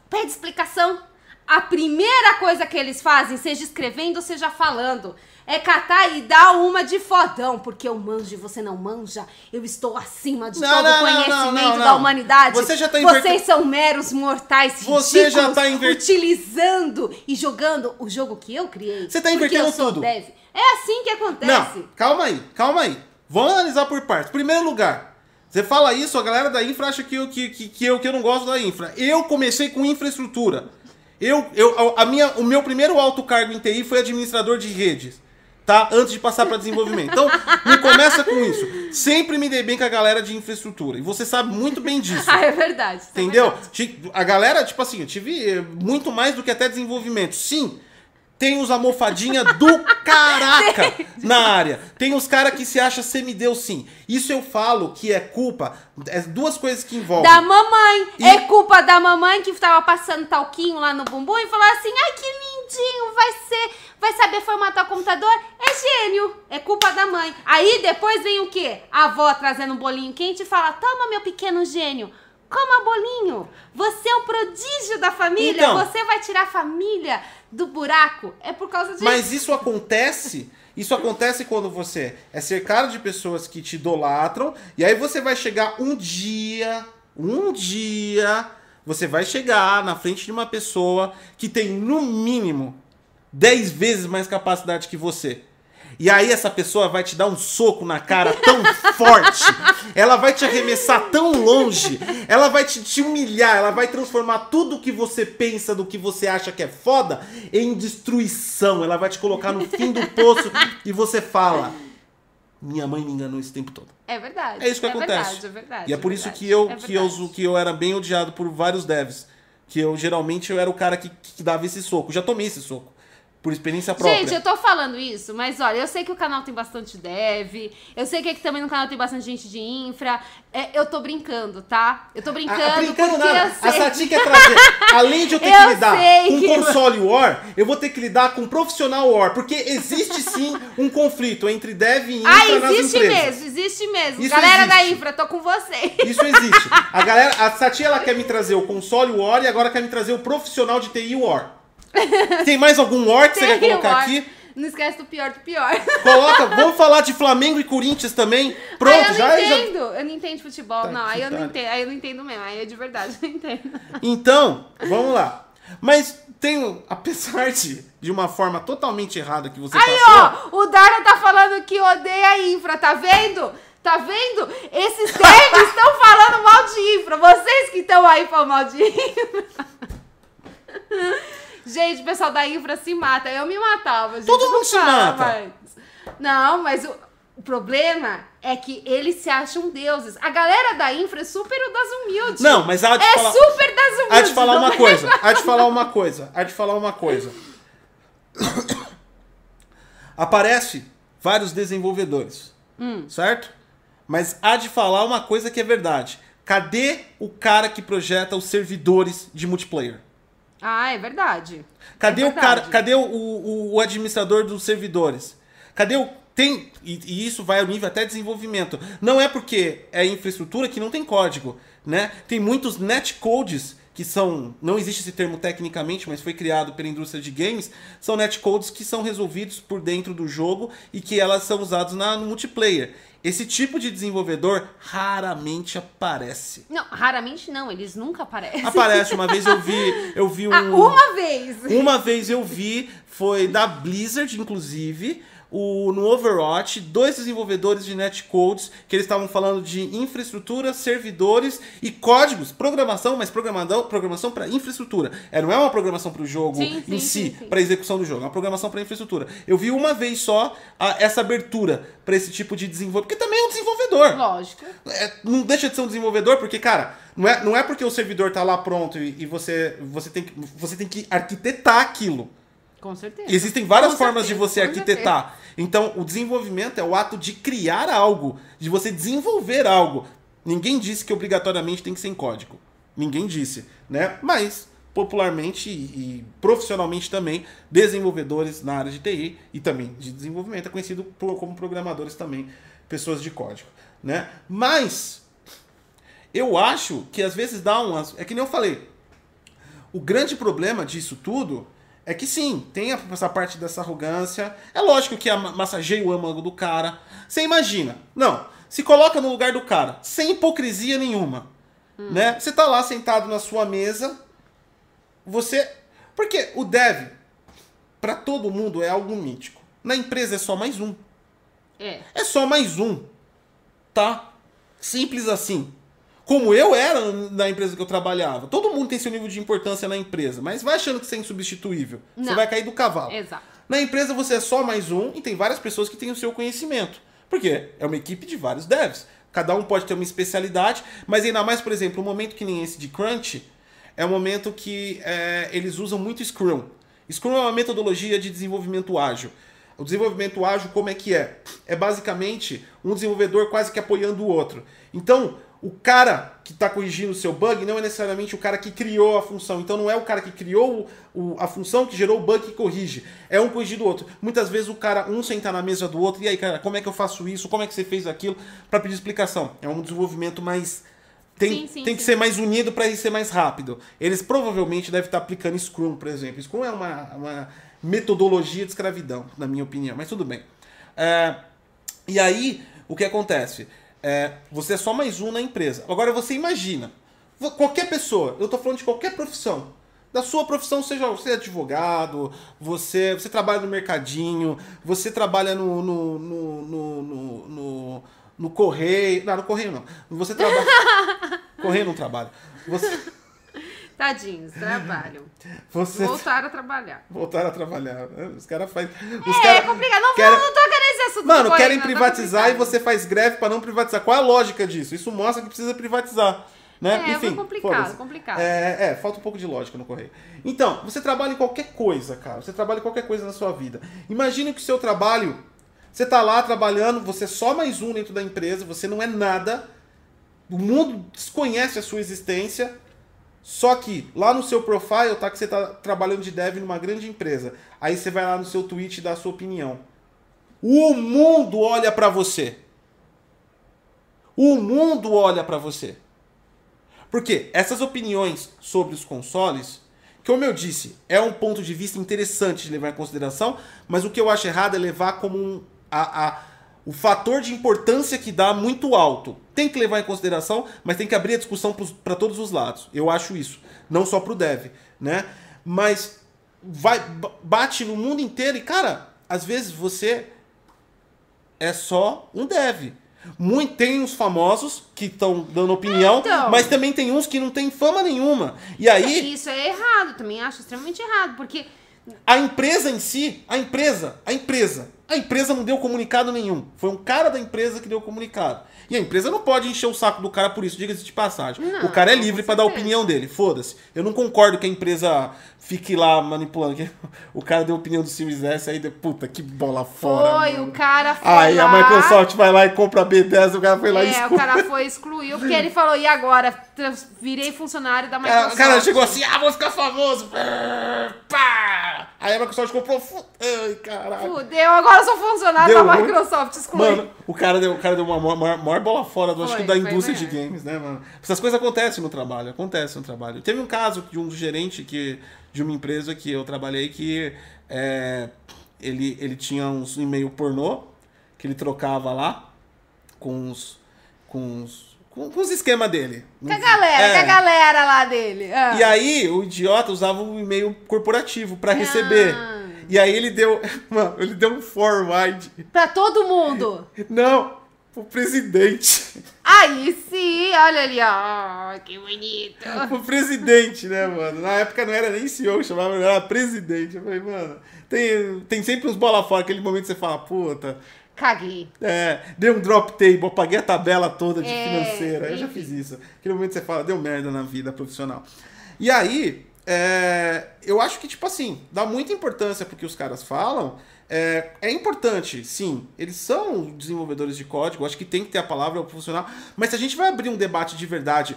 pede explicação. A primeira coisa que eles fazem, seja escrevendo, seja falando, é catar e dar uma de fodão, porque eu manjo e você não manja. Eu estou acima de Não, todo não, conhecimento não, não, da humanidade. Você já tá Vocês inverte- são meros mortais Você já tá inver- utilizando e jogando o jogo que eu criei. Você tá invertendo tudo. dev. É assim que acontece. Não, calma aí, calma aí. Vamos analisar por partes. Primeiro lugar, você fala isso, a galera da infra acha que eu, que, que, que eu, que eu não gosto da infra. Eu comecei com infraestrutura. Eu, eu, a minha, o meu primeiro alto cargo em TI foi administrador de redes. Tá? Antes de passar para desenvolvimento. Então, não começa com isso. Sempre me dei bem com a galera de infraestrutura. E você sabe muito bem disso. Ah, é verdade. é Entendeu? verdade. Ti- A galera, tipo assim, eu tive eh, muito mais do que até desenvolvimento. Sim, tem os almofadinha do caraca na área. Tem os caras que se acham semideus, sim. Isso eu falo que é culpa. É duas coisas que envolvem. Da mamãe. E- É culpa da mamãe que tava passando talquinho lá no bumbum e falou assim: ai, que lindinho, vai ser. Vai saber formatar o computador? É gênio. É culpa da mãe. Aí depois vem o quê? A avó trazendo um bolinho quente e fala: toma, meu pequeno gênio. Coma bolinho. Você é o prodígio da família. Então. Você vai tirar a família do buraco. É por causa disso. Mas isso acontece. Isso acontece quando você é cercado de pessoas que te idolatram. E aí você vai chegar um dia. Um dia. Você vai chegar na frente de uma pessoa que tem, no mínimo, 10 vezes mais capacidade que você. E aí essa pessoa vai te dar um soco na cara tão forte, ela vai te arremessar tão longe, ela vai te, te humilhar, ela vai transformar tudo que você pensa, do que você acha que é foda, em destruição. Ela vai te colocar no fim do poço e você fala: Minha mãe me enganou esse tempo todo. É verdade. É isso que é acontece. Verdade, é verdade. E é é por isso verdade, que eu, é que, eu, que eu era bem odiado por vários devs. Que eu geralmente eu era o cara que, que dava esse soco. Já tomei esse soco. Por experiência própria. Gente, eu tô falando isso, mas olha, eu sei que o canal tem bastante dev, eu sei que aqui também no canal tem bastante gente de infra. É, eu tô brincando, tá? Eu tô brincando, Ah, brincando porque nada. A. Sati quer trazer. Além de eu ter Eu que lidar com que- console war, eu vou ter que lidar com profissional war. Porque existe sim um conflito entre dev e infra Ah, nas existe empresas. mesmo, existe mesmo. Isso Galera da existe. infra, tô com vocês. Isso existe. A galera, a Sati ela quer me trazer o console war e agora quer me trazer o profissional de TI war. Tem mais algum war que você quer colocar aqui? Não esquece do pior do pior. Coloca, vamos falar de Flamengo e Corinthians também. Pronto, aí eu não já, já. entendo. Eu não entendo de futebol. Tá não, aí eu não pariu. entendo. Aí eu não entendo mesmo. Aí eu de verdade não entendo. Então, vamos lá. Mas tem, apesar de, de uma forma totalmente errada que você Aí, passou. ó, o Dara tá falando que odeia a infra, tá vendo? Tá vendo? Esses devs estão falando mal de infra. Vocês que estão aí falando mal de infra. Gente, o pessoal da infra se mata. Eu me matava. Gente, Todo mundo se mata. mas- Não, mas o, o problema é que eles se acham deuses. A galera da infra é super das humildes. Não, mas há de É falar, super das humildes. há de falar uma é? coisa. Há de falar uma coisa. Há de falar uma coisa. Aparece vários desenvolvedores, Hum. certo? Mas há de falar uma coisa que é verdade. Cadê o cara que projeta os servidores de multiplayer? Ah, é verdade. Cadê É o cara? Cadê o, o, o administrador dos servidores? Cadê o. Tem. E, e isso vai ao nível até desenvolvimento. Não é porque é infraestrutura que não tem código. Né? Tem muitos netcodes que são. Não existe esse termo tecnicamente, mas foi criado pela indústria de games. São netcodes que são resolvidos por dentro do jogo e que elas são usados na, no multiplayer. Esse tipo de desenvolvedor raramente aparece. Não, raramente não. Eles nunca aparecem. Aparece, uma vez eu vi, eu vi um. Ah, uma vez. Uma vez eu vi, foi da Blizzard, inclusive, o, no Overwatch, dois desenvolvedores de netcodes que eles estavam falando de infraestrutura, servidores e códigos, programação, mas programadão, programação para infraestrutura. É, não é uma programação para o jogo Sim, em si, sim, para execução do jogo, é uma programação para infraestrutura. Eu vi uma vez só a- essa abertura para esse tipo de desenvolvedor, porque também é um desenvolvedor. Lógico. É, não deixa de ser um desenvolvedor, porque, cara, não é, não é porque o servidor tá lá pronto e, e você, você, tem que, você tem que arquitetar aquilo. Com certeza. Existem várias Com formas certeza, de você com arquitetar. Então, o desenvolvimento é o ato de criar algo, de você desenvolver algo. Ninguém disse que obrigatoriamente tem que ser em código. Ninguém disse, né? Mas popularmente e, e profissionalmente também, desenvolvedores na área de TI e também de desenvolvimento é conhecido por- como programadores também, pessoas de código, né? Mas eu acho que às vezes dá umas, é que nem eu falei, o grande problema disso tudo é que sim, tem essa parte dessa arrogância. É lógico que massageia o âmago do cara. Você imagina. Não, se coloca no lugar do cara, sem hipocrisia nenhuma. Hum. Né? Você tá lá sentado na sua mesa, você. Porque o dev, para todo mundo, é algo mítico. Na empresa é só mais um. É. É só mais um. Tá? Simples assim. Como eu era na empresa que eu trabalhava. Todo mundo tem seu nível de importância na empresa, mas vai achando que você é insubstituível. Não. Você vai cair do cavalo. Exato. Na empresa você é só mais um e tem várias pessoas que têm o seu conhecimento. Porque é uma equipe de vários devs. Cada um pode ter uma especialidade, mas ainda mais, por exemplo, um momento que nem esse de Crunch, é um momento que é, eles usam muito Scrum. Scrum é uma metodologia de desenvolvimento ágil. O desenvolvimento ágil, como é que é? É basicamente um desenvolvedor quase que apoiando o outro. Então, o cara que está corrigindo o seu bug não é necessariamente o cara que criou a função. Então não é o cara que criou o, a função que gerou o bug que corrige. É um corrigir do outro. Muitas vezes o cara, um sentar na mesa do outro, e aí, cara, como é que eu faço isso? Como é que você fez aquilo? Para pedir explicação. É um desenvolvimento mais. Tem, sim, sim, tem sim. que ser mais unido para ser mais rápido. Eles provavelmente devem estar aplicando Scrum, por exemplo. Scrum é uma, uma metodologia de escravidão, na minha opinião, mas tudo bem. É, e aí, o que acontece? É, você é só mais um na empresa. Agora você imagina, qualquer pessoa, eu estou falando de qualquer profissão, da sua profissão, seja você é advogado, você, você trabalha no mercadinho, você trabalha no, no, no, no, no, no, no correio. Não, no correio não. Você trabalha. correio não trabalha. Você. Tadinhos, trabalham. Você... Voltaram a trabalhar. Voltaram a trabalhar. Os caras fazem. É, cara... é complicado. Não, querem... não tô querendo esse assunto. Mano, querem privatizar e você faz greve para não privatizar. Qual é a lógica disso? Isso mostra que precisa privatizar. Né? É, Enfim, complicado, complicado. É, é, falta um pouco de lógica no correio. Então, você trabalha em qualquer coisa, cara. Você trabalha em qualquer coisa na sua vida. Imagine que o seu trabalho. Você tá lá trabalhando, você é só mais um dentro da empresa, você não é nada. O mundo desconhece a sua existência só que lá no seu profile tá que você está trabalhando de dev numa grande empresa. Aí você vai lá no seu tweet e dá a sua opinião. O mundo olha para você. O mundo olha para você. Porque essas opiniões sobre os consoles, como eu disse, é um ponto de vista interessante de levar em consideração, mas o que eu acho errado é levar como um, a, a o fator de importância que dá muito alto. Tem que levar em consideração, mas tem que abrir a discussão para todos os lados. Eu acho isso. Não só para o dev, né? Mas vai bate no mundo inteiro e, cara, às vezes você é só um dev. Muito, tem uns famosos que estão dando opinião, então, mas também tem uns que não tem fama nenhuma. E aí. Isso é errado, também acho extremamente errado, porque. A empresa em si, a empresa, a empresa, a empresa não deu comunicado nenhum. Foi um cara da empresa que deu comunicado. E a empresa não pode encher o saco do cara por isso, diga-se de passagem. Não, o cara é livre para dar a opinião dele, foda-se. Eu não concordo que a empresa fique lá manipulando. O cara deu a opinião do Series S, aí, de, puta, que bola fora. Foi, mano. o cara foi. Aí lá... a Microsoft vai lá e compra a B10, o cara foi lá é, e excluiu. o cara foi excluiu, porque ele falou, e agora? Virei funcionário da Microsoft. O cara chegou assim, ah, vou ficar famoso. Pá! Aí a Microsoft comprou. Ai, caralho. Fudeu, agora eu sou funcionário deu, da Microsoft, excluiu. Mano, o cara deu, o cara deu uma maior, maior bola fora do, foi, acho que da indústria de games, né, mano? Essas coisas acontecem no trabalho, acontecem no trabalho. Teve um caso de um gerente que, de uma empresa que eu trabalhei que é, ele, ele tinha uns e-mail pornô que ele trocava lá com os. com os com, com os esquemas dele. Com a galera, é. com a galera lá dele. Ah. E aí, o idiota usava um e-mail corporativo para receber. Ah. E aí ele deu. Mano, ele deu um forward. Pra todo mundo. Não, pro presidente. Aí sim, olha ali, ó. Que bonito. Pro presidente, né, mano? Na época não era nem CEO, chamava, era presidente. Eu falei, mano, tem, tem sempre uns bola fora, aquele momento que você fala, puta. Caguei. É, dei um drop table, apaguei a tabela toda de é, financeira. Eu já fiz isso. Aquele momento que você fala, deu merda na vida profissional. E aí, é, eu acho que, tipo assim, dá muita importância pro que os caras falam. É, é, importante, sim. Eles são desenvolvedores de código, acho que tem que ter a palavra funcional. Mas se a gente vai abrir um debate de verdade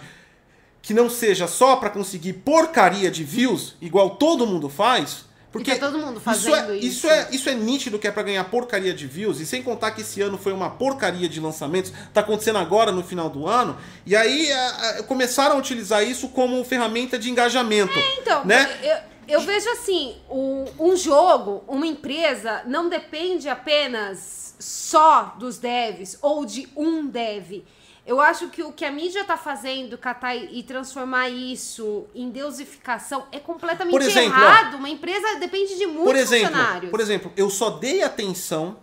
que não seja só para conseguir porcaria de views, igual todo mundo faz, Porque tá todo mundo isso fazendo é, isso. Isso é, isso é nítido que é pra ganhar porcaria de views, e sem contar que esse ano foi uma porcaria de lançamentos, tá acontecendo agora no final do ano, e aí a- a- começaram a utilizar isso como ferramenta de engajamento. Então, né? eu, eu vejo assim, um, um jogo, uma empresa, não depende apenas só dos devs ou de um dev. Eu acho que o que a mídia tá fazendo, catar e transformar isso em deusificação é completamente exemplo, ó, errado. Uma empresa depende de muitos Por exemplo, funcionários. por exemplo, eu só dei atenção,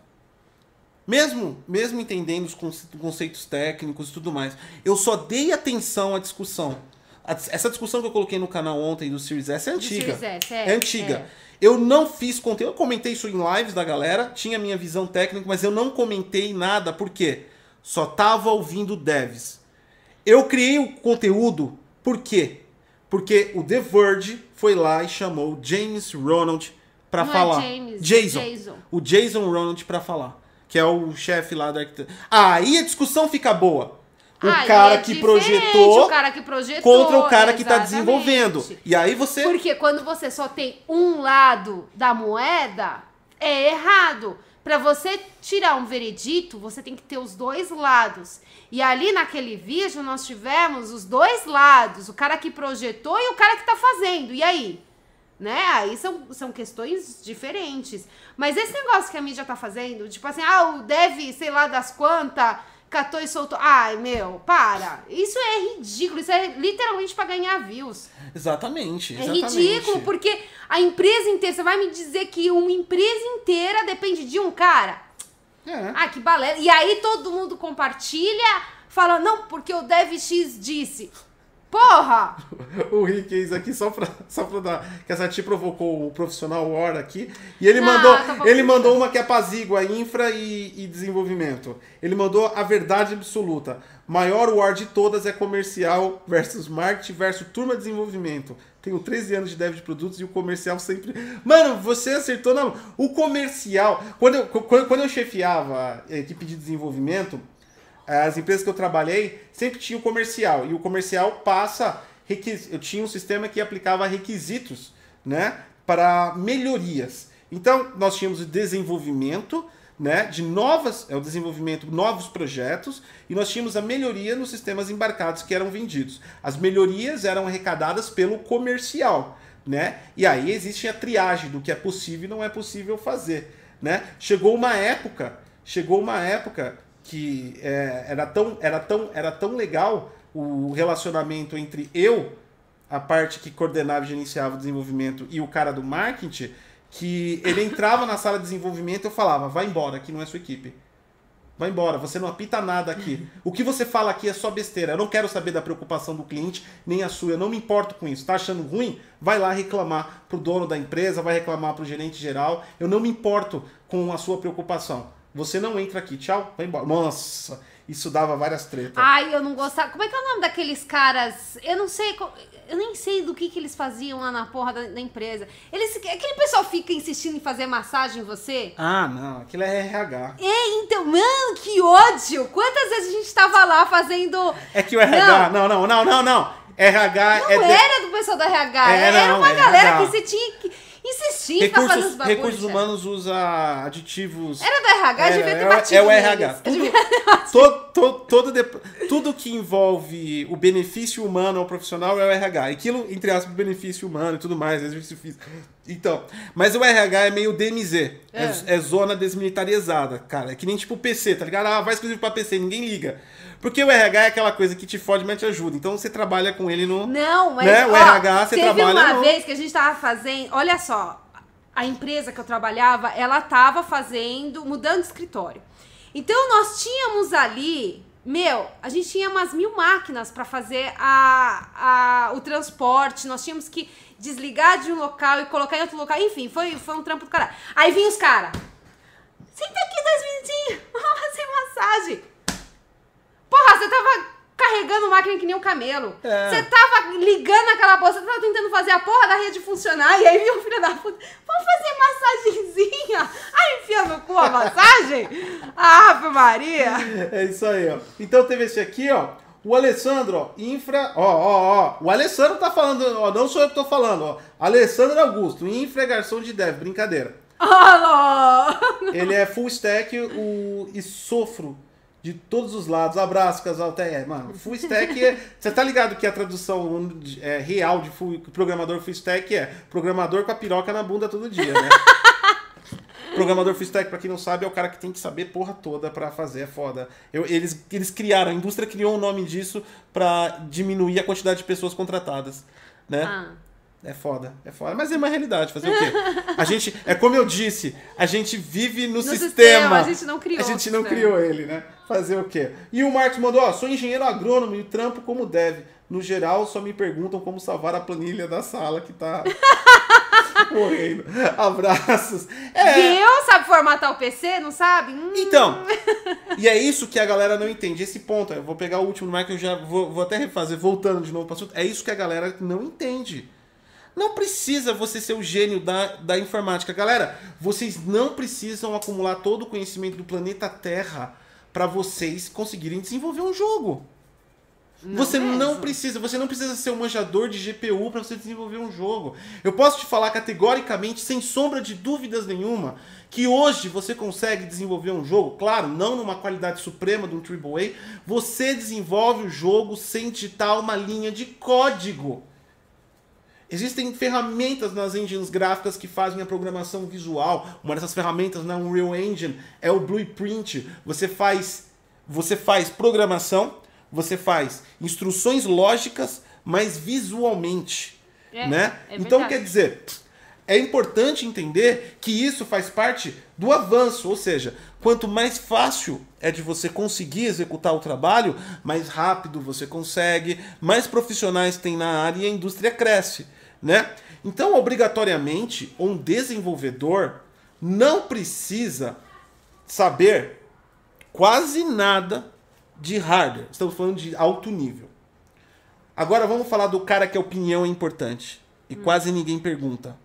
mesmo, mesmo entendendo os conce- conceitos técnicos e tudo mais, eu só dei atenção à discussão. Essa discussão que eu coloquei no canal ontem do Series S é Do antiga. Series S, é, é, antiga. é. Eu não fiz conteúdo, eu comentei isso em lives da galera, tinha minha visão técnica, mas eu não comentei nada, por quê? Só tava ouvindo devs. Eu criei o conteúdo, por quê? Porque o The Verge foi lá e chamou James Ronald Não é falar. James, é Jason. Jason. O Jason Ronald pra falar. Que é o chefe lá da arquitetura. Aí a discussão fica boa. O cara é que projetou o cara que projetou, contra o cara que tá exatamente. desenvolvendo. E aí você. Porque quando você só tem um lado da moeda, é errado. Pra você tirar um veredito, você tem que ter os dois lados. E ali naquele vídeo nós tivemos os dois lados, o cara que projetou e o cara que tá fazendo. E aí? Né? Aí são, são questões diferentes. Mas esse negócio que a mídia tá fazendo, tipo assim, ah, o dev, sei lá das quantas, catou e soltou. Ai, meu, para. Isso é ridículo. Isso é literalmente pra ganhar views. Exatamente. É exatamente. ridículo, porque a empresa inteira, você vai me dizer que uma empresa inteira depende de um cara? É. Ah, que balela. E aí todo mundo compartilha, fala, não, porque o DevX disse. Porra! O Rick é isso aqui só pra, só pra dar. Que essa tia provocou o profissional War aqui. E ele Não, mandou. tá. Ele mandou uma que apazigua infra e, e desenvolvimento. Ele mandou a verdade absoluta. Maior War de todas é comercial versus marketing versus turma de desenvolvimento. Tenho 13 anos de dev de produtos e o comercial sempre. Mano, você acertou na. O comercial. Quando eu, quando, quando eu chefiava a equipe de desenvolvimento, as empresas que eu trabalhei sempre tinha o comercial e o comercial passa eu tinha um sistema que aplicava requisitos né para melhorias. Então nós tínhamos o desenvolvimento né de novas é o desenvolvimento novos projetos e nós tínhamos a melhoria nos sistemas embarcados que eram vendidos. As melhorias eram arrecadadas pelo comercial né e aí existe a triagem do que é possível e não é possível fazer né. Chegou uma época chegou uma época que é, era, tão, era, tão, era tão legal o relacionamento entre eu, a parte que coordenava e gerenciava o desenvolvimento, e o cara do marketing, que ele entrava na sala de desenvolvimento e eu falava, vai embora, aqui não é sua equipe. Vai embora, você não apita nada aqui. O que você fala aqui é só besteira. Eu não quero saber da preocupação do cliente, nem a sua. Eu não me importo com isso. Tá achando ruim? Vai lá reclamar pro dono da empresa, vai reclamar pro gerente geral. Eu não me importo com a sua preocupação. Você não entra aqui, tchau, vai embora. Nossa, isso dava várias tretas. Ai, eu não gostava. Como é que é o nome daqueles caras? Eu não sei. Eu nem sei do que, que eles faziam lá na porra da, da empresa. Eles, aquele pessoal fica insistindo em fazer massagem em você? Ah, não, aquilo é RH. É, então, mano, que ódio! Quantas vezes a gente tava lá fazendo. É que o RH. Não, não, não, não, não. RH Não é. de- era do pessoal do RH, É, era não, uma é galera que você tinha que insistir pra fazer os Recursos, bagulhos. recursos cara. humanos usa aditivos. Era do RH, devia ter é, o- batido é o RH. Tudo, Devia- to- to- todo dep- tudo que envolve o benefício humano ao profissional é o RH. Aquilo, entre aspas, benefício humano e tudo mais, exercício físico. Então, mas o RH é meio DMZ. É. É. é zona desmilitarizada, cara. É que nem tipo PC, tá ligado? Ah, vai exclusivo pra PC, ninguém liga. Porque o RH é aquela coisa que te fode, mas te ajuda. Então você trabalha com ele no. Não, mas Né, o ó, RH, você teve trabalha uma no- vez que a gente tava fazendo, olha só, a empresa que eu trabalhava, ela tava fazendo, mudando de escritório. Então nós tínhamos ali, meu, a gente tinha umas mil máquinas para fazer a, a, o transporte, nós tínhamos que desligar de um local e colocar em outro local, enfim, foi, foi um trampo do caralho. Aí vinha os caras, senta aqui dois minutinhos, vamos fazer massagem. Porra, você tava carregando máquina que nem um camelo. É. Você tava ligando aquela porra, você tava tentando fazer a porra da rede funcionar, e aí viu o filho da puta, vamos fazer massagenzinha. Aí enfia no cu a massagem. Ah, Ave Maria. É isso aí, ó. Então teve esse aqui, ó. O Alessandro, ó, infra, ó, ó, ó. O Alessandro tá falando, ó, não sou eu que tô falando, ó. Alessandro Augusto, infra garçom de dev, brincadeira. Alô! Ele é full stack o, e sofro de todos os lados. Abraço, casal TR. Mano, full stack é. Você tá ligado que a tradução é, real de full, programador full stack é programador com a piroca na bunda todo dia, né? Programador full stack, pra quem não sabe, é o cara que tem que saber porra toda pra fazer, é foda. Eu, eles, eles criaram, a indústria criou um nome disso pra diminuir a quantidade de pessoas contratadas, né? Ah. É foda, é foda. Mas é uma realidade, fazer o quê? A gente, é como eu disse, a gente vive no, No sistema. sistema, a gente não criou A gente o não sistema. criou ele, né? Fazer o quê? E o Marcos mandou, ó, sou engenheiro agrônomo e trampo como deve. No geral, só me perguntam como salvar a planilha da sala que tá morrendo. Abraços. É, Viu? Sabe formatar o PC? Não sabe? Hum. então, e é isso que a galera não entende. Esse ponto, eu vou pegar o último do Marco, eu já vou, vou até refazer, voltando de novo para o assunto. É isso que a galera não entende. Não precisa você ser o gênio da, da informática. Galera, vocês não precisam acumular todo o conhecimento do planeta Terra para vocês conseguirem desenvolver um jogo. Não você mesmo. não precisa, você não precisa ser um manjador de GPU para você desenvolver um jogo. Eu posso te falar categoricamente, sem sombra de dúvidas nenhuma, que hoje você consegue desenvolver um jogo, claro, não numa qualidade suprema de um AAA, você desenvolve o jogo sem digitar uma linha de código. Existem ferramentas nas engines gráficas que fazem a programação visual. Uma dessas ferramentas na Unreal Engine é o Blueprint. Você faz, você faz programação, você faz instruções lógicas, mas visualmente, É, né? é então quer dizer, é importante entender que isso faz parte do avanço, ou seja, quanto mais fácil é de você conseguir executar o trabalho, mais rápido você consegue, mais profissionais tem na área e a indústria cresce, né? Então, obrigatoriamente, um desenvolvedor não precisa saber quase nada de hardware. Estamos falando de alto nível. Agora vamos falar do cara que a opinião é importante. E quase ninguém pergunta.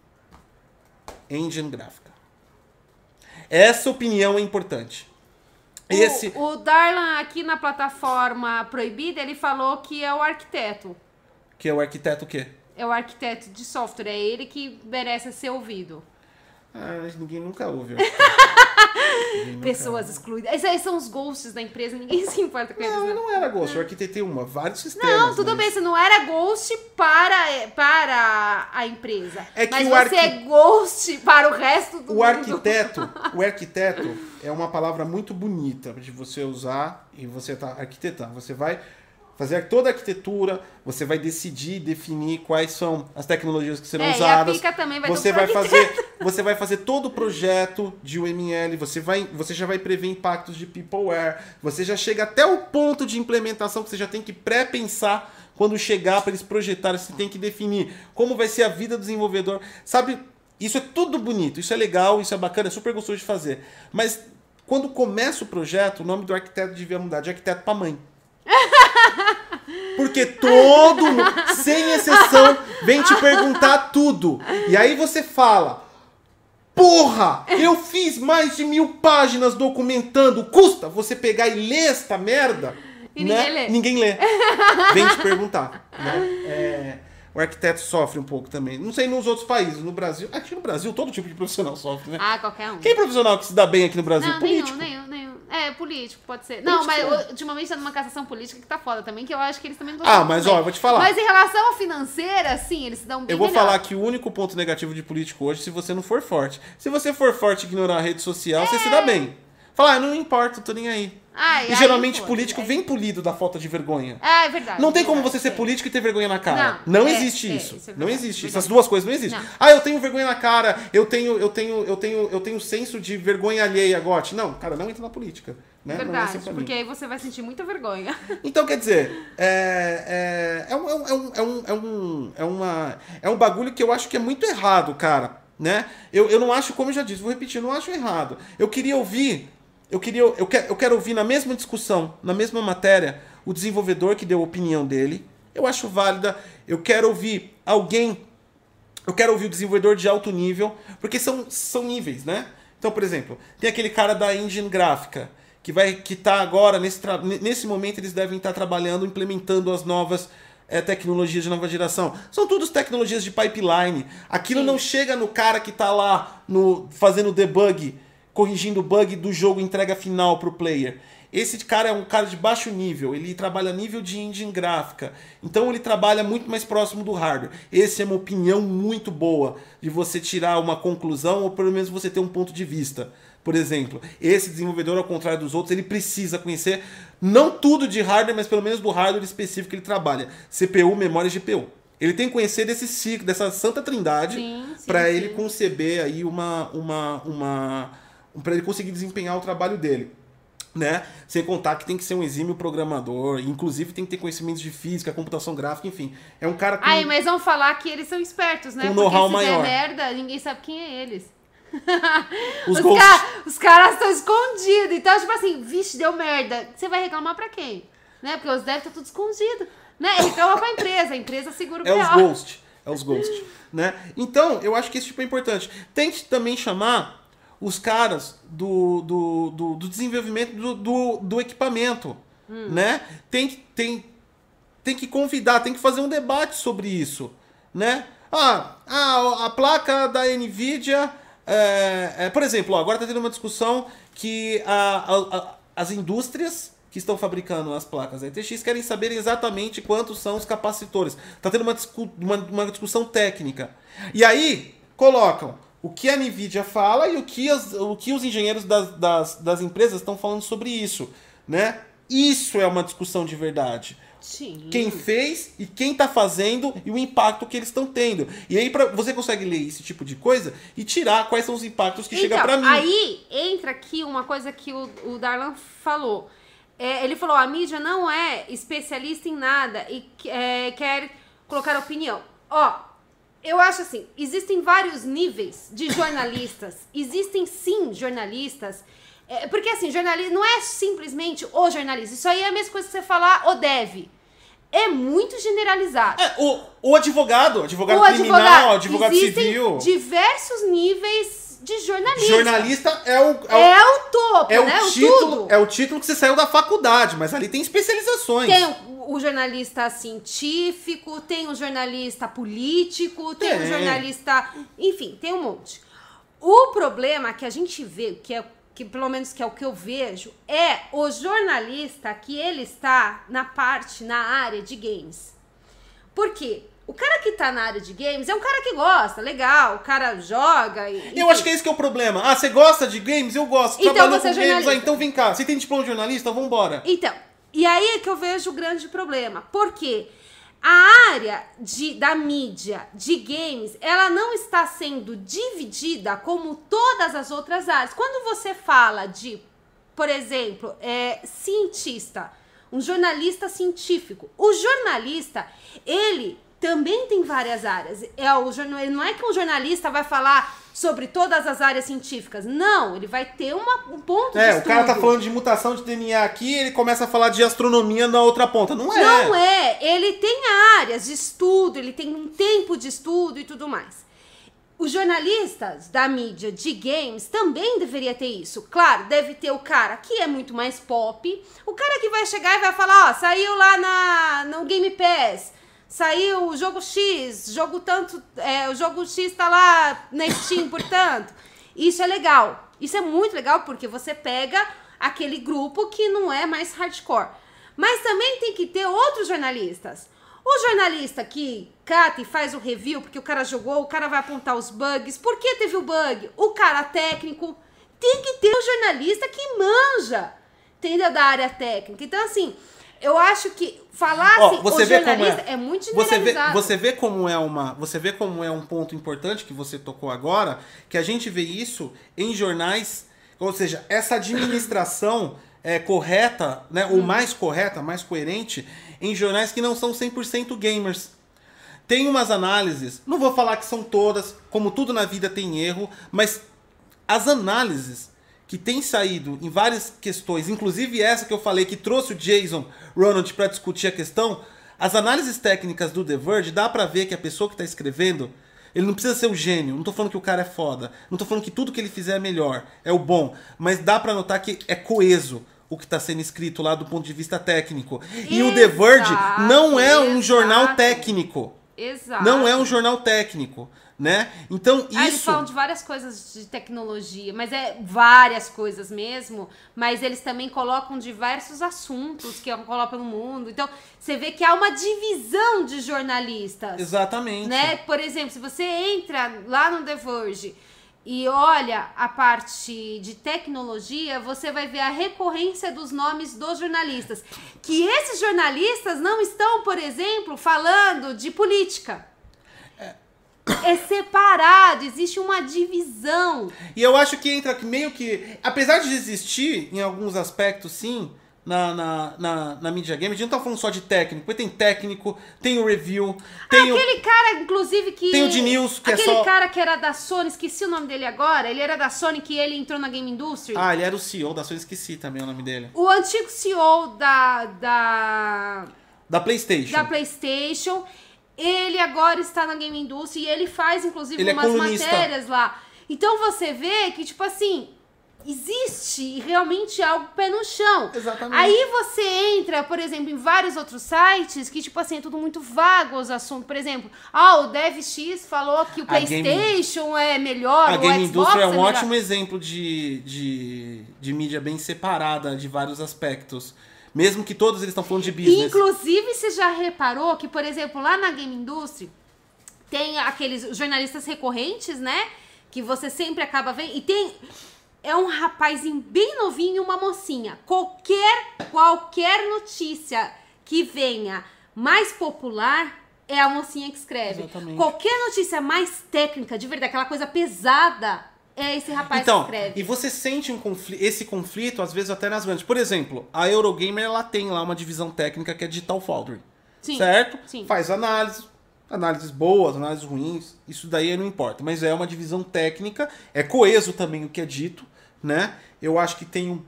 Engine gráfica. Essa opinião é importante. Esse. O, o Darlan, aqui na plataforma proibida, ele falou que é o arquiteto. Que é o arquiteto o quê? É o arquiteto de software. É ele que merece ser ouvido. Ah, ninguém nunca ouve. Ninguém nunca Pessoas excluídas. Esses aí são os ghosts da empresa, ninguém se importa com eles. Não, né? eu não era Ghost, eu arquitetei uma, vários sistemas. Não, tudo mas- bem, você não era ghost para, para a empresa. É que mas você é ghost para o resto do O mundo. arquiteto, o arquiteto é uma palavra muito bonita de você usar e você tá arquitetando. Você vai fazer toda a arquitetura, você vai decidir, definir quais são as tecnologias que serão É, e a usadas. também vai você vai fazer, você vai fazer todo o projeto de UML, você vai, você já vai prever impactos de peopleware, você já chega até o ponto de implementação que você já tem que pré-pensar quando chegar para eles projetarem, você tem que definir como vai ser a vida do desenvolvedor. Sabe, isso é tudo bonito, isso é legal, isso é bacana, é super gostoso de fazer. Mas quando começa o projeto, o nome do arquiteto devia mudar de arquiteto para mãe. Porque todo mundo, sem exceção, vem te perguntar tudo. E aí você fala: Porra, eu fiz mais de mil páginas documentando. Custa você pegar e ler esta merda? E né? ninguém lê. Ninguém lê. Vem te perguntar. Né? É, o arquiteto sofre um pouco também. Não sei nos outros países. No Brasil. Aqui no Brasil, todo tipo de profissional sofre, né? Ah, qualquer um. Quem é profissional que se dá bem aqui no Brasil? Não, Político. nenhum, nenhum, nenhum. É, político, pode ser. Não, mas Político, ultimamente tá numa cassação política que tá foda também, que eu acho que eles também gostam Ah, mas também. ó, eu vou te falar. Mas em relação à financeira, sim, eles se dão bem Eu vou melhor. falar que o único ponto negativo de político hoje é se você não for forte. Se você for forte e ignorar a rede social, você se dá bem. Falar, ah, não importa, tô nem aí. Ai, e geralmente político aí- vem polido da falta de vergonha. Ah, é verdade. Não tem como verdade, você ser é. político e ter vergonha na cara. Não, Não, é, existe é, isso. isso é não existe. Essas duas coisas não existem. Não. Ah, eu tenho vergonha na cara, eu tenho, eu tenho, eu tenho, eu tenho senso de vergonha alheia, gote. Não, cara, não entra na política. Né? É Verdade, porque aí você vai sentir muita vergonha. Então, quer dizer, é, é, é, um, é, um, é, um, é, um, é, um, é, uma, é um bagulho que eu acho que é muito errado, cara. Né? Eu, eu não acho, como eu já disse, vou repetir, eu não acho errado. Eu queria ouvir, eu queria, eu quero, eu quero ouvir na mesma discussão, na mesma matéria, o desenvolvedor que deu a opinião dele. Eu acho válida. Eu quero ouvir alguém eu quero ouvir o desenvolvedor de alto nível, porque são, são níveis, né? Então, por exemplo, tem aquele cara da engine gráfica, que vai que tá agora nesse nesse momento eles devem estar trabalhando implementando as novas é, tecnologias de nova geração. São todas tecnologias de pipeline. Aquilo Sim. não chega no cara que tá lá no fazendo debug, corrigindo o bug do jogo entrega final pro player. Esse cara é um cara de baixo nível, ele trabalha nível de engine gráfica. Então ele trabalha muito mais próximo do hardware. Essa é uma opinião muito boa de você tirar uma conclusão ou pelo menos você ter um ponto de vista. Por exemplo, esse desenvolvedor, ao contrário dos outros, ele precisa conhecer não tudo de hardware, mas pelo menos do hardware específico que ele trabalha: CPU, memória e GPU. Ele tem que conhecer desse ciclo, dessa santa trindade, para ele conceber aí uma, uma, uma, para ele conseguir desempenhar o trabalho dele né? Sem contar que tem que ser um exímio programador, inclusive tem que ter conhecimentos de física, computação gráfica, enfim. É um cara com Ai, mas vão falar que eles são espertos, né? Com Porque know-how se maior. der merda, ninguém sabe quem é eles. os Os, ca- os caras estão escondidos. Então, tipo assim, vixe, deu merda. Você vai reclamar pra quem? Né? Porque os devs tá tudo escondido. Né? Reclama pra empresa. A empresa segura o É os B.O. ghost, é os ghost, né? Então, eu acho que esse tipo é importante. Tente também chamar os caras do, do, do, do desenvolvimento do, do, do equipamento, né? Tem, que- tem, tem que convidar, tem que fazer um debate sobre isso, né? Ah, a, a placa da NVIDIA, é, é, por exemplo, ó, agora está tendo uma discussão que a- a- a- as indústrias que estão fabricando as placas RTX querem saber exatamente quantos são os capacitores. Está tendo uma, discu- uma, uma discussão técnica. E aí, colocam o que a NVIDIA fala e o que, as- o que os engenheiros das, das, das empresas estão falando sobre isso, né? Isso é uma discussão de verdade Sim. quem fez e quem tá fazendo e o impacto que eles estão tendo. E aí pra, você consegue ler esse tipo de coisa e tirar quais são os impactos que chegam então, pra mim. aí entra aqui uma coisa que o, o Darlan falou. É, ele falou, a mídia não é especialista em nada e é, quer colocar opinião. Ó, eu acho assim, existem vários níveis de jornalistas. existem sim jornalistas. é, porque assim, jornalista não é simplesmente o jornalista. Isso aí é a mesma coisa que você falar o deve. É muito generalizado. É, o, o advogado, advogado O criminal, advogado existem civil. diversos níveis de jornalismo. Jornalista é o, é o, É o topo, é o né? Título, tudo. é o título que você saiu da faculdade, mas ali tem especializações. Tem o, o jornalista científico, tem o jornalista político, tem, o jornalista. Enfim, tem um monte. O problema que a gente vê, que é que pelo menos que é o que eu vejo, é o jornalista que ele está na parte, na área de games. Por quê? O cara que tá na área de games é um cara que gosta, legal, o cara joga. E, Eu enfim. acho que é esse que é o problema. Ah, você gosta de games? Eu gosto. Então Trabalhou você é com games? jornalista. Ah, então vem cá. Você tem diploma de jornalista? Vambora. Então, e aí é que eu vejo o grande problema. Porque a área de, da mídia de games, ela não está sendo dividida como todas as outras áreas. Quando você fala de, por exemplo, é, cientista, um jornalista científico, o jornalista, ele também tem várias áreas. É o jornal, não é que um jornalista vai falar sobre todas as áreas científicas. Não, ele vai ter uma, um ponto de É, o cara tá falando de mutação de DNA aqui ele começa a falar de astronomia na outra ponta. Não é. Não é. Ele tem áreas de estudo, ele tem um tempo de estudo e tudo mais. Os jornalistas da mídia de games também deveria ter isso. Claro, deve ter o cara que é muito mais pop, o cara que vai chegar e vai falar, ó, saiu lá na no Game Pass, saiu o jogo X, jogo tanto, é, o jogo X tá lá na Steam, portanto. Isso é legal. Isso é muito legal porque você pega aquele grupo que não é mais hardcore. Mas também tem que ter outros jornalistas. O jornalista que cata e faz o review, porque o cara jogou, o cara vai apontar os bugs. Por que teve o bug? O cara técnico. Tem que ter o jornalista que manja, entendeu? Da área técnica. Então, assim, eu acho que falar assim, você o vê como jornalista é. é. muito Você vê, você vê como é uma, você vê como é um ponto importante que você tocou agora, que a gente vê isso em jornais, ou seja, essa administração é correta, né, ou mais correta, mais coerente em jornais que não são 100% gamers. Tem umas análises, não vou falar que são todas, como tudo na vida tem erro, mas as análises que têm saído em várias questões, inclusive essa que eu falei que trouxe o Jason Ronald para discutir a questão, as análises técnicas do The Verge dá pra ver que a pessoa que tá escrevendo, ele não precisa ser o gênio, não tô falando que o cara é foda, não tô falando que tudo que ele fizer é melhor, é o bom, mas dá pra notar que é coeso. o que está sendo escrito lá do ponto de vista técnico. E o The Verge não é um exato. jornal técnico. Exato. Não é um jornal técnico, né? Então Ah, eles isso falam de várias coisas de tecnologia, mas é várias coisas mesmo. Mas eles também colocam diversos assuntos que rolam pelo mundo. Então, você vê que há uma divisão de jornalistas. exatamente. né? Por exemplo, se você entra lá no The Verge e olha a parte de tecnologia, você vai ver a recorrência dos nomes dos jornalistas. Que esses jornalistas não estão, por exemplo, falando de política. É separado, existe uma divisão. E eu acho que entra meio que. Apesar de existir em alguns aspectos, sim, na, na, na, na mídia game, a gente não tá falando só de técnico, porque tem técnico, tem o review, tem o. Aquele cara, inclusive, que. Tem o de News, que é Aquele só- cara que era da Sony, esqueci o nome dele agora. Ele era da Sony que ele entrou na Game Industry. Ah, ele era o CEO da Sony, esqueci também o nome dele. O antigo CEO da, da, Da PlayStation. da PlayStation, ele agora está na Game Industry e ele faz, inclusive, Ele é umas colunista. matérias lá. Então você vê que, tipo assim, existe realmente algo pé no chão. Exatamente. Aí você entra, por exemplo, em vários outros sites que, tipo assim, é tudo muito vago os assuntos. Por exemplo, ah, o DevX falou que o A Game- PlayStation é melhor, A o Game Xbox Industry é um melhor. ótimo exemplo de, de, de mídia bem separada de vários aspectos. Mesmo que todos eles estão falando de business. Inclusive, você já reparou que, por exemplo, lá na Game Industry, tem aqueles jornalistas recorrentes, né? Que você sempre acaba vendo. E tem. É um rapazinho bem novinho e uma mocinha. Qualquer, qualquer notícia que venha mais popular é a mocinha que escreve. Exatamente. Qualquer notícia mais técnica, de verdade, aquela coisa pesada, é esse rapaz Então, que escreve. e você sente um confli- esse conflito, às vezes, até nas grandes. Por exemplo, a Eurogamer ela tem lá uma divisão técnica que é Digital Foundry. Sim, certo? sim. Faz análise, análises boas, análises ruins, isso daí não importa. Mas é uma divisão técnica, é coeso também o que é dito, né? Eu acho que tem um.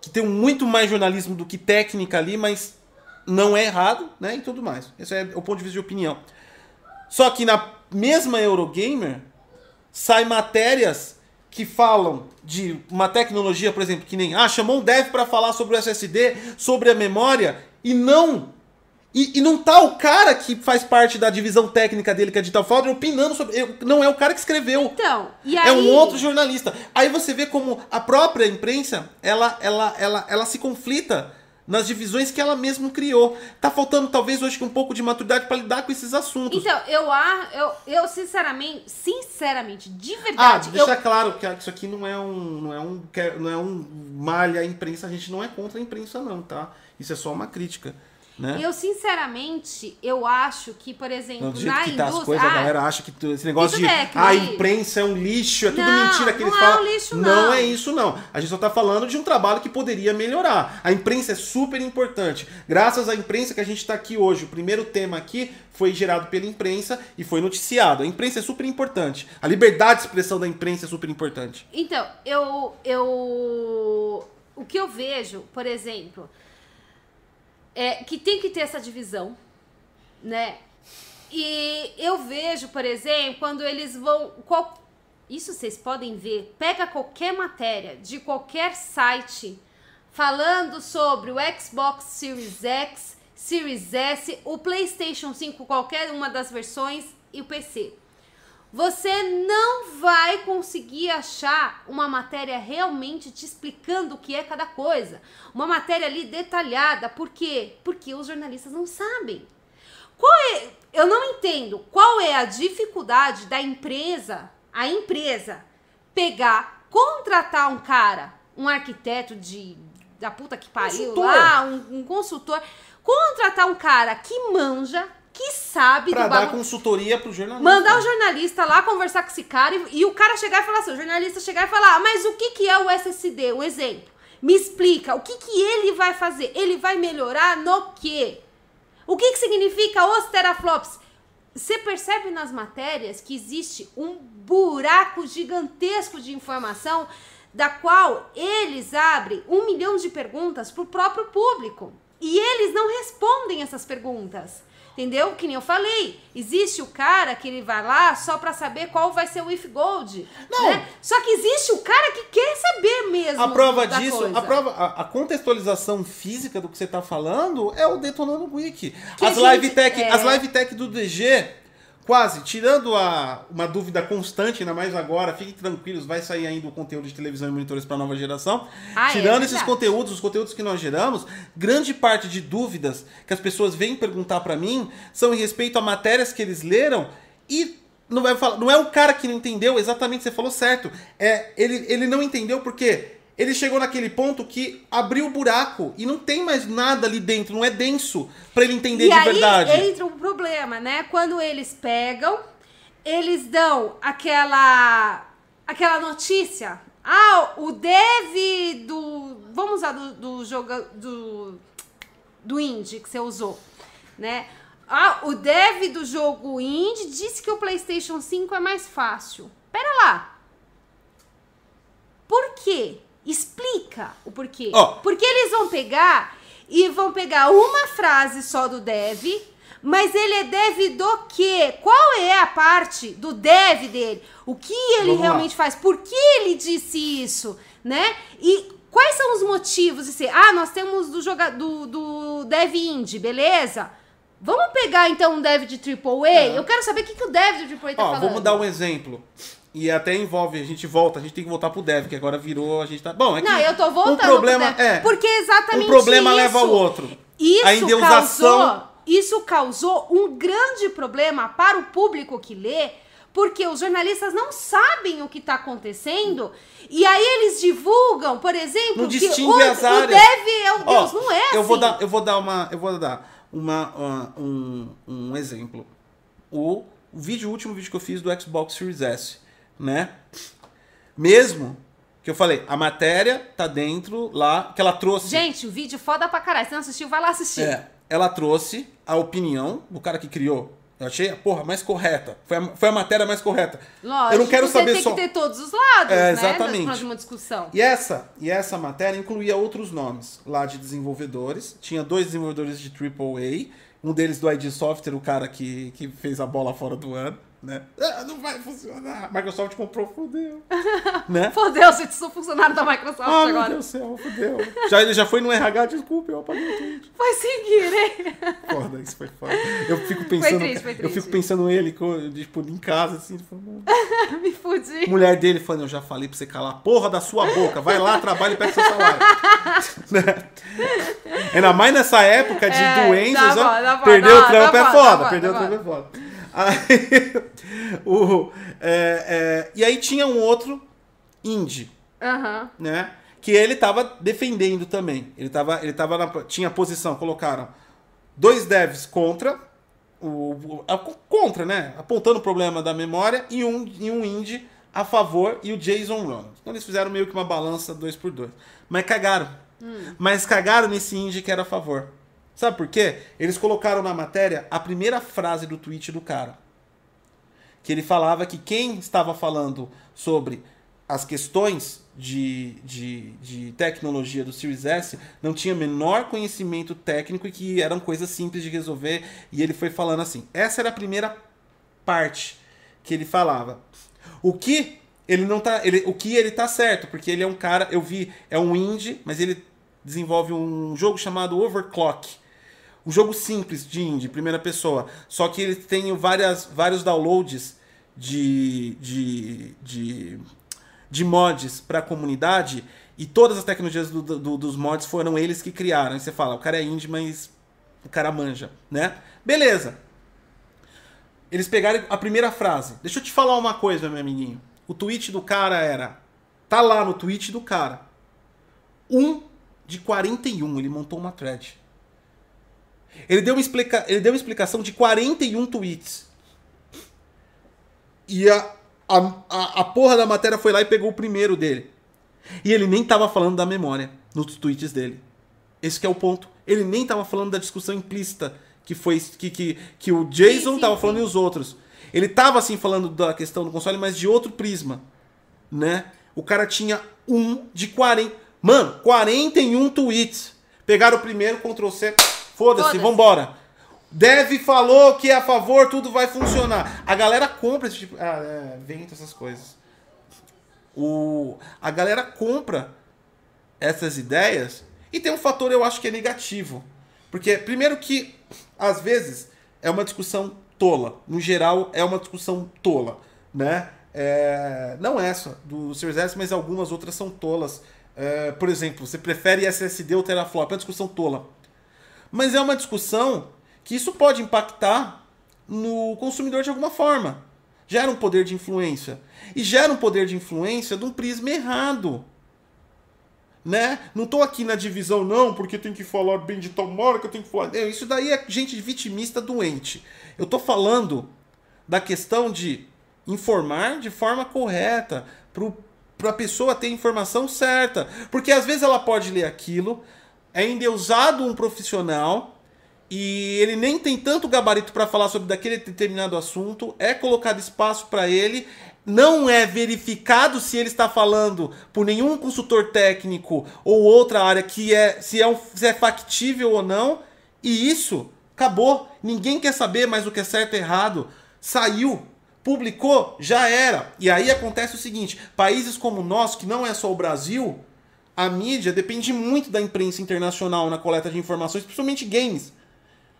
que tem muito mais jornalismo do que técnica ali, mas não é errado, né? E tudo mais. Esse é o ponto de vista de opinião. Só que na mesma Eurogamer sai matérias que falam de uma tecnologia, por exemplo, que nem ah, chamou um dev para falar sobre o SSD, sobre a memória e não e, e não tá o cara que faz parte da divisão técnica dele, que é Digital Foundry, opinando sobre. eu- Não é o cara que escreveu. Então, e aí... É um outro jornalista. Aí você vê como a própria imprensa, ela, ela, ela, ela se conflita nas divisões que ela mesma criou. Tá faltando talvez hoje um pouco de maturidade para lidar com esses assuntos. Então, eu, a- eu, eu sinceramente, sinceramente, de Ah, verdade, eu, deixar claro que isso aqui não é um, não é um, que- não é um malha à imprensa, a gente não é contra a imprensa não, tá? Isso é só uma crítica, né? eu sinceramente, eu acho que, por exemplo, Não, do jeito na que tá indústria... as coisas, a Ah, galera acha que tu- esse negócio de é, a vai- imprensa é um lixo, é tudo Não, mentira que eles não é falam. um lixo, não. é isso, não. A gente só tá falando de um trabalho que poderia melhorar. A imprensa é super importante. Graças à imprensa que a gente tá aqui hoje, o primeiro tema aqui foi gerado pela imprensa e foi noticiado. A imprensa é super importante. A liberdade de expressão da imprensa é super importante. Então, eu, eu... O que eu vejo, por exemplo, é que tem que ter essa divisão, né? E eu vejo, por exemplo, quando eles vão... qual- Isso vocês podem ver. Pega qualquer matéria de qualquer site falando sobre o Xbox Series X, Series S, o PlayStation 5, qualquer uma das versões e o PC. Você não vai conseguir achar uma matéria realmente te explicando o que é cada coisa. Uma matéria ali detalhada. Por quê? Porque os jornalistas não sabem. Qual é, eu não entendo qual é a dificuldade da empresa, a empresa, pegar, contratar um cara, um arquiteto de da puta que pariu Consultor. lá, um, um consultor, contratar um cara que manja, que sabe Pra do dar bagulho. consultoria pro jornalista. Mandar o jornalista lá conversar com esse cara e, e o cara chegar e falar assim, o jornalista chegar e falar, "Ah, mas o que, que é o SSD, o exemplo? Me explica, o que, que ele vai fazer? Ele vai melhorar no quê? O que, que significa os teraflops? Você percebe nas matérias que existe um buraco gigantesco de informação da qual eles abrem um milhão de perguntas para o próprio público. E eles não respondem essas perguntas. Entendeu? Que nem eu falei. Existe o cara que ele vai lá só pra saber qual vai ser o if gold. Não. né? Só que existe o cara que quer saber mesmo. A prova disso, coisa. a prova, a, a contextualização física do que você tá falando é o Detonando Wiki. Que As a live gente- tech, é. as live tech do DG, quase, tirando a, uma dúvida constante, ainda mais agora, fiquem tranquilos, vai sair ainda o conteúdo de televisão e monitores para nova geração. Ah, é tirando esses verdade. conteúdos, os conteúdos que nós geramos, grande parte de dúvidas que as pessoas vêm perguntar para mim são em respeito a matérias que eles leram e não, falar, não é o cara que não entendeu, exatamente, você falou certo. É, ele, ele não entendeu porque ele chegou naquele ponto que abriu o buraco e não tem mais nada ali dentro, não é denso para ele entender e de aí verdade. entra um problema, né? Quando eles pegam, eles dão aquela aquela notícia. Ah, o dev do. Vamos usar do, do jogo do, do indie que você usou, né? Ah, o dev do jogo indie disse que o PlayStation 5 é mais fácil. Pera lá. Por quê? Explica o porquê. Ó. Porque eles vão pegar e vão pegar uma frase só do dev, mas ele é dev do quê? Qual é a parte do dev dele? O que ele Vamos lá. realmente faz? Por que ele disse isso, né? E quais são os motivos de ser? Ah, nós temos do joga do, do dev indie, beleza? Vamos pegar então um dev de AAA? É. Eu quero saber o que, que o dev de AAA tá Ó, falando. vamos dar um exemplo. E até envolve, a gente volta, a gente tem que voltar pro dev, que agora virou, a gente tá. Bom, é que Não, eu tô voltando um problema pro é porque é exatamente um problema isso. leva ao outro. Isso a causou, isso causou um grande problema para o público que lê, porque os jornalistas não sabem o que está acontecendo e aí eles divulgam, por exemplo, Não que o, as o áreas. dev é o Deus, não é assim. Eu vou dar, eu vou dar uma, eu vou dar uma, um, um exemplo. O, o vídeo, o último vídeo que eu fiz do Xbox Series S, né? Mesmo que eu falei, a matéria tá dentro lá que ela trouxe. Gente, o vídeo foda pra caralho. Se não assistiu, vai lá assistir. É, ela trouxe a opinião do cara que criou. Eu achei a porra mais correta. Foi a, foi a matéria mais correta. Lógico, eu não quero você saber tem só. que ter todos os lados, É, né? exatamente. Uma discussão. E essa, e essa matéria incluía outros nomes lá de desenvolvedores. Tinha dois desenvolvedores de AAA. Um deles do ID Software, o cara que, que fez a bola fora do ano. Né? Ah, não vai funcionar. Microsoft comprou, fodeu. né? Fodeu, gente, sou funcionário da Microsoft Ah, meu agora. Deus do céu, fodeu. Já, ele já foi no RH, desculpa, eu apaguei o tweet. Foi seguir, né? Foda, isso foi foda. Eu fico pensando. triste, foi Eu triste. fico pensando ele, tipo, em casa, assim, falando, Me fudi. Mulher dele falando, eu já falei pra você calar a porra da sua boca. Vai lá, trabalha e pega seu salário. Né? Ainda mais nessa época de É, doenças, tá ó, bom, perder tá o trampo é foda. tá o trampo é foda. Aí, o, é, é, e aí tinha um outro indie, Aham. né? Que ele tava defendendo também. Ele tava, ele tava na, tinha posição, colocaram dois devs contra, o, a- contra, né? Apontando o problema da memória e um, e um indie a favor e o Jason Ronald. Então eles fizeram meio que uma balança dois por dois. Mas cagaram. Mas cagaram nesse indie que era a favor. Sabe por quê? Eles colocaram na matéria a primeira frase do tweet do cara. Que ele falava que quem estava falando sobre as questões de, de, de tecnologia do Series S não tinha menor conhecimento técnico e que eram coisas simples de resolver. E ele foi falando assim. Essa era a primeira parte que ele falava. O que ele não tá. Ele, o que ele tá certo, porque ele é um cara. Eu vi, é um indie, mas ele desenvolve um jogo chamado Overclock. Um jogo simples de indie, primeira pessoa. Só que ele tem várias, vários downloads de, de, de, de mods para a comunidade. E todas as tecnologias do- do- dos mods foram eles que criaram. E você fala, o cara é indie, mas o cara manja, né? Beleza. Eles pegaram a primeira frase. Deixa eu te falar uma coisa, meu amiguinho. O tweet do cara era. Tá lá no tweet do cara. 1 de 41. Ele montou uma thread. Ele deu uma, explica... ele deu uma explicação de 41 tweets. E a, a, a, a porra da matéria foi lá e pegou o primeiro dele. E ele nem tava falando da memória nos tweets dele. Esse que é o ponto. Ele nem tava falando da discussão implícita que foi que, que, que o Jason Sim, sim, tava sim. falando e os outros. Ele tava assim falando da questão do console, mas de outro prisma, né? O cara tinha um de 40. Mano, 41 tweets. Pegaram o primeiro, Ctrl C, foda-se, Foda-se. vambora. Deve falou que é a favor, tudo vai funcionar. A galera compra esse tipo. Ah, é, vento, essas coisas. O, a galera compra essas ideias e tem um fator, eu acho que é negativo. Porque, primeiro, que às vezes é uma discussão tola. No geral, é uma discussão tola. Né? É, não essa do Series S, mas algumas outras são tolas. É, por exemplo, você prefere SSD ou teraflop? É uma discussão tola. Mas é uma discussão que isso pode impactar no consumidor de alguma forma. Gera um poder de influência. E gera um poder de influência de um prisma errado. Né? Não estou aqui na divisão, não, porque tem que falar bem de tal marca, tem que falar. Isso daí é gente vitimista doente. Eu estou falando da questão de informar de forma correta, para a pessoa ter a informação certa. Porque às vezes ela pode ler aquilo, é endeusado um profissional e ele nem tem tanto gabarito para falar sobre daquele determinado assunto, é colocado espaço para ele, não é verificado se ele está falando por nenhum consultor técnico ou outra área que é se é, um, se é factível ou não, e isso acabou. Ninguém quer saber mais o que é certo e errado. Saiu, publicou, já era. E aí acontece o seguinte: países como o nosso, que não é só o Brasil, a mídia depende muito da imprensa internacional na coleta de informações, principalmente games.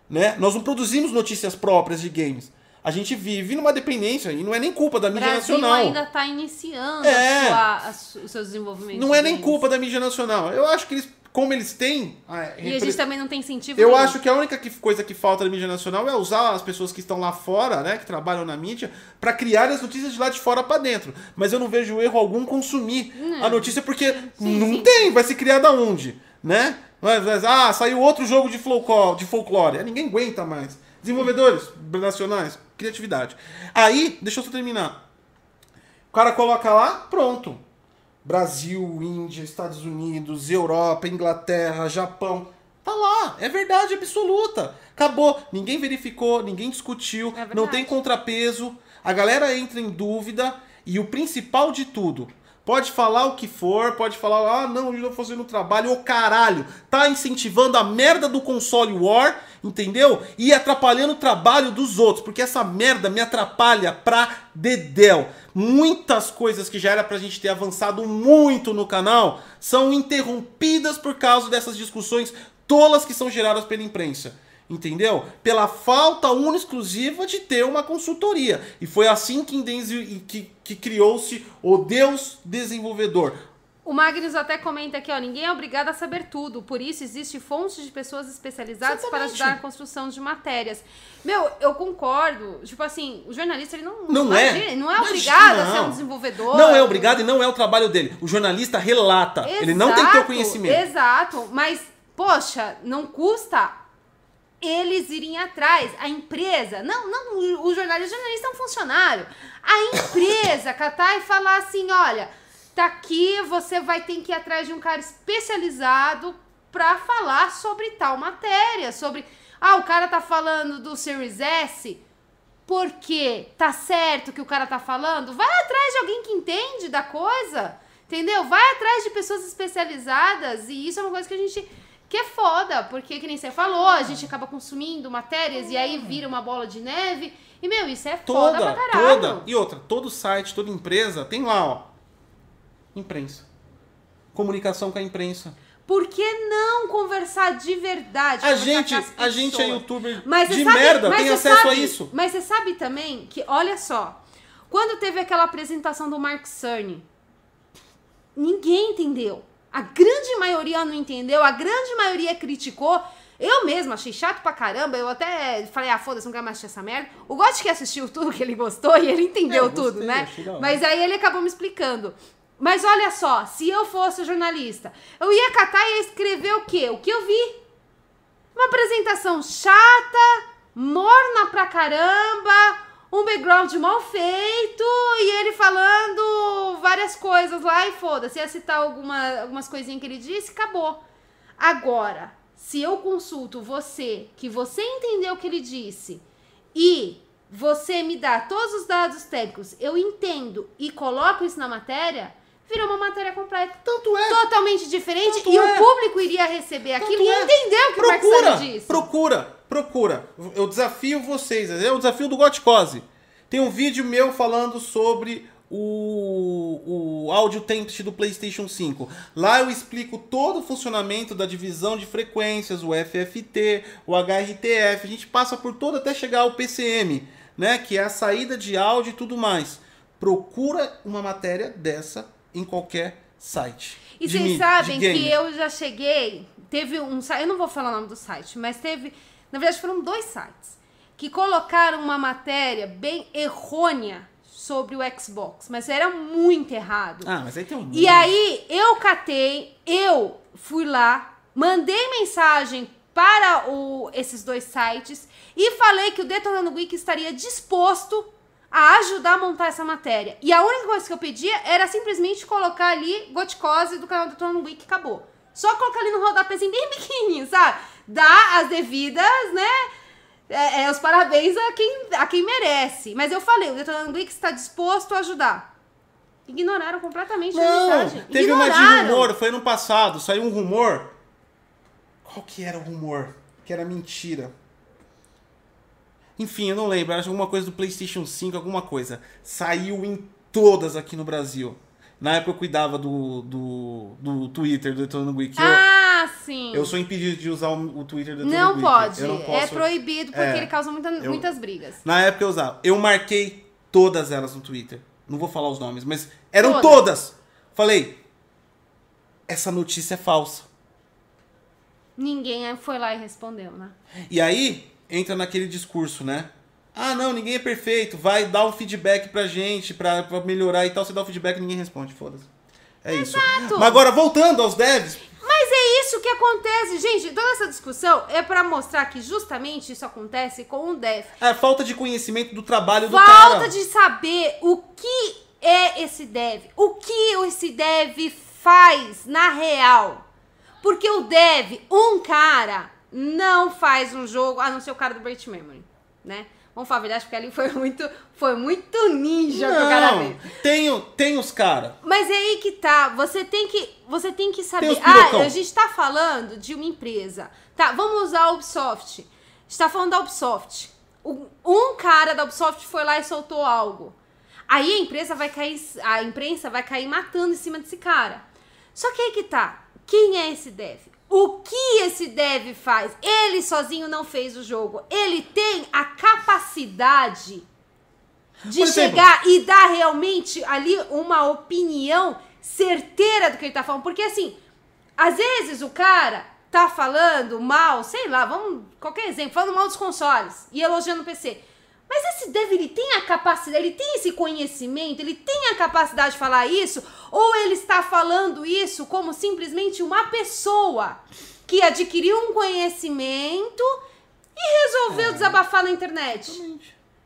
Né? Nós não produzimos notícias próprias de games. A gente vive numa dependência e não é nem culpa da mídia Brasil nacional. ainda está iniciando É. a sua- a os seus desenvolvimentos. Não é nem culpa da mídia nacional. Eu acho que eles, como eles têm. ah, E a gente também não tem incentivo. Eu nenhum. acho que a única que- coisa que falta da mídia nacional é usar as pessoas que estão lá fora, né, que trabalham na mídia, para criar as notícias de lá de fora para dentro. Mas eu não vejo erro algum consumir a notícia porque Sim, não sim. tem, vai ser criada onde, né? Mas, mas, ah, saiu outro jogo de folclore, de folclore. Ninguém aguenta mais. Desenvolvedores nacionais, criatividade. Aí, deixa eu só terminar. O cara coloca lá, pronto. Brasil, Índia, Estados Unidos, Europa, Inglaterra, Japão. Tá lá, é verdade absoluta. Acabou. Ninguém verificou, ninguém discutiu, É não tem contrapeso. A galera entra em dúvida e o principal de tudo, pode falar o que for, pode falar, ah, não, eu estou fazendo trabalho, ô caralho, tá incentivando a merda do console war, entendeu? E atrapalhando o trabalho dos outros, porque essa merda me atrapalha pra dedéu. Muitas coisas que já era pra gente ter avançado muito no canal são interrompidas por causa dessas discussões tolas que são geradas pela imprensa. Entendeu? Pela falta única exclusiva de ter uma consultoria. E foi assim que, que, que criou-se o Deus desenvolvedor. O Magnus até comenta aqui, ó, ninguém é obrigado a saber tudo, por isso existe fontes de pessoas especializadas para Exatamente. ajudar a construção de matérias. Meu, eu concordo, tipo assim, o jornalista ele não Não é. imagina, não é obrigado a ser não. um desenvolvedor. Não é obrigado e não é o trabalho dele. O jornalista relata. Ele não tem que ter o Exato, conhecimento. Exato, mas poxa, não custa eles irem atrás, a empresa, não, não o jornalista, o jornalista é um funcionário. A empresa catar e falar assim, olha, tá aqui, você vai ter que ir atrás de um cara especializado pra falar sobre tal matéria, sobre ah, o cara tá falando do Series S, porque tá certo que o cara tá falando, vai atrás de alguém que entende da coisa, entendeu? Vai atrás de pessoas especializadas e isso é uma coisa que a gente que é foda, porque que nem você falou, a gente acaba consumindo matérias e aí vira uma bola de neve e meu, isso é foda Toda, pra caralho. toda. E outra, todo site, toda empresa tem lá, ó. Imprensa. Comunicação com a imprensa. Por que não conversar de verdade? A gente, a gente é youtuber Mas de sabe, merda, mas tem acesso a sabe- isso. Mas você sabe também que, olha só, quando teve aquela apresentação do Mark Cerny, ninguém entendeu. A grande maioria não entendeu, a grande maioria criticou. Eu mesma achei chato pra caramba. Eu até falei, ah, foda-se, não quero mais assistir essa merda. O Gotti que assistiu tudo que ele gostou e ele entendeu É, gostei, tudo, né? Mas aí ele acabou me explicando. Mas olha só, se eu fosse jornalista, eu ia catar e ia escrever o quê? O que eu vi. Uma apresentação chata, morna pra caramba, um background mal feito e ele falando várias coisas lá e foda-se. Ia citar alguma, algumas coisinhas que ele disse, acabou. Agora, se eu consulto você, que você entendeu o que ele disse e você me dá todos os dados técnicos, eu entendo e coloco isso na matéria, virou uma matéria completa. Tanto é. Totalmente diferente Tanto e é. o público iria receber aquilo e é. entender o que o procura, Mark Sano disse. Procura, procura. Eu desafio vocês, é o desafio do Gotcose. Tem um vídeo meu falando sobre o, o áudio template do PlayStation 5. Lá eu explico todo o funcionamento da divisão de frequências, o FFT, o HRTF. A gente passa por todo até chegar ao PCM, né? Que é a saída de áudio e tudo mais. Procura uma matéria dessa em qualquer site. E vocês sabem que eu já cheguei. Teve um site, eu não vou falar o nome do site, mas teve. Na verdade, foram dois sites que colocaram uma matéria bem errônea sobre o Xbox, mas era muito errado. Ah, mas aí tem um. E aí eu catei, eu fui lá, mandei mensagem para o- esses dois sites e falei que o Detonando Geek estaria disposto a ajudar a montar essa matéria. E a única coisa que eu pedia era simplesmente colocar ali Goticose do canal Detonando Geek e acabou. Só colocar ali no rodapézinho bem pequenininho, sabe? Dar as devidas, né? É, é, os parabéns a quem, a quem merece. Mas eu falei, o Detonando Geek está disposto a ajudar. Ignoraram completamente a Não, mensagem. teve uma de Ignoraram. rumor, foi ano passado, saiu um rumor. Qual que era o rumor? Que era mentira. Enfim, eu não lembro, acho alguma coisa do PlayStation 5, alguma coisa. Saiu em todas aqui no Brasil. Na época eu cuidava do, do, do Twitter do Detonando. Eu- Ah, sim. eu, sou impedido de usar o, o Twitter do Detonando não pode. Não É proibido porque É. ele causa muita- Eu- muitas brigas. Na época eu usava. Eu marquei todas elas no Twitter. Não vou falar os nomes, mas eram Todas. todas. Falei, essa notícia é falsa. Ninguém foi lá e respondeu, né? E aí entra naquele discurso, né? Ah, não, ninguém é perfeito. Vai dar um feedback pra gente, pra, pra melhorar e tal. Você dá o feedback ninguém responde, foda-se. É isso. Mas agora, voltando aos devs, Mas é isso que acontece, gente. Toda essa discussão é pra mostrar que justamente isso acontece com o dev. é falta de conhecimento do trabalho do Falta cara. de saber o que é esse dev. O que esse dev faz na real. Porque o dev, um cara, não faz um jogo, a não ser o cara do Breach Memory, né? Vamos falar a verdade, porque ali foi muito, foi muito ninja que o cara Não, fez. tem, tem os caras. Mas é aí que tá, você tem que, você tem que saber. pirocão. Ah, a gente tá falando de uma empresa. Tá, vamos usar a Ubisoft. A gente tá falando da Ubisoft. Um cara da Ubisoft foi lá e soltou algo. Aí a empresa vai cair, a imprensa vai cair matando em cima desse cara. Só que aí que tá. Quem é esse dev? O que esse dev faz? Ele sozinho não fez o jogo. Ele tem a capacidade de Por exemplo- chegar e dar realmente ali uma opinião certeira do que ele tá falando. Porque assim, às vezes o cara tá falando mal, sei lá, vamos, qualquer exemplo, falando mal dos consoles e elogiando o PC. Mas esse dev, ele tem a capacidade, ele tem esse conhecimento, ele tem a capacidade de falar isso? Ou ele está falando isso como simplesmente uma pessoa que adquiriu um conhecimento e resolveu desabafar na internet?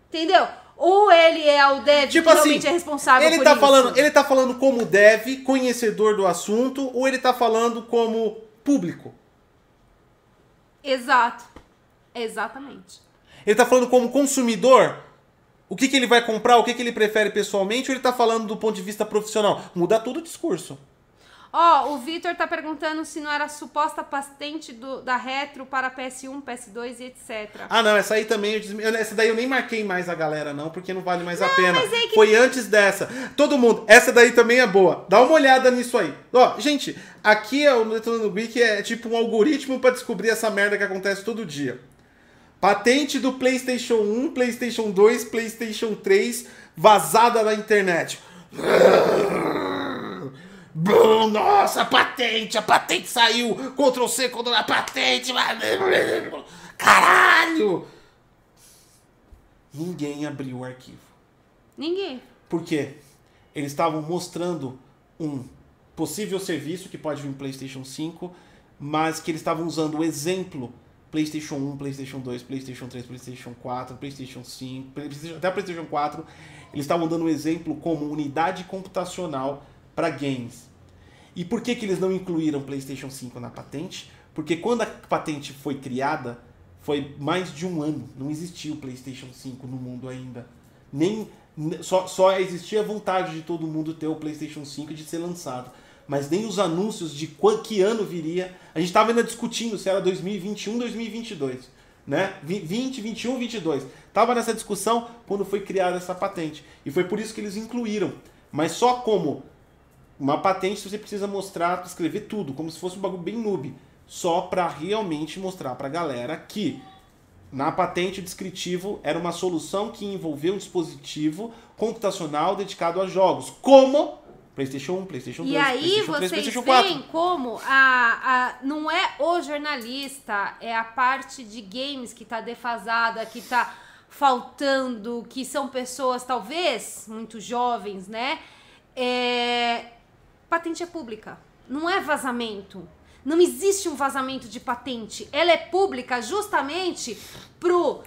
Entendeu? Ou ele é o dev Tipo que realmente assim, é responsável ele por tá isso? falando, ele tá falando como dev, conhecedor do assunto, ou ele tá falando como público? Exato. Exatamente. Ele tá falando como consumidor? O que, que ele vai comprar, o que, que ele prefere pessoalmente, ou ele tá falando do ponto de vista profissional? Muda todo o discurso. Ó, o Vitor tá perguntando se não era a suposta patente do, da Retro para PS1, PS2 e etc. Ah, não, essa aí também, eu essa daí eu nem marquei mais a galera, não, porque não vale mais a pena. mas é que- Foi antes dessa. Todo mundo, essa daí também é boa. Dá uma olhada nisso aí. Ó, gente, aqui é o Detonando Geek é tipo um algoritmo pra descobrir essa merda que acontece todo dia. Patente do PlayStation 1, PlayStation 2, PlayStation 3 vazada na internet. Nossa, patente, a patente saiu. Ctrl C, Ctrl A, patente. Caralho! Ninguém abriu o arquivo. Ninguém. Por quê? Eles estavam mostrando um possível serviço que pode vir no PlayStation 5, mas que eles estavam usando o exemplo PlayStation 1, PlayStation 2, PlayStation 3, PlayStation 4, PlayStation 5, PlayStation- até o PlayStation 4. Eles estavam dando o exemplo como unidade computacional para games. E por que, que eles não incluíram PlayStation 5 na patente? Porque quando a patente foi criada, foi mais de um ano. Não existia o PlayStation 5 no mundo ainda. Nem, Só, só existia vontade de todo mundo ter o PlayStation 5 e de ser lançado. Mas nem os anúncios de que ano viria. A gente estava ainda discutindo se era 2021, 2022. Né? Vi- 20, 21, 22. Tava nessa discussão quando foi criada essa patente. E foi por isso que eles incluíram. Mas só como uma patente você precisa mostrar, escrever tudo, como se fosse um bagulho bem noob. Só para realmente mostrar pra galera que na patente o descritivo era uma solução que envolveu um dispositivo computacional dedicado a jogos, como PlayStation 1, PlayStation 2, E aí PlayStation 3, vocês PlayStation 4. veem como a, a, não é o jornalista, é a parte de games que tá defasada, que tá faltando, que são pessoas talvez muito jovens, né? É, patente é pública, não é vazamento. Não existe um vazamento de patente. Ela é pública justamente pro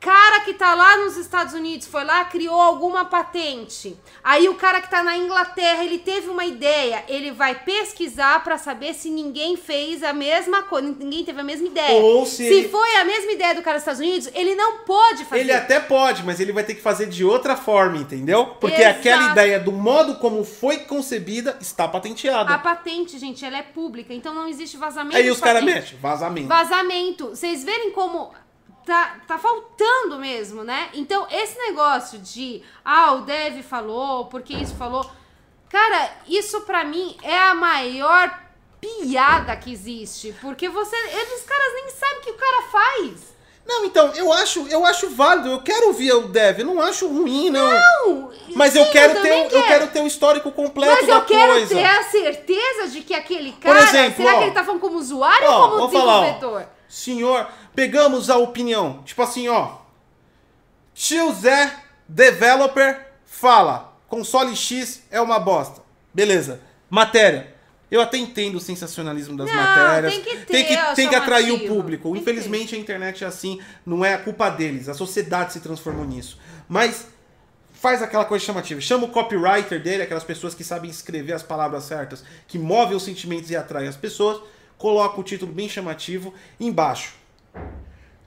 cara que tá lá nos Estados Unidos foi lá, criou alguma patente. Aí o cara que tá na Inglaterra, ele teve uma ideia, ele vai pesquisar pra saber se ninguém fez a mesma coisa, ninguém teve a mesma ideia. Ou se ele- foi a mesma ideia do cara dos Estados Unidos, ele não pode fazer. Ele até pode, mas ele vai ter que fazer de outra forma, entendeu? Porque Exato. aquela ideia do modo como foi concebida está patenteada. A patente, gente, ela é pública, então não existe vazamento. Aí os caras mexem, vazamento. Vazamento. Vocês verem como tá, tá faltando mesmo, né? Então, esse negócio de, ah, o Dev falou, porque isso falou. Cara, isso pra mim é a maior piada que existe. Porque você. Eles, caras nem sabem o que o cara faz. Não, então, eu acho, eu acho válido, eu quero ouvir o Dev, eu não acho ruim, não. Não! Mas sim, eu quero ter, também o- eu quero ter o histórico completo Mas da eu quero coisa. ter a certeza de que aquele cara. exemplo, será ó, que ele tá falando como usuário ó, ou como vou falar, ó. Senhor, pegamos a opinião. Tipo assim, ó. Tio Zé, developer, fala. Console X é uma bosta. Beleza. Matéria. Eu até entendo o sensacionalismo das Não, matérias. tem que ter tem que, tem que atrair o público. Tem Infelizmente a internet é assim, não é a culpa deles. A sociedade se transformou nisso. Mas faz aquela coisa chamativa. Chama o copywriter dele, aquelas pessoas que sabem escrever as palavras certas, que movem os sentimentos e atraem as pessoas. Coloca o título bem chamativo embaixo.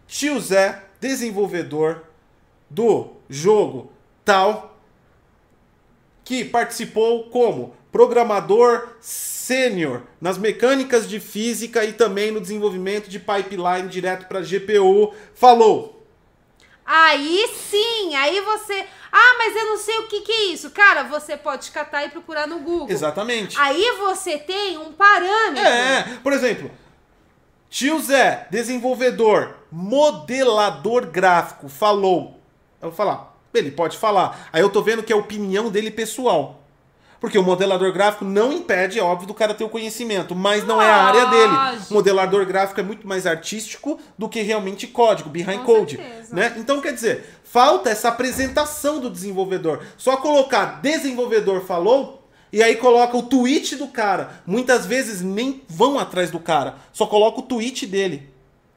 Tio Zé, desenvolvedor do jogo tal, que participou como programador sênior nas mecânicas de física e também no desenvolvimento de pipeline direto para GPU, falou. Aí sim, aí você. Ah, mas eu não sei o que, que é isso. Cara, você pode catar e procurar no Google. Exatamente. Aí você tem um parâmetro. É, por exemplo, tio Zé, desenvolvedor, modelador gráfico, falou. Eu vou falar, ele pode falar. Aí eu tô vendo que é a opinião dele pessoal. Porque o modelador gráfico não impede, é óbvio, do cara ter o conhecimento, mas não é a área dele. O modelador gráfico é muito mais artístico do que realmente código, behind Com code. certeza. Né? Então, quer dizer, falta essa apresentação do desenvolvedor. Só colocar desenvolvedor falou e aí coloca o tweet do cara. Muitas vezes nem vão atrás do cara, só coloca o tweet dele.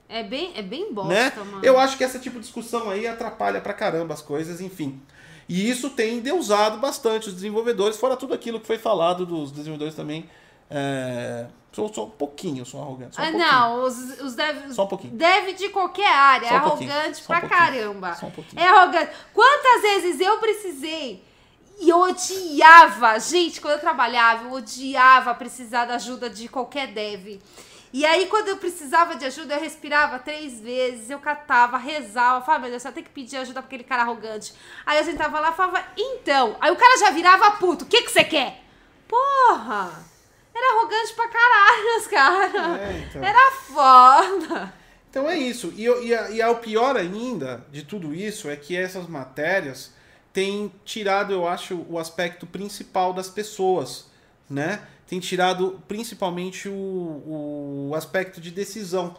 É bem, é bem bosta, né? mano. Eu acho que esse tipo de discussão aí atrapalha pra caramba as coisas, enfim. E isso tem deusado bastante os desenvolvedores, fora tudo aquilo que foi falado dos desenvolvedores também. É... Sou só um pouquinho, sou arrogante. Só um Ah, pouquinho. não, os, os dev, Só um pouquinho. deve de qualquer área, é um arrogante um pra caramba. só um pouquinho. É arrogante. Quantas vezes eu precisei e eu odiava, gente, quando eu trabalhava, eu odiava precisar da ajuda de qualquer dev. E aí, quando eu precisava de ajuda, eu respirava três vezes, eu catava, rezava, falava, meu Deus, eu tenho que pedir ajuda pra aquele cara arrogante. Aí eu sentava lá e falava, então. Aí o cara já virava puto, o que que você quer? Porra! Era arrogante pra caralho, os caras. É, então. Era foda. Então é isso. E, e, e a- o pior ainda de tudo isso é que essas matérias têm tirado, eu acho, o aspecto principal das pessoas, né? Tem tirado principalmente o, o aspecto de decisão.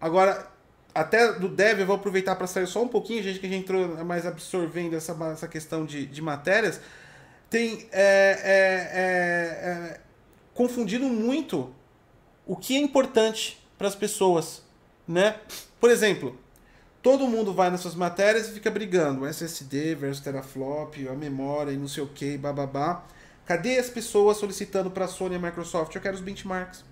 Agora, até do dev, eu vou aproveitar para sair só um pouquinho, gente, que a gente entrou mais absorvendo essa, essa questão de, de matérias. Tem é, é, é, é, confundido muito o que é importante para as pessoas, né? Por exemplo, todo mundo vai nessas matérias e fica brigando, SSD versus teraflop, a memória e não sei o que, bababá. Cadê as pessoas solicitando para a Sony e a Microsoft? Eu quero os benchmarks.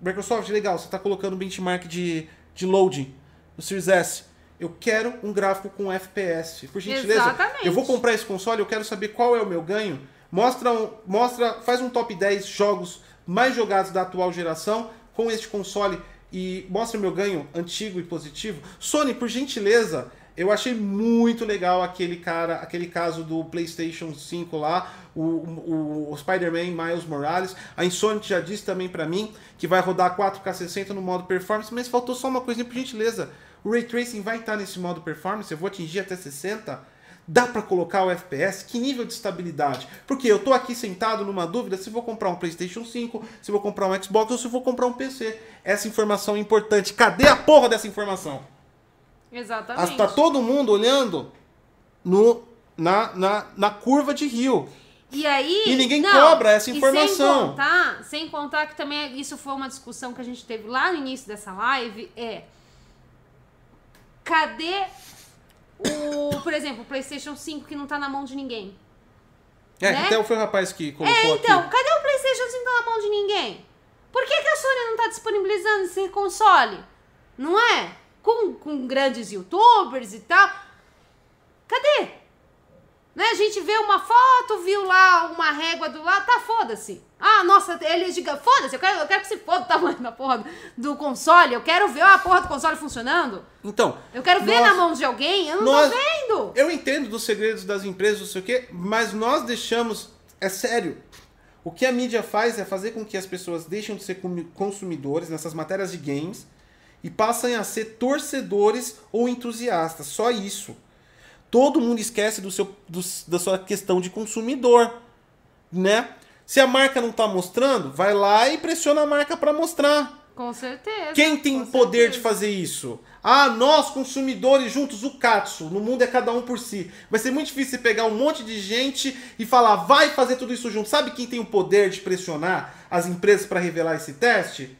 Microsoft, legal, você está colocando benchmark de, de loading no Series S. Eu quero um gráfico com FPS. Por gentileza, Exatamente. eu vou comprar esse console, eu quero saber qual é o meu ganho. Mostra, um, mostra, faz um top 10 jogos mais jogados da atual geração com este console e mostra o meu ganho antigo e positivo. Sony, por gentileza, eu achei muito legal aquele cara, aquele caso do PlayStation 5 lá, o, o, o Spider-Man Miles Morales. A Insomniac já disse também pra mim que vai rodar 4K 60 no modo performance, mas faltou só uma coisinha por gentileza. O Ray Tracing vai estar nesse modo performance, eu vou atingir até 60. Dá pra colocar o FPS? Que nível de estabilidade? Porque eu tô aqui sentado numa dúvida se vou comprar um PlayStation 5, se vou comprar um Xbox ou se vou comprar um PC. Essa informação é importante. Cadê a porra dessa informação? Exatamente. Tá todo mundo olhando no, na, na, na curva de rio. E aí. E ninguém não, cobra essa informação. sem contar, sem contar que também isso foi uma discussão que a gente teve lá no início dessa live. É. Cadê o, por exemplo, o PlayStation 5 que não tá na mão de ninguém? É, Né? até foi o rapaz que colocou É, então, aqui. cadê o PlayStation 5 na mão de ninguém? Por que, que a Sony não tá disponibilizando esse console? Não é? Com, com grandes youtubers e tal. Cadê? Né? A gente vê uma foto, viu lá uma régua do lado, tá, foda-se. Ah, nossa, ele é gigante. Foda-se, eu quero, eu quero que se foda o tamanho da porra do console. Eu quero ver a porra do console funcionando. Então, Eu quero ver nós- na mão de alguém. Eu não nós- tô vendo. Eu entendo dos segredos das empresas, não sei o quê, mas nós deixamos. É sério. O que a mídia faz é fazer com que as pessoas deixem de ser consumidores nessas matérias de games e passem a ser torcedores ou entusiastas. Só isso. Todo mundo esquece do seu, do- da sua questão de consumidor, né? Se a marca não tá mostrando, vai lá e pressiona a marca para mostrar. Com certeza. Quem tem o poder de certeza. fazer isso? Ah, nós, consumidores, juntos, o Katsu. No mundo é cada um por si. Vai ser muito difícil você pegar um monte de gente e falar, vai fazer tudo isso junto. Sabe quem tem o poder de pressionar as empresas para revelar esse teste?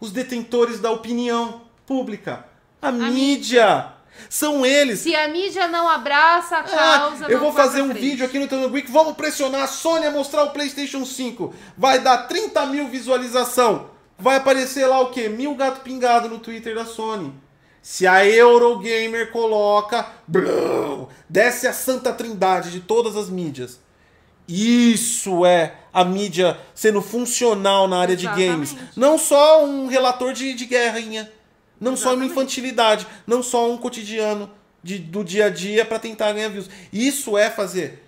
Os detentores da opinião pública. A, mídia. São eles. Se a mídia não abraça a Ah, causa, eu não vou fazer um frente. vídeo aqui no Tano Geek, vamos pressionar a Sony a mostrar o PlayStation 5. Vai dar 30 mil visualização. Vai aparecer lá o quê? Mil gato pingado no Twitter da Sony. Se a Eurogamer coloca, blum, desce a santa trindade de todas as mídias. Isso é a mídia sendo funcional na área de games. Exatamente. Não só um relator de, de guerrinha. Não só uma Exatamente. infantilidade. Não só um cotidiano de- do dia a dia para tentar ganhar views. Isso é fazer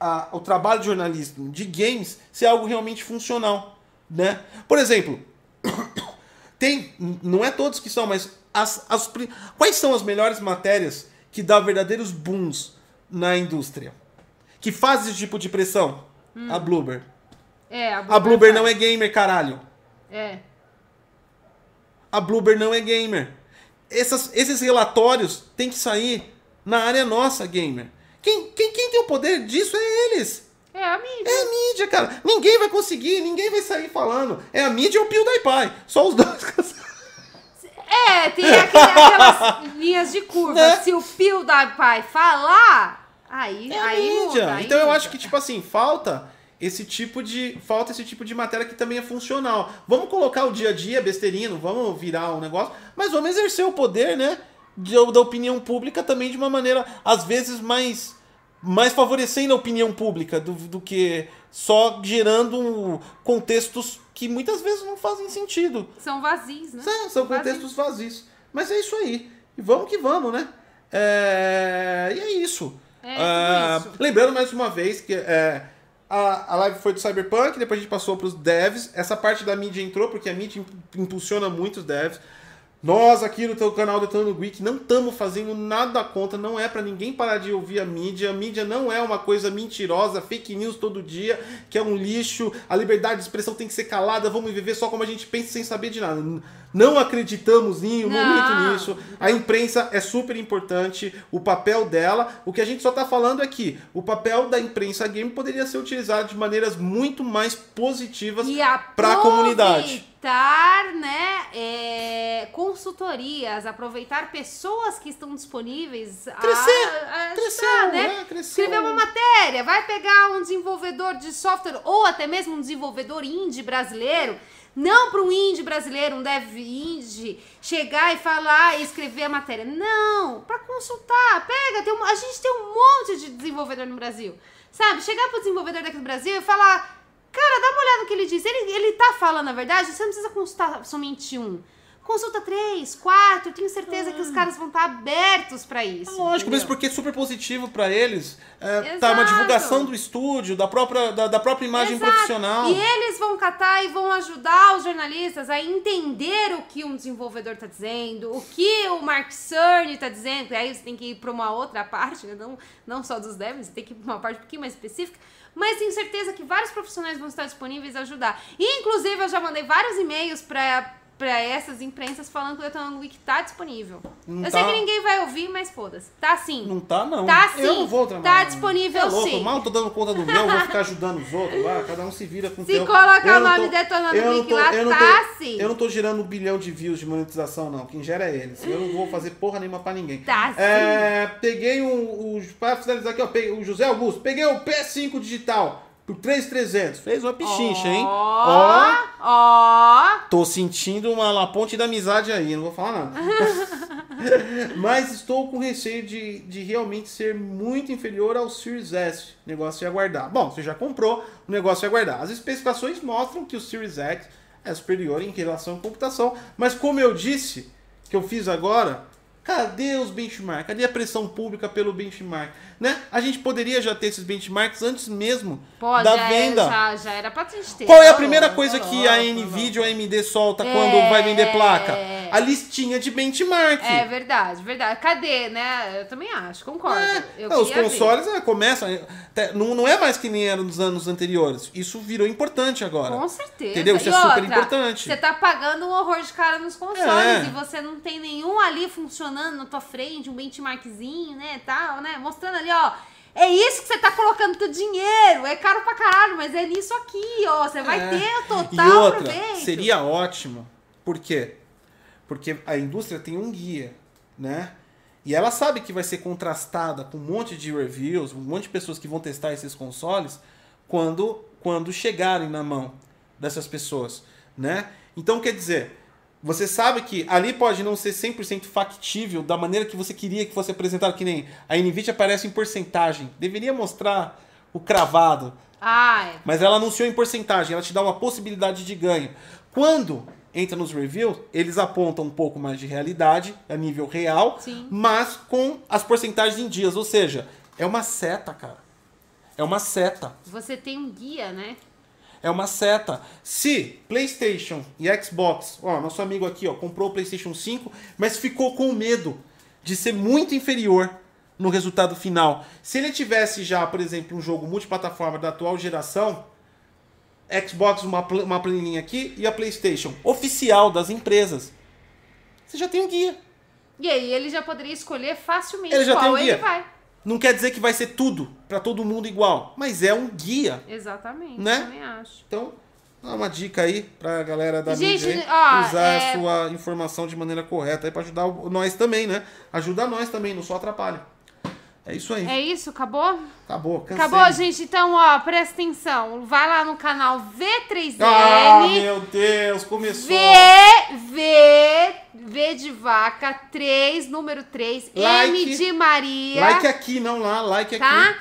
a- o trabalho de jornalismo de games ser algo realmente funcional. Né? Por exemplo, tem. Não é todos que são, mas as, as quais são as melhores matérias que dão verdadeiros booms na indústria? Que faz esse tipo de pressão? A Bloober. É, a A Bloober não é gamer, caralho. É. A Bloober não é gamer. Essas- esses relatórios têm que sair na área nossa, gamer. Quem, quem, quem tem o poder disso é eles. É a mídia. É a mídia, cara. Ninguém vai conseguir, ninguém vai sair falando. É a mídia e o PewDiePie. Só os dois. É, tem aquele- aquelas linhas de curva. É. Se o pai falar, aí, É a aí mídia. muda. aí então eu muda. acho que, tipo assim, falta esse tipo de. Falta esse tipo de matéria que também é funcional. Vamos colocar o dia a dia, besteirinha, não vamos virar um negócio, mas vamos exercer o poder, né? de- da opinião pública também de uma maneira, às vezes, mais. Mais favorecendo a opinião pública do, do que só gerando contextos que muitas vezes não fazem sentido. São vazios, né? São, são Vazios. contextos vazios. Mas é isso aí. E vamos que vamos, né? É, E é isso. É, tudo isso. Lembrando mais uma vez que é, a, a live foi do Cyberpunk, depois a gente passou para os devs. Essa parte da mídia entrou, porque a mídia imp- impulsiona muito os devs. Nós aqui no teu canal Detonando Geek não estamos fazendo nada contra, não é para ninguém parar de ouvir a mídia. A mídia não é uma coisa mentirosa, fake news todo dia, que é um lixo. A liberdade de expressão tem que ser calada, vamos viver só como a gente pensa sem saber de nada. Não acreditamos em um momento nisso. A imprensa é super importante, o papel dela. O que a gente só tá falando é que o papel da imprensa game poderia ser utilizado de maneiras muito mais positivas para a comunidade. Aproveitar, né, é, consultorias, aproveitar pessoas que estão disponíveis Crescer, a, a crescer, ajudar, né? né? Crescer. Escrever uma matéria, vai pegar um desenvolvedor de software ou até mesmo um desenvolvedor indie brasileiro, Não para um indie brasileiro, um dev indie, chegar e falar e escrever a matéria. Não, para consultar. Pega, tem um, a gente tem um monte de desenvolvedor no Brasil. Sabe? Chegar pro desenvolvedor daqui do Brasil e falar: Cara, dá uma olhada no que ele diz. Ele, ele tá falando a verdade, você não precisa consultar somente um. Consulta três, quatro, tenho certeza que os caras vão estar abertos para isso. Lógico, entendeu? mesmo porque é super positivo para eles. É, tá uma divulgação do estúdio, da própria, da, da própria imagem Exato. profissional. E eles vão catar e vão ajudar os jornalistas a entender o que um desenvolvedor está dizendo, o que o Mark Cerny está dizendo. E aí você tem que ir para uma outra parte, né? não, não só dos devs, você tem que ir para uma parte um pouquinho mais específica. Mas tenho certeza que vários profissionais vão estar disponíveis a ajudar. E, inclusive, eu já mandei vários e-mails para para essas imprensas falando que o Detonando Wiki tá disponível. Não eu tá. sei que ninguém vai ouvir, mas foda-se. Tá sim. Não tá, não. Tá sim. Eu não vou trabalhar. Tá disponível é louco, sim. Eu mal tô dando conta do meu, vou ficar ajudando os outros lá, cada um se vira com o Se teu. colocar o nome Detonando eu tô- lá, eu tá tô- sim. Eu não tô gerando um bilhão de views de monetização, não. Quem gera é eles. Eu não vou fazer porra nenhuma pra ninguém. Tá sim. É, peguei um, o. Pra finalizar aqui, ó, peguei o José Augusto. Peguei o P5 digital por 3,300. Fez uma pichincha, hein? Ó. Ó, ó. Tô sentindo uma, uma ponte da amizade aí, não vou falar nada. Mas estou com receio de, de realmente ser muito inferior ao Series S. Negócio de aguardar. Bom, você já comprou, o negócio é aguardar. As especificações mostram que o Series X é superior em relação à computação. Mas como eu disse, que eu fiz agora, cadê os benchmarks? Cadê a pressão pública pelo benchmark? Né? A gente poderia já ter esses benchmarks antes mesmo Pô, da já, venda. já, já era pra ter. Qual é a primeira coisa que a NVIDIA ou a AMD solta É. quando vai vender placa? A listinha de benchmark. É verdade, verdade. Cadê, né? Eu também acho, concordo. É, Eu não, os ver. consoles é, começam. é, não, não é mais que nem era nos anos anteriores. Isso virou importante agora. Com certeza. Entendeu? Isso E é super outra, importante. Você tá pagando um horror de cara nos consoles É. e você não tem nenhum ali funcionando na tua frente, um benchmarkzinho, né, tal, né? Mostrando ali, ó. É isso que você tá colocando teu dinheiro. É caro pra caralho, mas é nisso aqui, ó. Você vai É. ter o E total outra, proveito. seria ótimo. Por quê? Porque a indústria tem um guia, né? E ela sabe que vai ser contrastada com um monte de reviews, um monte de pessoas que vão testar esses consoles quando, quando chegarem na mão dessas pessoas, né? Então, quer dizer, você sabe que ali pode não ser 100% factível da maneira que você queria que fosse apresentado, que nem a NVIDIA aparece em porcentagem. Deveria mostrar o cravado, Ah, é. mas ela anunciou em porcentagem, ela te dá uma possibilidade de ganho. Quando entra nos reviews, eles apontam um pouco mais de realidade, a nível real, Sim. mas com as porcentagens em dias. Ou seja, é uma seta, cara. É uma seta. Você tem um guia, né? É uma seta. Se PlayStation e Xbox, ó, nosso amigo aqui, ó, comprou o PlayStation 5, mas ficou com medo de ser muito inferior no resultado final. Se ele tivesse já, por exemplo, um jogo multiplataforma da atual geração, Xbox uma, uma planinha aqui e a PlayStation oficial das empresas. Você já tem um guia. E aí ele já poderia escolher facilmente Ele já qual tem um ele guia. vai. Não quer dizer que vai ser tudo para todo mundo igual, mas é um guia. Exatamente, Né? também acho. Então, dá uma dica aí pra galera da Gente, mídia ó, usar é- a sua informação de maneira correta aí pra ajudar nós também, né? Ajuda nós também, não só atrapalha. É isso aí. É isso? Acabou? Acabou, cansei. Acabou, gente? Então, ó, presta atenção. Vai lá no canal V3N. Ah, meu Deus, começou. V, V, V de vaca, 3, número 3, Like. M de Maria. Like aqui, não lá, like aqui. tá?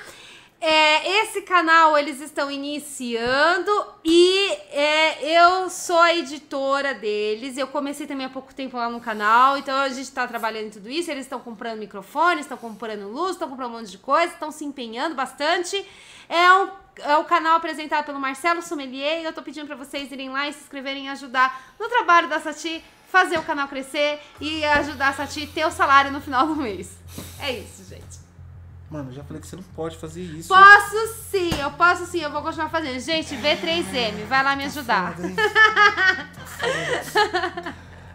É, esse canal eles estão iniciando e é, eu sou a editora deles. Eu comecei também há pouco tempo lá no canal, então a gente está trabalhando em tudo isso. Eles estão comprando microfones, estão comprando luz, estão comprando um monte de coisa, estão se empenhando bastante. É um é o canal apresentado pelo Marcelo Sommelier e eu tô pedindo para vocês irem lá e se inscreverem e ajudar no trabalho da Sati, fazer o canal crescer e ajudar a Sati ter o salário no final do mês. É isso, gente. Mano, eu já falei que você não pode fazer isso. Posso sim, eu posso sim, eu vou continuar fazendo. Gente, V3M, vai lá me ajudar. Foda, hein?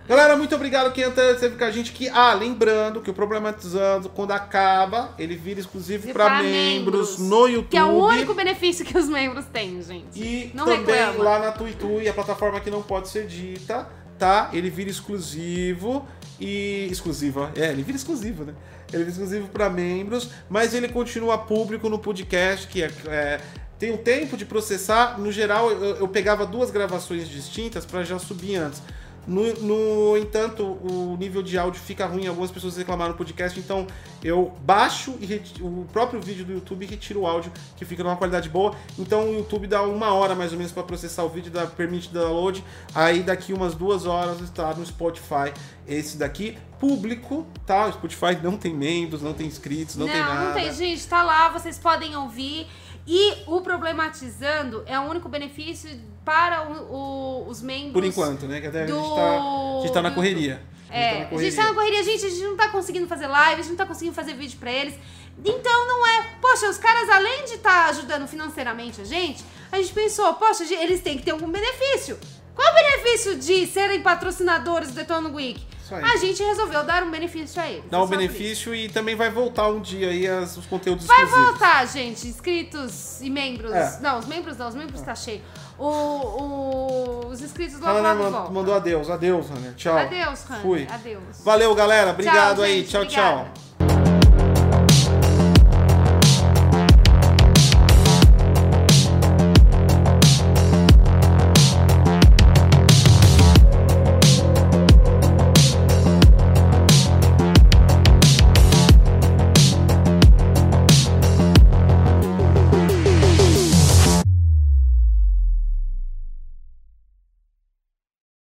Galera, muito obrigado quem entrou esteve com a gente aqui. Ah, lembrando que o Problematizando, quando acaba, ele vira exclusivo para pra membros membros, no YouTube. Que é o único benefício que os membros têm, gente. E Não também reclama. lá na Tuitui, a plataforma que não pode ser dita, tá? Ele vira exclusivo e. Exclusivo, ó. é, ele vira exclusivo, né? Ele vira exclusivo para membros, mas ele continua público no podcast, que é. é, tem o tempo de processar. No geral, eu, eu pegava duas gravações distintas para já subir antes. No, no entanto, o nível de áudio fica ruim, algumas pessoas reclamaram no podcast, então eu baixo e o próprio vídeo do YouTube e retiro o áudio, que fica numa qualidade boa. Então o YouTube dá uma hora mais ou menos para processar o vídeo, dá, permite download. Aí daqui umas duas horas está no Spotify esse daqui, público, tá? O Spotify não tem membros, não tem inscritos, não, tem nada. não tem, gente, tá lá, vocês podem ouvir. E o problematizando é o único benefício para o- o- os membros. Por enquanto, né? Que até a gente do- tá, a gente tá na do correria. É, a gente tá na correria, gente, a gente não tá conseguindo fazer live, a gente não tá conseguindo fazer vídeo pra eles. Então não é. Poxa, os caras, além de estar ajudando financeiramente a gente, a gente pensou, poxa, eles têm que ter algum benefício. Qual o benefício de serem patrocinadores do Detona Week? Aí. A gente resolveu dar um benefício a eles. Dá é um benefício e também vai voltar um dia aí as- os conteúdos Vai exclusivos. voltar, gente, inscritos e membros. É. Não, os membros não, os membros tá cheio. O, o- os inscritos logo Hanna logo man- voltam. mandou adeus, adeus, Hanna. Tchau. Adeus, Hanna. Fui. Adeus. Valeu, galera. Obrigado aí. gente, Tchau, obrigada. tchau.